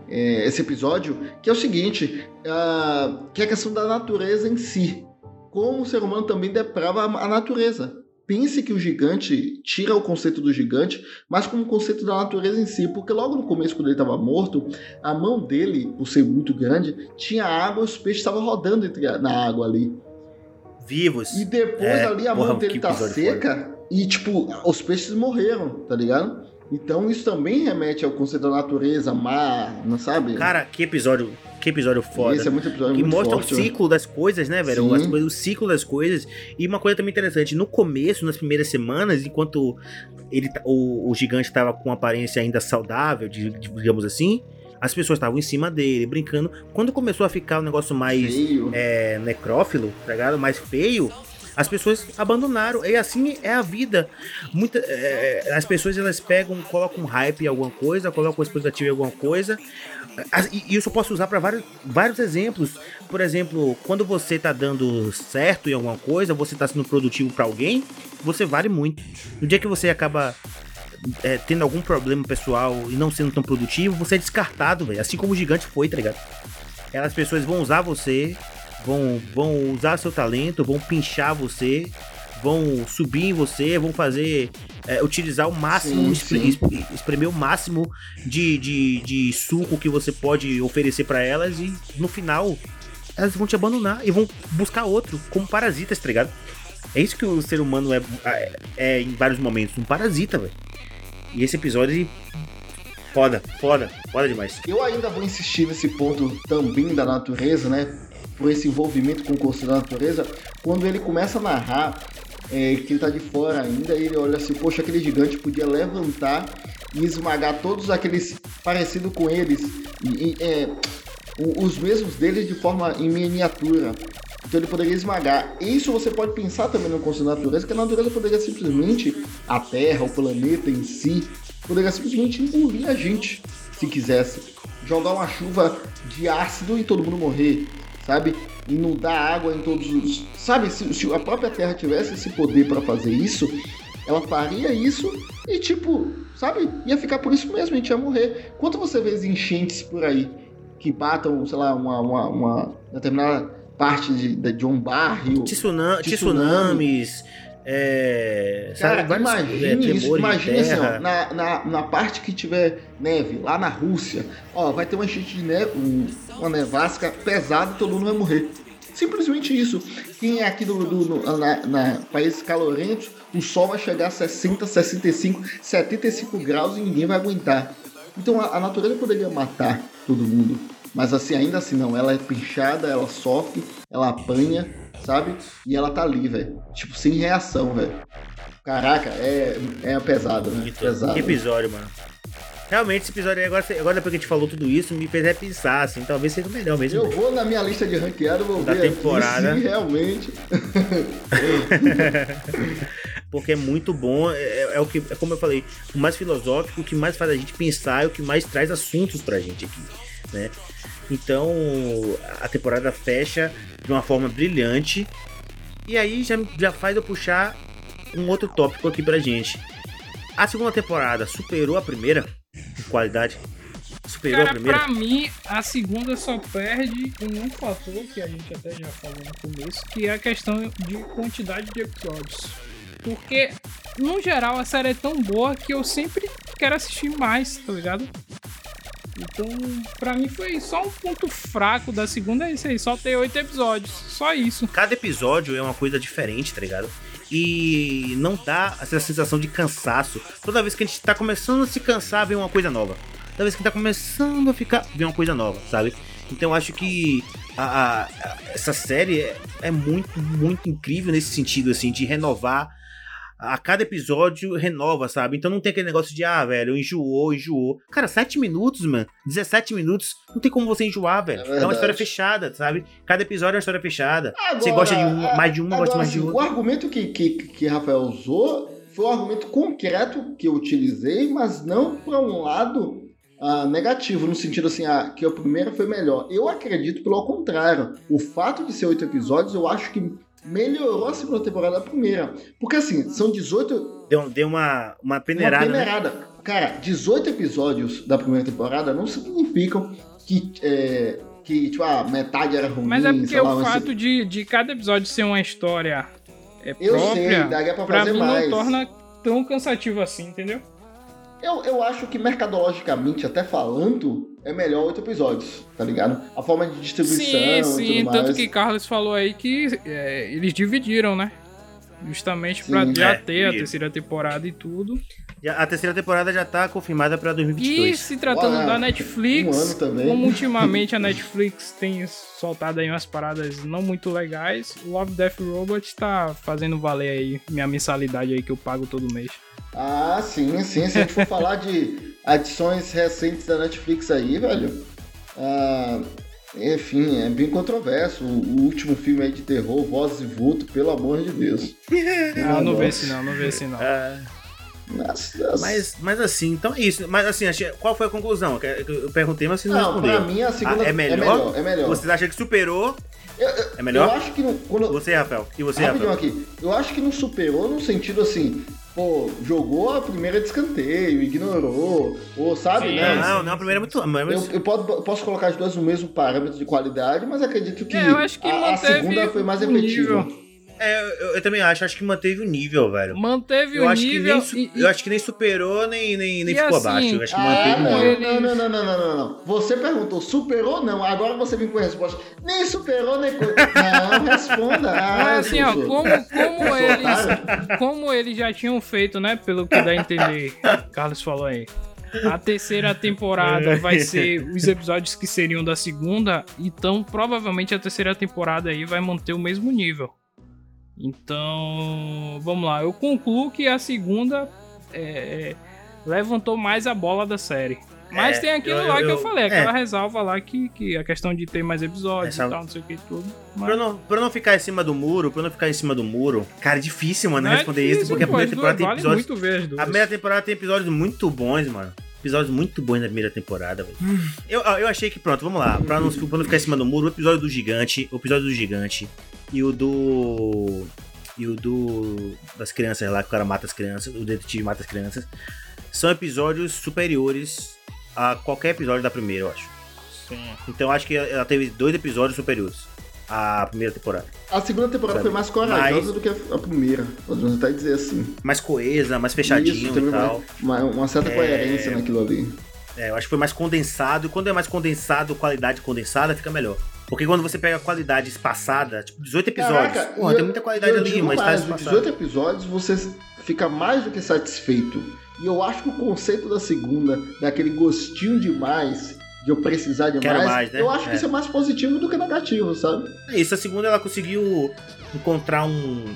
é, esse episódio, que é o seguinte, uh, que é a questão da natureza em si. Como o ser humano também deprava a natureza pense que o gigante tira o conceito do gigante, mas como conceito da natureza em si, porque logo no começo, quando ele estava morto, a mão dele, por ser muito grande, tinha água e os peixes estavam rodando na água ali. Vivos. E depois é, ali a porra, mão dele tá seca e, tipo, os peixes morreram, tá ligado? Então isso também remete ao conceito da natureza, mar, não sabe? Cara, que episódio que episódio foda. Esse é muito episódio Que muito mostra forte, o ciclo das coisas, né, velho? As coisas, o ciclo das coisas. E uma coisa também interessante, no começo, nas primeiras semanas, enquanto ele, o, o gigante estava com aparência ainda saudável, digamos assim, as pessoas estavam em cima dele, brincando. Quando começou a ficar um negócio mais é, necrófilo, tá ligado? Mais feio, as pessoas abandonaram. E assim é a vida. Muita, é, é as pessoas elas pegam, colocam hype em alguma coisa, colocam expectativa em alguma coisa. E isso eu posso usar para vários, vários exemplos. Por exemplo, quando você tá dando certo em alguma coisa, você tá sendo produtivo para alguém, você vale muito. No dia que você acaba é, tendo algum problema pessoal e não sendo tão produtivo, você é descartado, velho. Assim como o gigante foi, tá ligado? As pessoas vão usar você, vão, vão usar seu talento, vão pinchar você, vão subir em você, vão fazer. É, utilizar o máximo, sim, sim. espremer o máximo de, de, de suco que você pode oferecer para elas e no final elas vão te abandonar e vão buscar outro, como parasitas, tá ligado? É isso que o ser humano é, é, é em vários momentos, um parasita, velho. E esse episódio. Foda, foda, foda demais. Eu ainda vou insistir nesse ponto também da natureza, né? Por esse envolvimento com o curso da natureza, quando ele começa a narrar é, que ele tá de fora ainda, ele olha assim, poxa, aquele gigante podia levantar e esmagar todos aqueles parecidos com eles, e, e é, os mesmos deles de forma em miniatura. Então ele poderia esmagar. Isso você pode pensar também no conceito da natureza, que a natureza poderia simplesmente, a Terra, o planeta em si, poderia simplesmente engolir a gente, se quisesse. Jogar uma chuva de ácido e todo mundo morrer sabe? Inundar água em todos os. Sabe, se, se a própria Terra tivesse esse poder para fazer isso, ela faria isso e, tipo, sabe? Ia ficar por isso mesmo, a gente ia morrer. Quanto você vê enchentes por aí que batam, sei lá, uma, uma, uma determinada parte de, de um bairro? Tsunami, tsunamis. É, Cara, sabe, imagine é, isso, imagine assim, ó, na, na, na parte que tiver neve, lá na Rússia, ó, vai ter uma enchente de neve, uma nevasca pesada e todo mundo vai morrer. Simplesmente isso. Quem é aqui do, do no, na, na, países calorentos, o sol vai chegar a 60, 65, 75 graus e ninguém vai aguentar. Então a, a natureza poderia matar todo mundo. Mas assim, ainda assim não, ela é pinchada, ela sofre, ela apanha, sabe? E ela tá ali, velho. Tipo, sem reação, velho. Caraca, é, é pesado, né? Pesado. Que episódio, mano. Realmente, esse episódio aí, agora, agora depois que a gente falou tudo isso, me fez repensar, assim, talvez seja o melhor mesmo. Eu vou na minha lista de ranqueado, vou da ver temporada. aqui se realmente. *laughs* Porque é muito bom, é, é, é, o que, é como eu falei, o mais filosófico, o que mais faz a gente pensar e o que mais traz assuntos pra gente aqui, né? Então, a temporada fecha de uma forma brilhante. E aí já, já faz eu puxar um outro tópico aqui pra gente. A segunda temporada superou a primeira em qualidade? Superou Cara, a primeira? Pra mim, a segunda só perde em um fator que a gente até já falou no começo, que é a questão de quantidade de episódios. Porque, no geral, a série é tão boa que eu sempre quero assistir mais, tá ligado? Então, pra mim foi só um ponto fraco da segunda, é isso aí, só ter oito episódios, só isso. Cada episódio é uma coisa diferente, tá ligado? E não dá essa sensação de cansaço. Toda vez que a gente tá começando a se cansar, vem uma coisa nova. Toda vez que tá começando a ficar, vem uma coisa nova, sabe? Então eu acho que a, a, a, essa série é, é muito, muito incrível nesse sentido, assim, de renovar a cada episódio renova, sabe? Então não tem aquele negócio de, ah, velho, enjoou, enjoou. Cara, 7 minutos, mano. 17 minutos, não tem como você enjoar, velho. É, é uma história fechada, sabe? Cada episódio é uma história fechada. Agora, você gosta de um, é, mais de um, agora, gosta mais de outro. O argumento que, que, que Rafael usou foi um argumento concreto que eu utilizei, mas não para um lado ah, negativo, no sentido assim, ah, que a primeira foi melhor. Eu acredito pelo contrário. O fato de ser oito episódios, eu acho que melhorou a segunda temporada da primeira. Porque assim, são 18. Deu, deu uma, uma peneirada. Uma né? peneirada. Né? Cara, 18 episódios da primeira temporada não significam que. É, que, tipo, a metade era ruim. Mas é porque o lá, fato de, de cada episódio ser uma história é, eu própria, sei, daria pra, pra mim mais. não torna tão cansativo assim, entendeu? Eu, eu acho que mercadologicamente, até falando, é melhor oito episódios, tá ligado? A forma de distribuição. Sim, sim, tanto que Carlos falou aí que é, eles dividiram, né? Justamente sim, pra já é, ter a terceira temporada e tudo. A terceira temporada já tá confirmada pra 2022. E se tratando Uau, da Netflix, um ano também. como *laughs* ultimamente a Netflix tem soltado aí umas paradas não muito legais, Love Death Robot tá fazendo valer aí minha mensalidade aí que eu pago todo mês. Ah, sim, sim. Se a gente for *laughs* falar de adições recentes da Netflix aí, velho. Ah, enfim, é bem controverso. O, último filme aí de terror, Voz e Vulto, pelo amor de Deus. não, não vê se não, não vê se não. É... Mas, mas assim, então é isso. Mas assim, qual foi a conclusão? Eu perguntei, mas você não, não respondeu. Pra mim, a segunda ah, é, melhor? é melhor. É melhor. Vocês acham que superou? Eu, eu, é melhor? Eu acho que não. Quando... Você, Rafael. E você, Rapidinho Rafael? aqui. Eu acho que não superou no sentido assim pô, jogou a primeira de escanteio, ignorou, ou sabe, Sim, né? Não, não, a primeira é muito. Mas... Eu, eu posso, posso colocar as duas no mesmo parâmetro de qualidade, mas acredito que, é, que a, a, segunda foi mais efetiva. É, eu, eu, também acho, acho que manteve o nível, velho. Manteve eu o acho nível. Que nem, e, eu acho que nem superou, nem, nem, nem ficou assim, abaixo. Eu acho que ah, manteve não, o nível. Não, não, não, não, não, não, Você perguntou, superou não? Agora você vem com a resposta. Nem superou, nem. Não, responda. *laughs* Ah, assim, ó, como, como eles. Como eles já tinham feito, né? Pelo que dá a entender, Carlos falou aí. A terceira temporada vai ser os episódios que seriam da segunda, então provavelmente a terceira temporada aí vai manter o mesmo nível. Então, vamos lá. Eu concluo que a segunda é, é, levantou mais a bola da série. Mas é, tem aquilo eu, lá eu, que eu falei, aquela é. ressalva lá que, que a questão de ter mais episódios Essa... e tal, não sei o que tudo. Mas... Pra, não, pra não ficar em cima do muro, pra não ficar em cima do muro, cara, é difícil, mano, é responder difícil, isso, porque pô, a primeira temporada tem episódios. Vale a primeira temporada tem episódios muito bons, mano episódios muito bons na primeira temporada, velho. Hum. eu, eu achei que, pronto, vamos lá. Pra não, pra não ficar em cima do muro, o episódio do gigante, o episódio do gigante e o do. E o do. Das crianças lá, que o cara mata as crianças, o detetive mata as crianças. São episódios superiores a qualquer episódio da primeira, eu acho. Sim. Então acho que ela teve dois episódios superiores à primeira temporada. A segunda temporada Sabe? foi mais corajosa mais... do que a primeira, podemos até dizer assim. Mais coesa, mais fechadinho Isso, e tal. Uma, uma certa é... coerência naquilo ali. É, eu acho que foi mais condensado, e quando é mais condensado, qualidade condensada, fica melhor. Porque quando você pega a qualidade espaçada, tipo 18 episódios, Caraca, porra, eu, tem muita qualidade ali, mas tá mais, tá espaçado. 18 episódios você fica mais do que satisfeito. E eu acho que o conceito da segunda, daquele gostinho demais, de eu precisar de mais, mais né? eu acho que é. isso é mais positivo do que negativo, sabe? É isso, a segunda ela conseguiu encontrar um,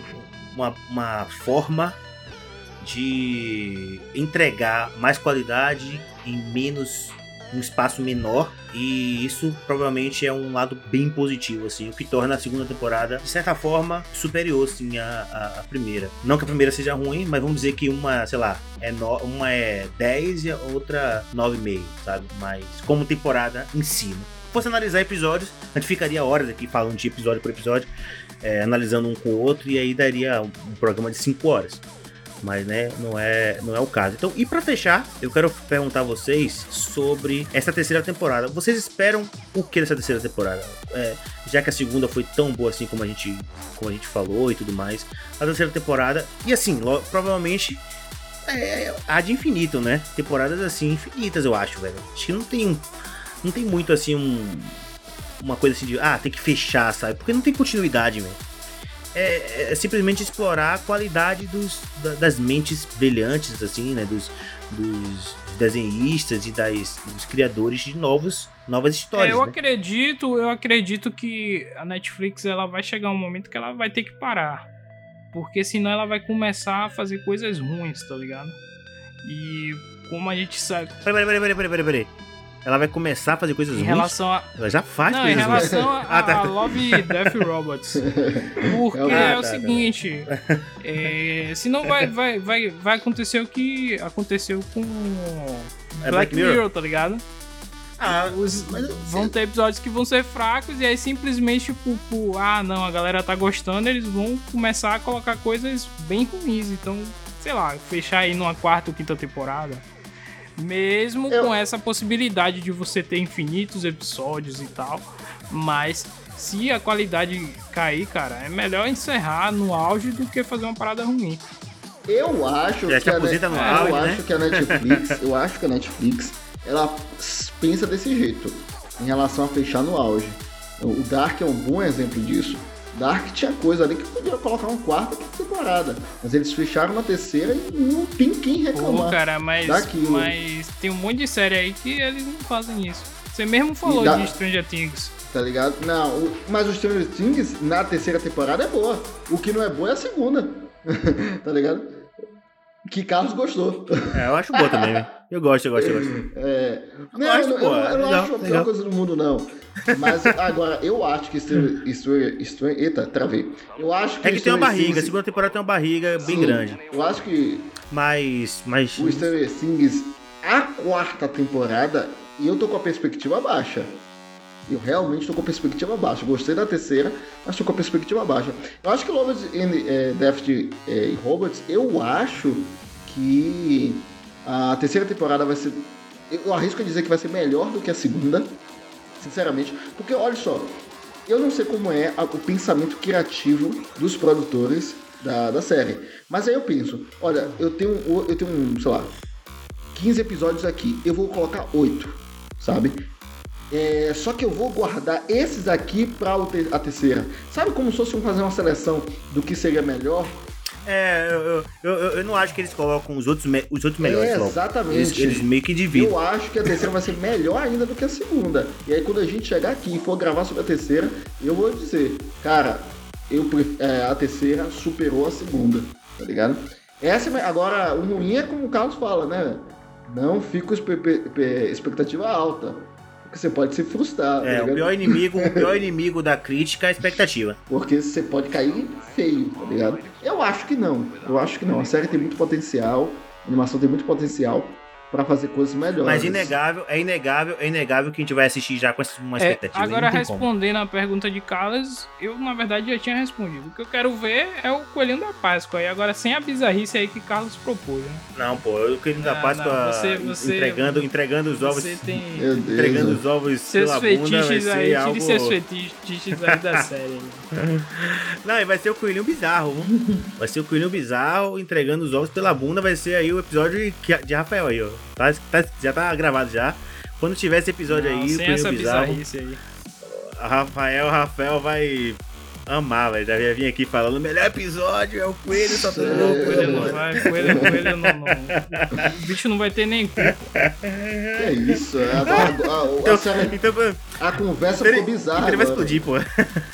uma, uma forma de entregar mais qualidade em menos um espaço menor e isso provavelmente é um lado bem positivo assim, o que torna a segunda temporada de certa forma superior assim à, à, primeira. Não que a primeira seja ruim, mas vamos dizer que uma, sei lá, é no, uma é 10 e a outra 9,5, sabe? Mas como temporada em. Né? Se fosse analisar episódios, a gente ficaria horas aqui falando de episódio por episódio, é, analisando um com o outro, e aí daria um, um programa de 5 horas mas né, não é, não é o caso. Então, e para fechar, eu quero perguntar a vocês sobre essa terceira temporada. Vocês esperam o que dessa terceira temporada? É, já que a segunda foi tão boa assim como a gente, como a gente falou e tudo mais, a terceira temporada e assim, provavelmente é, há de infinito, né? Temporadas assim, infinitas, eu acho, velho. Acho que não tem. Não tem muito assim um. Uma coisa assim de. Ah, tem que fechar, sabe? Porque não tem continuidade, velho. É, é, simplesmente explorar a qualidade dos, da, das mentes brilhantes, assim, né? Dos, dos desenhistas e das, dos criadores de novos, novas histórias. É, eu né? acredito, eu acredito que a Netflix ela vai chegar um momento que ela vai ter que parar. Porque senão ela vai começar a fazer coisas ruins, tá ligado? E como a gente sabe. Peraí, peraí, peraí, peraí, peraí, peraí. Ela vai começar a fazer coisas Em ruins? relação a. Ela já faz Não, em coisas ruins. relação *laughs* a, Ah, tá. a Love Death Robots. *laughs* Porque Ah, é tá, o tá. seguinte. *laughs* É, senão vai, vai, vai, vai acontecer o que aconteceu com É Black, Black Mirror? Mirror, tá ligado? Ah, Os- vão ter episódios que vão ser fracos e aí simplesmente, tipo, por, ah, não, a galera tá gostando, eles vão começar a colocar coisas bem ruins. Então, sei lá, fechar aí numa quarta ou quinta temporada. Mesmo Eu- com essa possibilidade de você ter infinitos episódios e tal. Mas se a qualidade cair, cara, é melhor encerrar no auge do que fazer uma parada ruim. Eu acho que a aposenta Net- no eu auge, acho né? que a Netflix, *laughs* eu acho que a Netflix, ela pensa desse jeito em relação a fechar no auge. O Dark é um bom exemplo disso. Dark tinha coisa ali que podia colocar uma quarta temporada, mas eles fecharam na terceira e não tem quem Pô, reclamar. cara, mas, daquilo. mas tem um monte de série aí que eles não fazem isso. Você mesmo falou dá- de Stranger Things. Tá ligado? Não, o- mas o Stranger Things na terceira temporada é boa. O que não é boa é a segunda. *laughs* tá ligado? Que Carlos gostou. É, eu acho boa também, velho. *laughs* Eu gosto, eu gosto, eu gosto. É, não, gosto, eu, não- pô, eu, é eu não acho a pior coisa do mundo, não. Mas *laughs* agora, eu acho que Stranger, Eita, travei. Eu acho que. É que tem uma barriga, a segunda temporada tem uma barriga bem Sim, grande. Eu acho que Mas. Mas. o Stranger Things, a quarta temporada, e eu tô com a perspectiva baixa. Eu realmente tô com a perspectiva baixa. Gostei da terceira, mas tô com a perspectiva baixa. Eu acho que Love and é, Death é, e Robots, eu acho que a terceira temporada vai ser. Eu arrisco a dizer que vai ser melhor do que a segunda, sinceramente. Porque olha só, eu não sei como é o pensamento criativo dos produtores da, da série. Mas aí eu penso, olha, eu tenho, eu tenho, sei lá, 15 episódios aqui, eu vou colocar 8, sabe? É, só que eu vou guardar esses aqui te- a terceira. Sabe como se fosse fazer uma seleção do que seria melhor? É, eu, eu, eu, não acho que eles colocam os outros, me- os outros melhores É, exatamente. Eles, eles meio que dividem. Eu acho que a terceira vai ser melhor ainda do que a segunda. E aí quando a gente chegar aqui e for gravar sobre a terceira, eu vou dizer, cara, eu é, a terceira superou a segunda, tá ligado? Essa é- agora o ruim é como o Carlos fala, né? Não pe- expectativa alta. Porque você pode se frustrar, tá É, o ligado? pior inimigo, o pior inimigo da crítica é a expectativa. Porque você pode cair feio, tá ligado? Eu acho que não. Eu acho que não. A série tem muito potencial, a animação tem muito potencial pra fazer coisas melhores. Mas inegável, é inegável, é inegável que a gente vai assistir já com uma É, expectativa. agora, não tem como. respondendo a pergunta de Carlos, eu na verdade já tinha respondido. O que eu quero ver é o Coelhinho da Páscoa. E agora sem a bizarrice aí que Carlos propôs, né? Não, pô, eu queria da Não, Páscoa não, você- você- entregando, entregando os ovos. Você tem Deus. Entregando os ovos seus pela bunda vai fetiches ser aí, tire algo... seus fetiches aí da série. *laughs* Não, e vai ser o coelhinho bizarro. viu? Vai ser o coelhinho bizarro entregando os ovos pela bunda. Vai ser aí o episódio de Rafael aí, ó. Tá, tá- já tá gravado já. Quando tiver esse episódio Não, aí, o sem essa bizarro, bizarrice aí. Rafael, Rafael vai amar, velho. Já ia vir aqui falando, o melhor episódio é o coelho É. louco. Coelho Coelho, não vai, coelho, coelho não, não. O bicho não vai ter nem cu. É isso? A, a, a- a Então, então, a conversa ele, ficou bizarra. ele vai explodir, pô.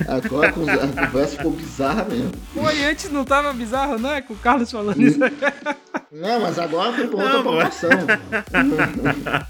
Agora a con- a conversa ficou bizarra mesmo. Pô, e antes não tava bizarro, né? Com o Carlos falando isso aí. Não, mas agora foi pra outra pô. proporção. *laughs*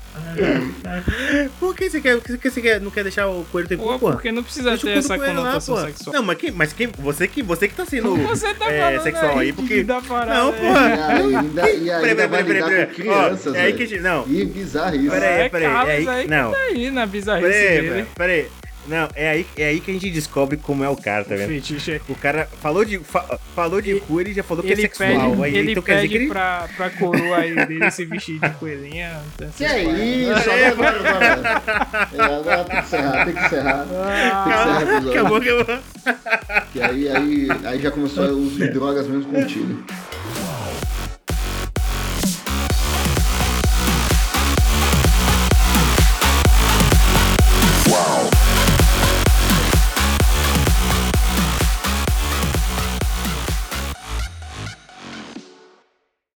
Por que você quer, por que você quer, não quer deixar o coelho ter cu, Pô, pô? porque não precisa Deixa o ter essa coelho lá, conotação pô. sexual. Não, mas, que, mas que, você, que, você que tá sendo *laughs* Você tá é, sexual aí, que porque... dá parada Não, aí. porra. E ainda, e ainda vai lidar com crianças, Ó, é aí que a gente... Não, E bizarrice. Peraí, É peraí, Carlos é aí- aí que não. tá aí na bizarrice peraí, dele. peraí, peraí. Não, é aí, é aí que a gente descobre como é o cara, tá vendo? Fetiche. O cara falou de, fa- falou de cu, ele já falou que é Ele sexual. pede, aí, ele então quer dizer pede que ele... pra, pra coroa aí dele se vestir de coelhinha. então, Que é isso? Agora. É, agora tem que encerrar, tem que encerrar. Ah, Tem que encerrar o episódio. Acabou, acabou. Que aí, aí, aí já começou o uso de drogas mesmo contigo.